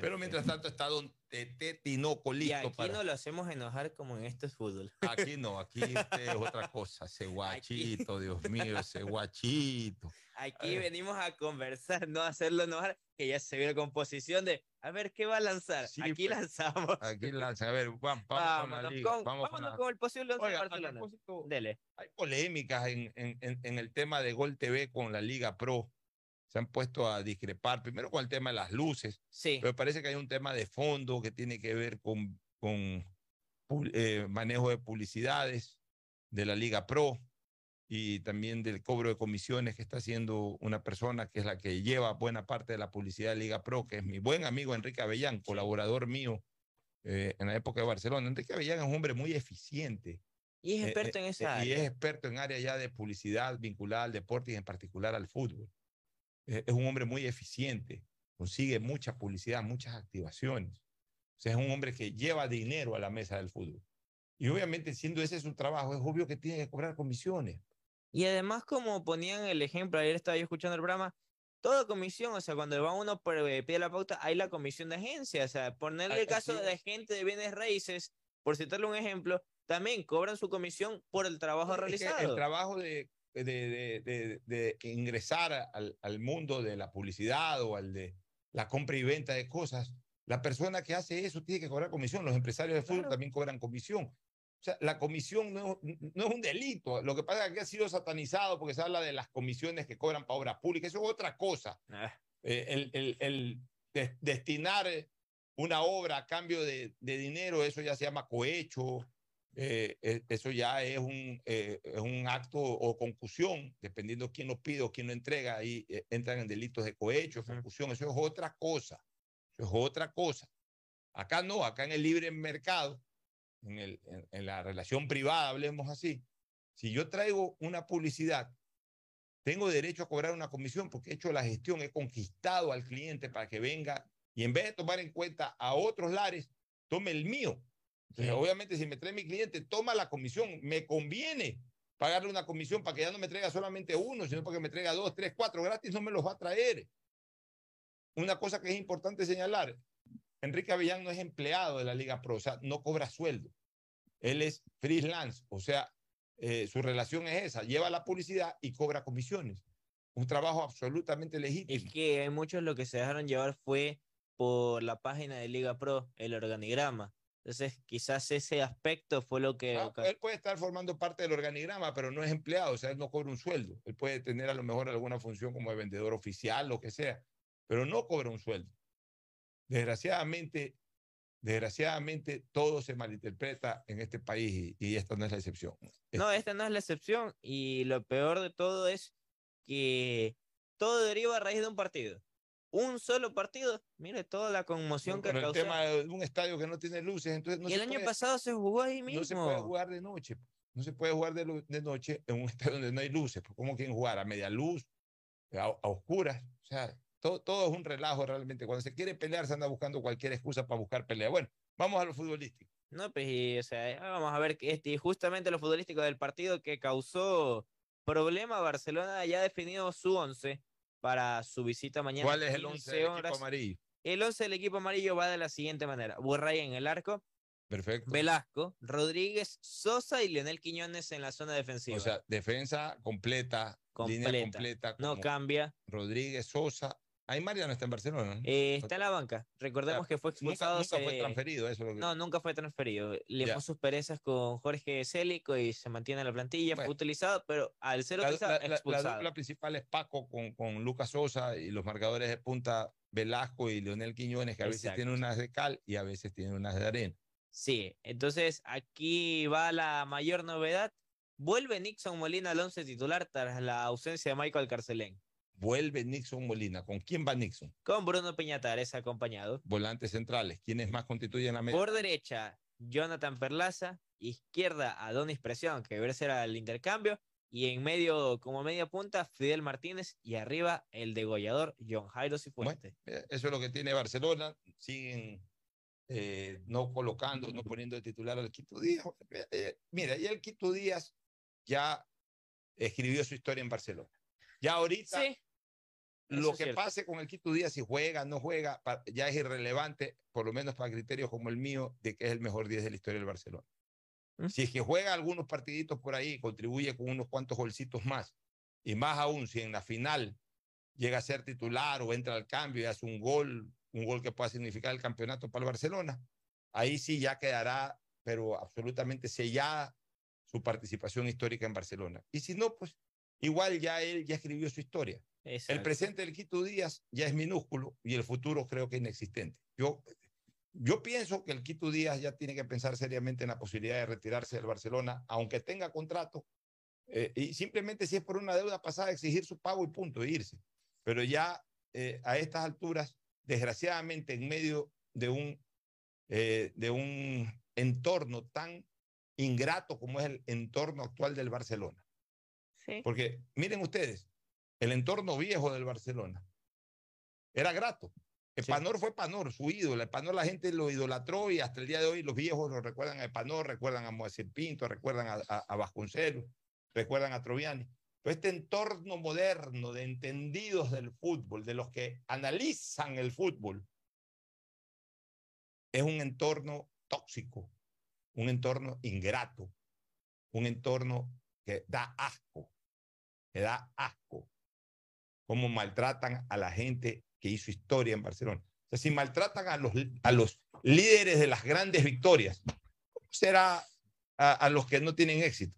Pero mientras tanto está Don Tete Tinoco Y listo aquí para... no lo hacemos enojar como en este fútbol. Aquí no, aquí usted es otra cosa, ese guachito, Dios mío, ese guachito. Aquí venimos a conversar, no a hacerlo enojar, que ya se vio con posición de a ver qué va a lanzar. aquí pues, lanzamos. Aquí lanza, a ver, vamos, vamos con la liga, con, vamos con la- con el posible Oiga, a Barcelona. Dele. Hay polémicas en, en- en- en el tema de Gol TV con la Liga Pro. Se han puesto a discrepar, primero con el tema de las luces, sí. pero parece que hay un tema de fondo que tiene que ver con, con eh, manejo de publicidades de la Liga Pro y también del cobro de comisiones que está haciendo una persona que es la que lleva buena parte de la publicidad de Liga Pro, que es mi buen amigo Enrique Avellán, colaborador mío eh, en la época de Barcelona. Enrique Avellán es un hombre muy eficiente. Y es Eh, experto eh, en esa eh, Y área. es experto en área ya de publicidad vinculada al deporte y en particular al fútbol. Eh, Es un hombre muy eficiente, consigue mucha publicidad, muchas activaciones. O sea, es un hombre que lleva dinero a la mesa del fútbol. Y obviamente, siendo ese su trabajo, es obvio que tiene que cobrar comisiones. Y además, como ponían el ejemplo, ayer estaba yo escuchando el programa, toda comisión, o sea, cuando va uno por eh, pide la pauta, hay la comisión de agencia, o sea, ponerle el caso de gente de bienes raíces, por citarle un ejemplo, también cobran su comisión por el trabajo Es realizado. el trabajo de, de, de- de- de ingresar al, al mundo de la publicidad o al de la compra y venta de cosas, la persona que hace eso tiene que cobrar comisión. Los empresarios de fútbol también cobran comisión. O sea, la comisión no, es- no es un delito. Lo que pasa es que ha sido satanizado porque se habla de las comisiones que cobran para obras públicas. Eso es otra cosa. Ah, Eh, el, el- el de- destinar una obra a cambio de, de dinero, eso ya se llama cohecho, eh, eh, eso ya es un, eh, es un acto o concusión, dependiendo quién lo pide o quién lo entrega, ahí eh, entran en delitos de cohecho, concusión, eso es otra cosa, eso es otra cosa. Acá no, acá en el libre mercado, en, el, en, en la relación privada, hablemos así, si yo traigo una publicidad tengo derecho a cobrar una comisión porque he hecho la gestión, he conquistado al cliente para que venga y en vez de tomar en cuenta a otros lares, tome el mío. Entonces, obviamente, si me trae mi cliente, toma la comisión. Me conviene pagarle una comisión para que ya no me traiga solamente uno, sino para que me traiga dos, tres, cuatro gratis, no me los va a traer. Una cosa que es importante señalar, Enrique Avellán no es empleado de la Liga Pro, o sea, no cobra sueldo. Él es freelance, o sea, eh, su relación es esa, lleva la publicidad y cobra comisiones. Un trabajo absolutamente legítimo. Es que hay muchos lo que se dejaron llevar fue por la página de Liga Pro, el organigrama. Entonces, quizás ese aspecto fue lo que... Ah, él puede estar formando parte del organigrama, pero no es empleado, o sea, él no cobra un sueldo. Él puede tener a lo mejor alguna función como de vendedor oficial, lo que sea, pero no cobra un sueldo. Desgraciadamente, desgraciadamente todo se malinterpreta en este país y, y esta no es la excepción. No, esta no es la excepción. Y lo peor de todo es que todo deriva a raíz de un partido. Un solo partido, mire toda la conmoción que Con el causó. tema de un estadio que no tiene luces, entonces no y se el año puede- pasado se jugó ahí mismo. No se puede jugar de noche. No se puede jugar de, de noche en un estadio donde no hay luces. pues, ¿Cómo quieren jugar? A media luz, a, a oscuras. O sea, todo, todo es un relajo realmente. Cuando se quiere pelear, se anda buscando cualquier excusa para buscar pelea. Bueno, vamos a lo futbolístico. No, pues, y, o sea, vamos a ver que este, justamente lo futbolístico del partido que causó problema, Barcelona ya ha definido su once para su visita mañana. ¿Cuál es el 15 once del equipo amarillo? El once del equipo amarillo va de la siguiente manera. Burray en el arco, Perfecto. Velasco, Rodríguez, Sosa y Leonel Quiñones en la zona defensiva. O sea, defensa completa, línea Completa. no cambia. Rodríguez, Sosa. Aymar ya no está en Barcelona. ¿no? Eh, está en la banca. Recordemos O sea, que fue expulsado. nunca fue transferido, eso es lo que- No, nunca fue transferido. Le Ya. puso perezas con Jorge Célico y se mantiene en la plantilla. Fue utilizado, pero al ser La, utilizado, la- la- la expulsado. dupla principal es Paco con, con Lucas Sosa y los marcadores de punta Velasco y Leonel Quiñones, que a veces tienen unas de cal y a veces tienen unas de arena. Sí, entonces aquí va la mayor novedad. Vuelve Nixon Molina al once titular tras la ausencia de Michael Carcelén. Vuelve Nixon Molina. ¿Con quién va Nixon? Con Bruno Peñatares acompañado. Volantes centrales. ¿Quiénes más constituyen la media? Por derecha, Jonathan Perlaza. Izquierda, Adonis Presión, que debe ser el intercambio. Y en medio, como media punta, Fidel Martínez. Y arriba, el degollador, John Jairo Cifuentes. Eh, Eso es lo que tiene Barcelona. Siguen eh, no colocando, no poniendo de titular al Quito Díaz. Eh, mira, ya el Quito Díaz ya escribió su historia en Barcelona. Ya ahorita, lo Eso es que pase con el Quito Díaz, si juega, no juega, ya es irrelevante, por lo menos para criterios como el mío, de que es el mejor 10 de la historia del Barcelona. Si es que juega algunos partiditos por ahí, contribuye con unos cuantos golcitos más, y más aún si en la final llega a ser titular o entra al cambio y hace un gol, un gol que pueda significar el campeonato para el Barcelona, ahí sí ya quedará, pero absolutamente sellada su participación histórica en Barcelona. Y si no, pues igual ya él ya escribió su historia. El presente del Quito Díaz ya es minúsculo y el futuro creo que inexistente. Yo, yo pienso que el Quito Díaz ya tiene que pensar seriamente en la posibilidad de retirarse del Barcelona, aunque tenga contrato, eh, y simplemente si es por una deuda pasada, exigir su pago y punto, e irse. Pero ya eh, a estas alturas, desgraciadamente, en medio de un, eh, de un entorno tan ingrato como es el entorno actual del Barcelona. Porque miren ustedes, el entorno viejo del Barcelona era grato. Epanor fue Epanor, su ídolo. Epanor la gente lo idolatró y hasta el día de hoy los viejos lo recuerdan a Epanor, recuerdan a Moacir Pinto, recuerdan a, a, a Vasconcelos, recuerdan a Troviani. Pero este entorno moderno de entendidos del fútbol, de los que analizan el fútbol, es un entorno tóxico, un entorno ingrato, un entorno que da asco, que da asco, cómo maltratan a la gente que hizo historia en Barcelona. O sea, si maltratan a los, a los líderes de las grandes victorias, ¿cómo será a, a los que no tienen éxito?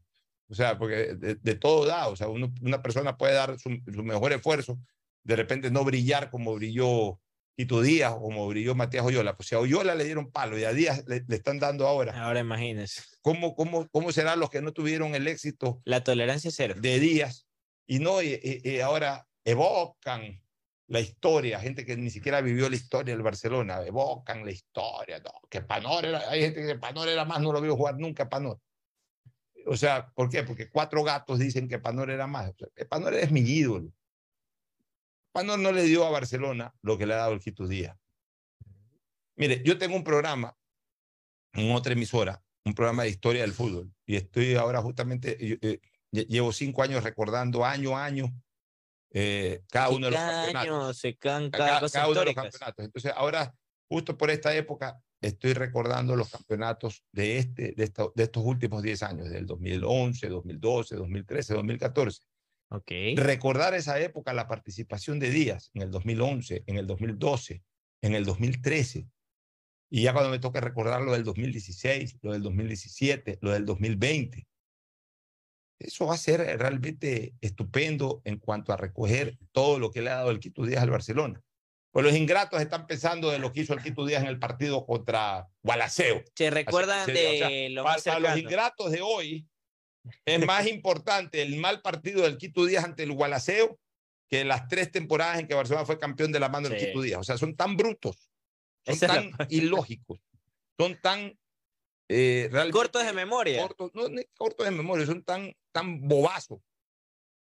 O sea, porque de, de todo da, o sea, uno- una persona puede dar su, su mejor esfuerzo, de repente no brillar como brilló Quito Díaz o como brilló Matías Oyola. Pues si a Oyola le dieron palo y a Díaz le, le están dando ahora. Ahora imagínense. ¿Cómo, cómo, ¿Cómo serán los que no tuvieron el éxito La tolerancia cero. de Díaz? Y no, y- y ahora evocan la historia, gente que ni siquiera vivió la historia del Barcelona, evocan la historia, no, que Panor era, hay gente que Panor era más, no lo vio jugar nunca Panor. O sea, ¿por qué? Porque cuatro gatos dicen que Panor era más. O sea, Panor es mi ídolo. Panor no le dio a Barcelona lo que le ha dado el Quito Díaz. Mire, yo tengo un programa en otra emisora, un programa de historia del fútbol, y estoy ahora justamente, eh, lle- llevo cinco años recordando año a año eh, cada uno de los cada campeonatos año se cada, cada cada uno de los campeonatos. Entonces, ahora, justo por esta época, estoy recordando los campeonatos de, este, de, esta- de estos últimos 10 años, del 2011, 2012, 2013, 2014. Okay. Recordar esa época, la participación de Díaz en el 2011, en el 2012, en el 2013. Y ya cuando me toque recordar lo del 2016, lo del 2017, lo del 2020. Eso va a ser realmente estupendo en cuanto a recoger todo lo que le ha dado el Quito Díaz al Barcelona. Pues los ingratos están pensando de lo que hizo el Quito Díaz en el partido contra Gualaceo. Se recuerdan Así- de o sea, lo para, más para los cercano. ingratos de hoy, es más importante el mal partido del Quito Díaz ante el Gualaceo que las tres temporadas en que Barcelona fue campeón de la mano del. Quito Díaz. O sea, son tan brutos, son Esa es la tan ilógicos, son tan eh, Cortos de memoria. cortos, no, no cortos de memoria, son tan, tan bobazos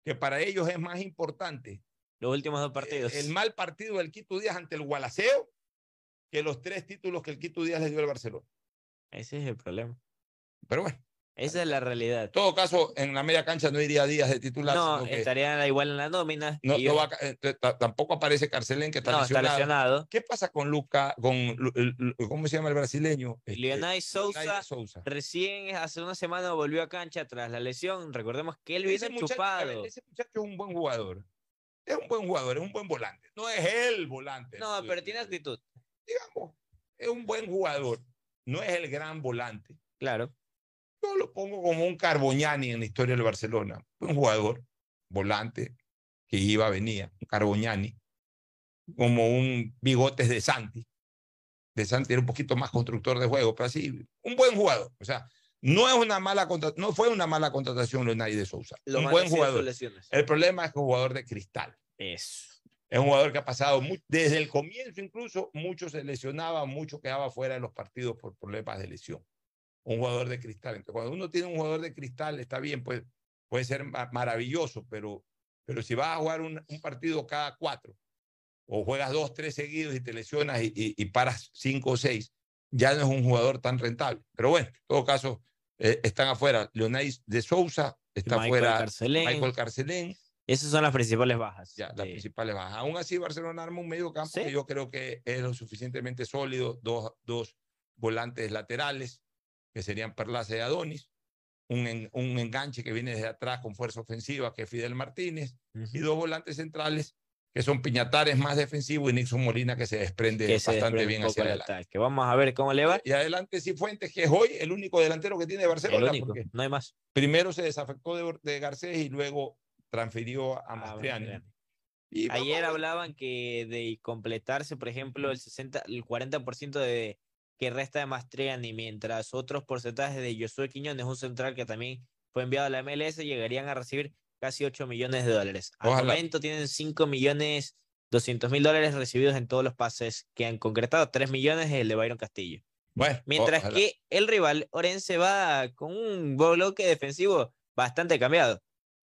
que para ellos es más importante Los últimos dos partidos. el mal partido del Quito Díaz ante el Gualaceo que los tres títulos que el Quito Díaz le dio al Barcelona. Ese es el problema. Pero bueno. Esa es la realidad. En todo caso, en la media cancha no iría Díaz de titular. No, estaría igual en la nómina. no, va eh, tampoco aparece Carcelén, que está, No, está lesionado. ¿Qué pasa con Luca, con, ¿cómo se llama el brasileño? Este, Leonay Sousa, Leonay Sousa. recién hace una semana volvió a cancha tras la lesión. Recordemos que él muchacho, ver, chupado. ese muchacho es un buen jugador. Es un buen jugador, es un buen volante. No es el volante. No, pero tiene actitud. Digamos, es un buen jugador. No es el gran volante. Claro. Yo lo pongo como un Carboñani en la historia del Barcelona. Un jugador, volante, que iba, venía, un Carboñani, como un Bigotes de Santi. De Santi era un poquito más constructor de juego, pero así, un buen jugador. O sea, no es una mala no fue una mala contratación Leonardo de Sousa. Lo un buen jugador. El problema es que es un jugador de cristal. Eso. Es un jugador que ha pasado mu- desde el comienzo, incluso mucho se lesionaba, mucho quedaba fuera de los partidos por problemas de lesión. Un jugador de cristal. Entonces, cuando uno tiene un jugador de cristal, está bien, pues, puede ser ma- maravilloso, pero, pero si vas a jugar un, un partido cada cuatro, o juegas dos, tres seguidos y te lesionas y, y- y paras cinco o seis, ya no es un jugador tan rentable. Pero bueno, en todo caso, eh, están afuera. Leonais de Sousa está Michael afuera. Carcelén. Michael Carcelén. Esas son las principales bajas. Ya, las principales bajas. Aún así, Barcelona arma un medio campo que yo creo que es lo suficientemente sólido. Dos, dos volantes laterales, que serían Perlaza y Adonis. Un, un enganche que viene desde atrás con fuerza ofensiva, que es Fidel Martínez. Y dos volantes centrales, que son Piñatares más defensivo y Nixon Molina, que se desprende que se bastante desprende bien hacia el adelante. ataque. Vamos a ver cómo le va. Y adelante Cifuentes, que es hoy el único delantero que tiene Barcelona. El único, porque no hay más. Primero se desafectó de, de Garcés y luego transfirió a Mastriani. Y vamos Ayer hablaban que de completarse, por ejemplo, el 60, el 40% de que resta de Mastriani, mientras otros porcentajes de Josué Quiñones, un central que también fue enviado a la MLS, llegarían a recibir casi 8 millones de dólares. Al Ojalá. momento tienen 5 millones 200 mil dólares recibidos en todos los pases que han concretado. 3 millones es el de Byron Castillo. Bueno, Mientras ojalá. que el rival, Orense, va con un bloque defensivo bastante cambiado.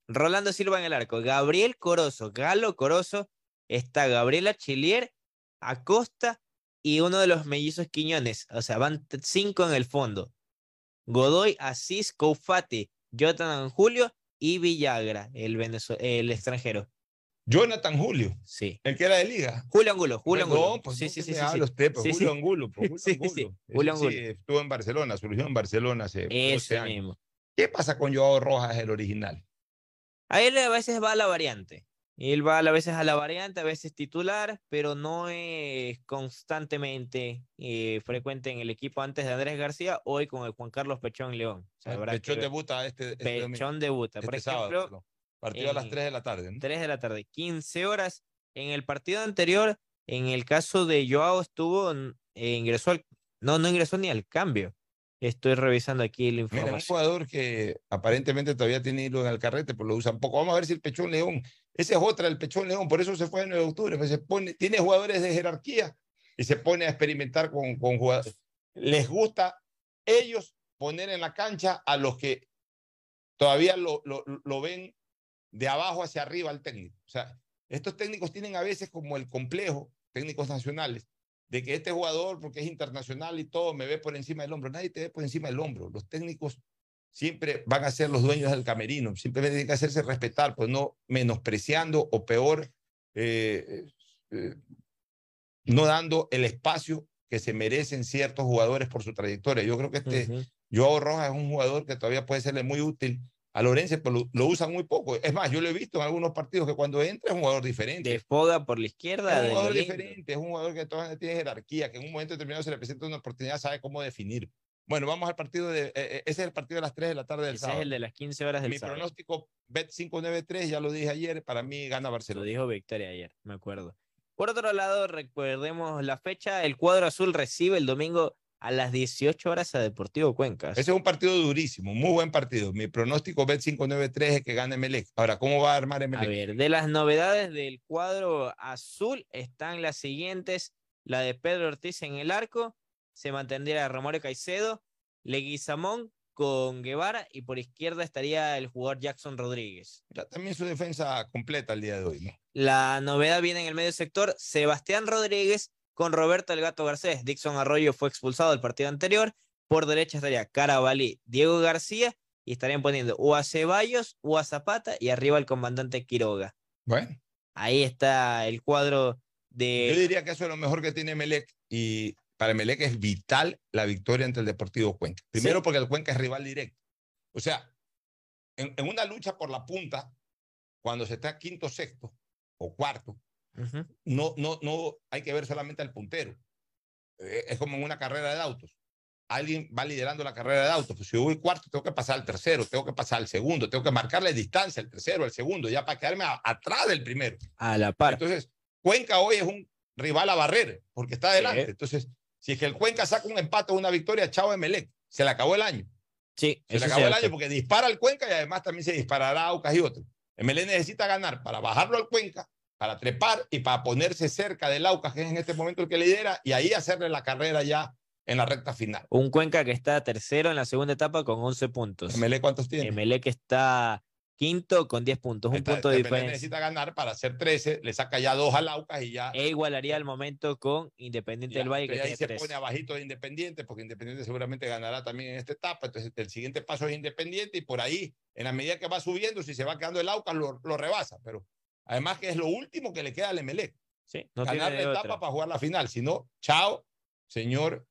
Rolando Silva en el arco, Gabriel Corozo, Galo Corozo, está Gabriela Chilier, Acosta y uno de los mellizos Quiñones. O sea, van cinco en el fondo. Godoy, Asís, Koufati, Jonathan Julio y Villagra, el, el extranjero. Jonathan Julio. Sí. El que era de liga. Julio Angulo, Julio Angulo. pues, sí, ¿no? sí, ¿Qué sí, sí, sí. habla usted? Pues, Sí, Julio sí. Angulo, pues, Julio Sí, sí, Angulo. sí. Julio sí, Angulo. estuvo en Barcelona, surgió en Barcelona hace 12 Ese años. mismo. ¿Qué pasa con Joao Rojas, el original? A él a veces va la variante. Él va a veces a la variante, a veces titular, pero no es constantemente eh, frecuente en el equipo antes de Andrés García, hoy con el Juan Carlos Pechón León. O sea, que Pechón debuta este, este domingo. Pechón debuta. Por Este sábado, ejemplo, perdón. Partido a las en 3 de la tarde. ¿no? 3 de la tarde, 15 horas. En el partido anterior, en el caso de Joao, estuvo, eh, ingresó al, no, no ingresó ni al cambio. Estoy revisando aquí la Mira, un información. jugador que aparentemente todavía tiene hilo en el carrete, pero lo usan poco. Vamos a ver si el Pechón León, ese es otra, el Pechón León, por eso se fue en 9 de octubre, pues tiene jugadores de jerarquía y se pone a experimentar con, con jugadores. Les gusta ellos poner en la cancha a los que todavía lo, lo ven de abajo hacia arriba al técnico. O sea, estos técnicos tienen a veces como el complejo, técnicos nacionales, de que este jugador, porque es internacional y todo, me ve por encima del hombro. Nadie te ve por encima del hombro. Los técnicos siempre van a ser los dueños del camerino, simplemente tienen que hacerse respetar, pues no menospreciando o peor, eh, eh, no dando el espacio que se merecen ciertos jugadores por su trayectoria. Yo creo que este Joao Rojas es un jugador que todavía puede serle muy útil a Lorenzo, pero lo, lo usan muy poco. Es más, yo lo he visto en algunos partidos que cuando entra es un jugador diferente. De Foga por la izquierda. Es un jugador diferente, es un jugador que todavía tiene jerarquía, que en un momento determinado se le presenta una oportunidad, sabe cómo definir. Bueno, vamos al partido de. eh, eh, ese es el partido de las 3 de la tarde del Ese sábado. es el de las 15 horas del Mi sábado. pronóstico Bet 593, ya lo dije ayer, para mí gana Lo Barcelona. dijo Victoria ayer, me acuerdo. Por otro lado, recordemos la fecha, el cuadro azul recibe el domingo a las 18 horas a Deportivo Cuencas. Ese es un partido durísimo, muy buen partido. Mi pronóstico Bet 593 es que gane Melec. Ahora, ¿cómo va a armar A Emelec? ver, de las novedades del cuadro azul están las siguientes. La de Pedro Ortiz en el arco, se mantendría Romario Caicedo, Leguizamón con Guevara y por izquierda estaría el jugador Jackson Rodríguez. Ya también su defensa completa el día de hoy, ¿no? La novedad viene en el medio sector, Sebastián Rodríguez con Roberto El Gato Garcés. Dixon Arroyo fue expulsado del partido anterior. Por derecha estaría Carabalí, Diego García y estarían poniendo o a Ceballos o a Zapata y arriba el comandante Quiroga. Bueno, Ahí está el cuadro de... yo diría que eso es lo mejor que tiene Melec y para Melec es vital la victoria ante el Deportivo Cuenca. Primero Sí. porque el Cuenca es rival directo. O sea, en, en una lucha por la punta, cuando se está quinto, sexto o cuarto, Ujú. no, no, no hay que ver solamente al puntero. Eh, es como en una carrera de autos. Alguien va liderando la carrera de autos. Pues si voy cuarto, tengo que pasar al tercero, tengo que pasar al segundo, tengo que marcarle distancia al tercero, al segundo, ya para quedarme a- atrás del primero. A la par. Entonces, Cuenca hoy es un rival a barrer, porque está adelante. Sí. Entonces, si es que el Cuenca saca un empate o una victoria, chao Emelec. Se le acabó el año. Sí, Se le acabó el año porque dispara al Cuenca y además también se disparará a Aucas y otros. Emelec necesita ganar para bajarlo al Cuenca, para trepar y para ponerse cerca del Aucas, que es en este momento el que lidera, y ahí hacerle la carrera ya en la recta final. Un Cuenca que está tercero en la segunda etapa con 11 puntos. Emelec, ¿cuántos tiene? Emelec está quinto con 10 puntos, un Está- punto de diferencia. necesita ganar para hacer 13, le saca ya dos al Aucas y ya, E igualaría al momento con Independiente ya- del Valle, que ahí se 3. pone abajito de Independiente, porque Independiente seguramente ganará también en esta etapa. Entonces el siguiente paso es Independiente y por ahí, en la medida que va subiendo, si se va quedando el Aucas, lo, lo rebasa. Pero además que es lo último que le queda al Emelec. Sí, no ganar la etapa otra. para jugar la final. Si no, chao, señor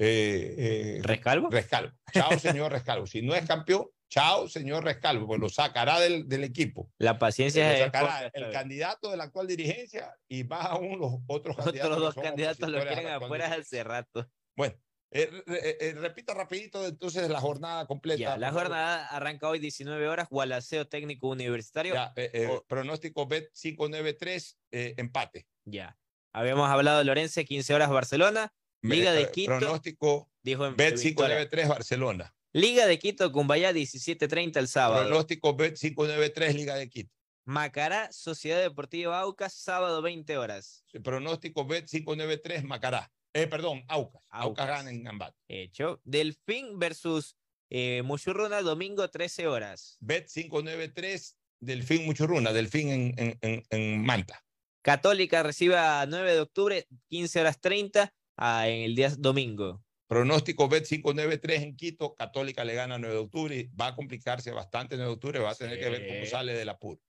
eh, eh, ¿Rescalvo? Rescalvo. Chao, señor Rescalvo. Si no es campeón, chao, señor Rescalvo, pues lo sacará del, del equipo. La paciencia Lo es sacará poca, el ¿sabes? candidato de la actual dirigencia y más aún los otros candidatos. Otros que dos candidatos lo quieren afuera hace rato. Bueno, eh, eh, eh, repita rapidito entonces la jornada completa. Ya, la jornada arranca hoy 19 horas, Gualaceo Técnico Universitario. Ya, eh, eh, O- pronóstico bet 593, eh, empate. Ya. Habíamos hablado de Lorense, 15 horas Barcelona. Liga Eh, de Quito. Pronóstico Dijo en bet en Victoria. 593, Barcelona. Liga de Quito, Cumbayá, 17.30 el sábado. Pronóstico bet 593, Liga de Quito. Macará, Sociedad Deportiva Aucas, sábado 20 horas. Pronóstico bet 593, Macará. Eh, perdón, Aucas. Aucas, Aucas. gana en Ambato. Hecho. Delfín versus eh, Muchurruna, domingo 13 horas. Bet 593, Delfín Muchurruna, Delfín en, en, en, en Manta. Católica recibe a 9 de octubre, 15 horas 30 ah, en el día domingo. Pronóstico bet 593 en Quito, Católica le gana 9 de octubre y va a complicarse bastante 9 de octubre, va a tener que ver cómo sale del apuro.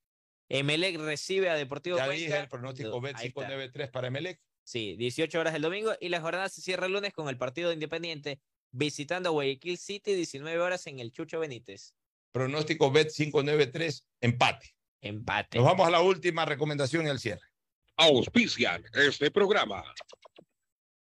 Emelec recibe a Deportivo Ya Cuenca. dije el pronóstico bet Ahí está. 593 para Emelec. Sí, 18 horas el domingo y la jornada se cierra el lunes con el partido de Independiente visitando a Guayaquil City, 19 horas en el Chucho Benítez. Pronóstico bet 593, empate. Empate. Nos vamos a la última recomendación y al cierre. Auspician este programa.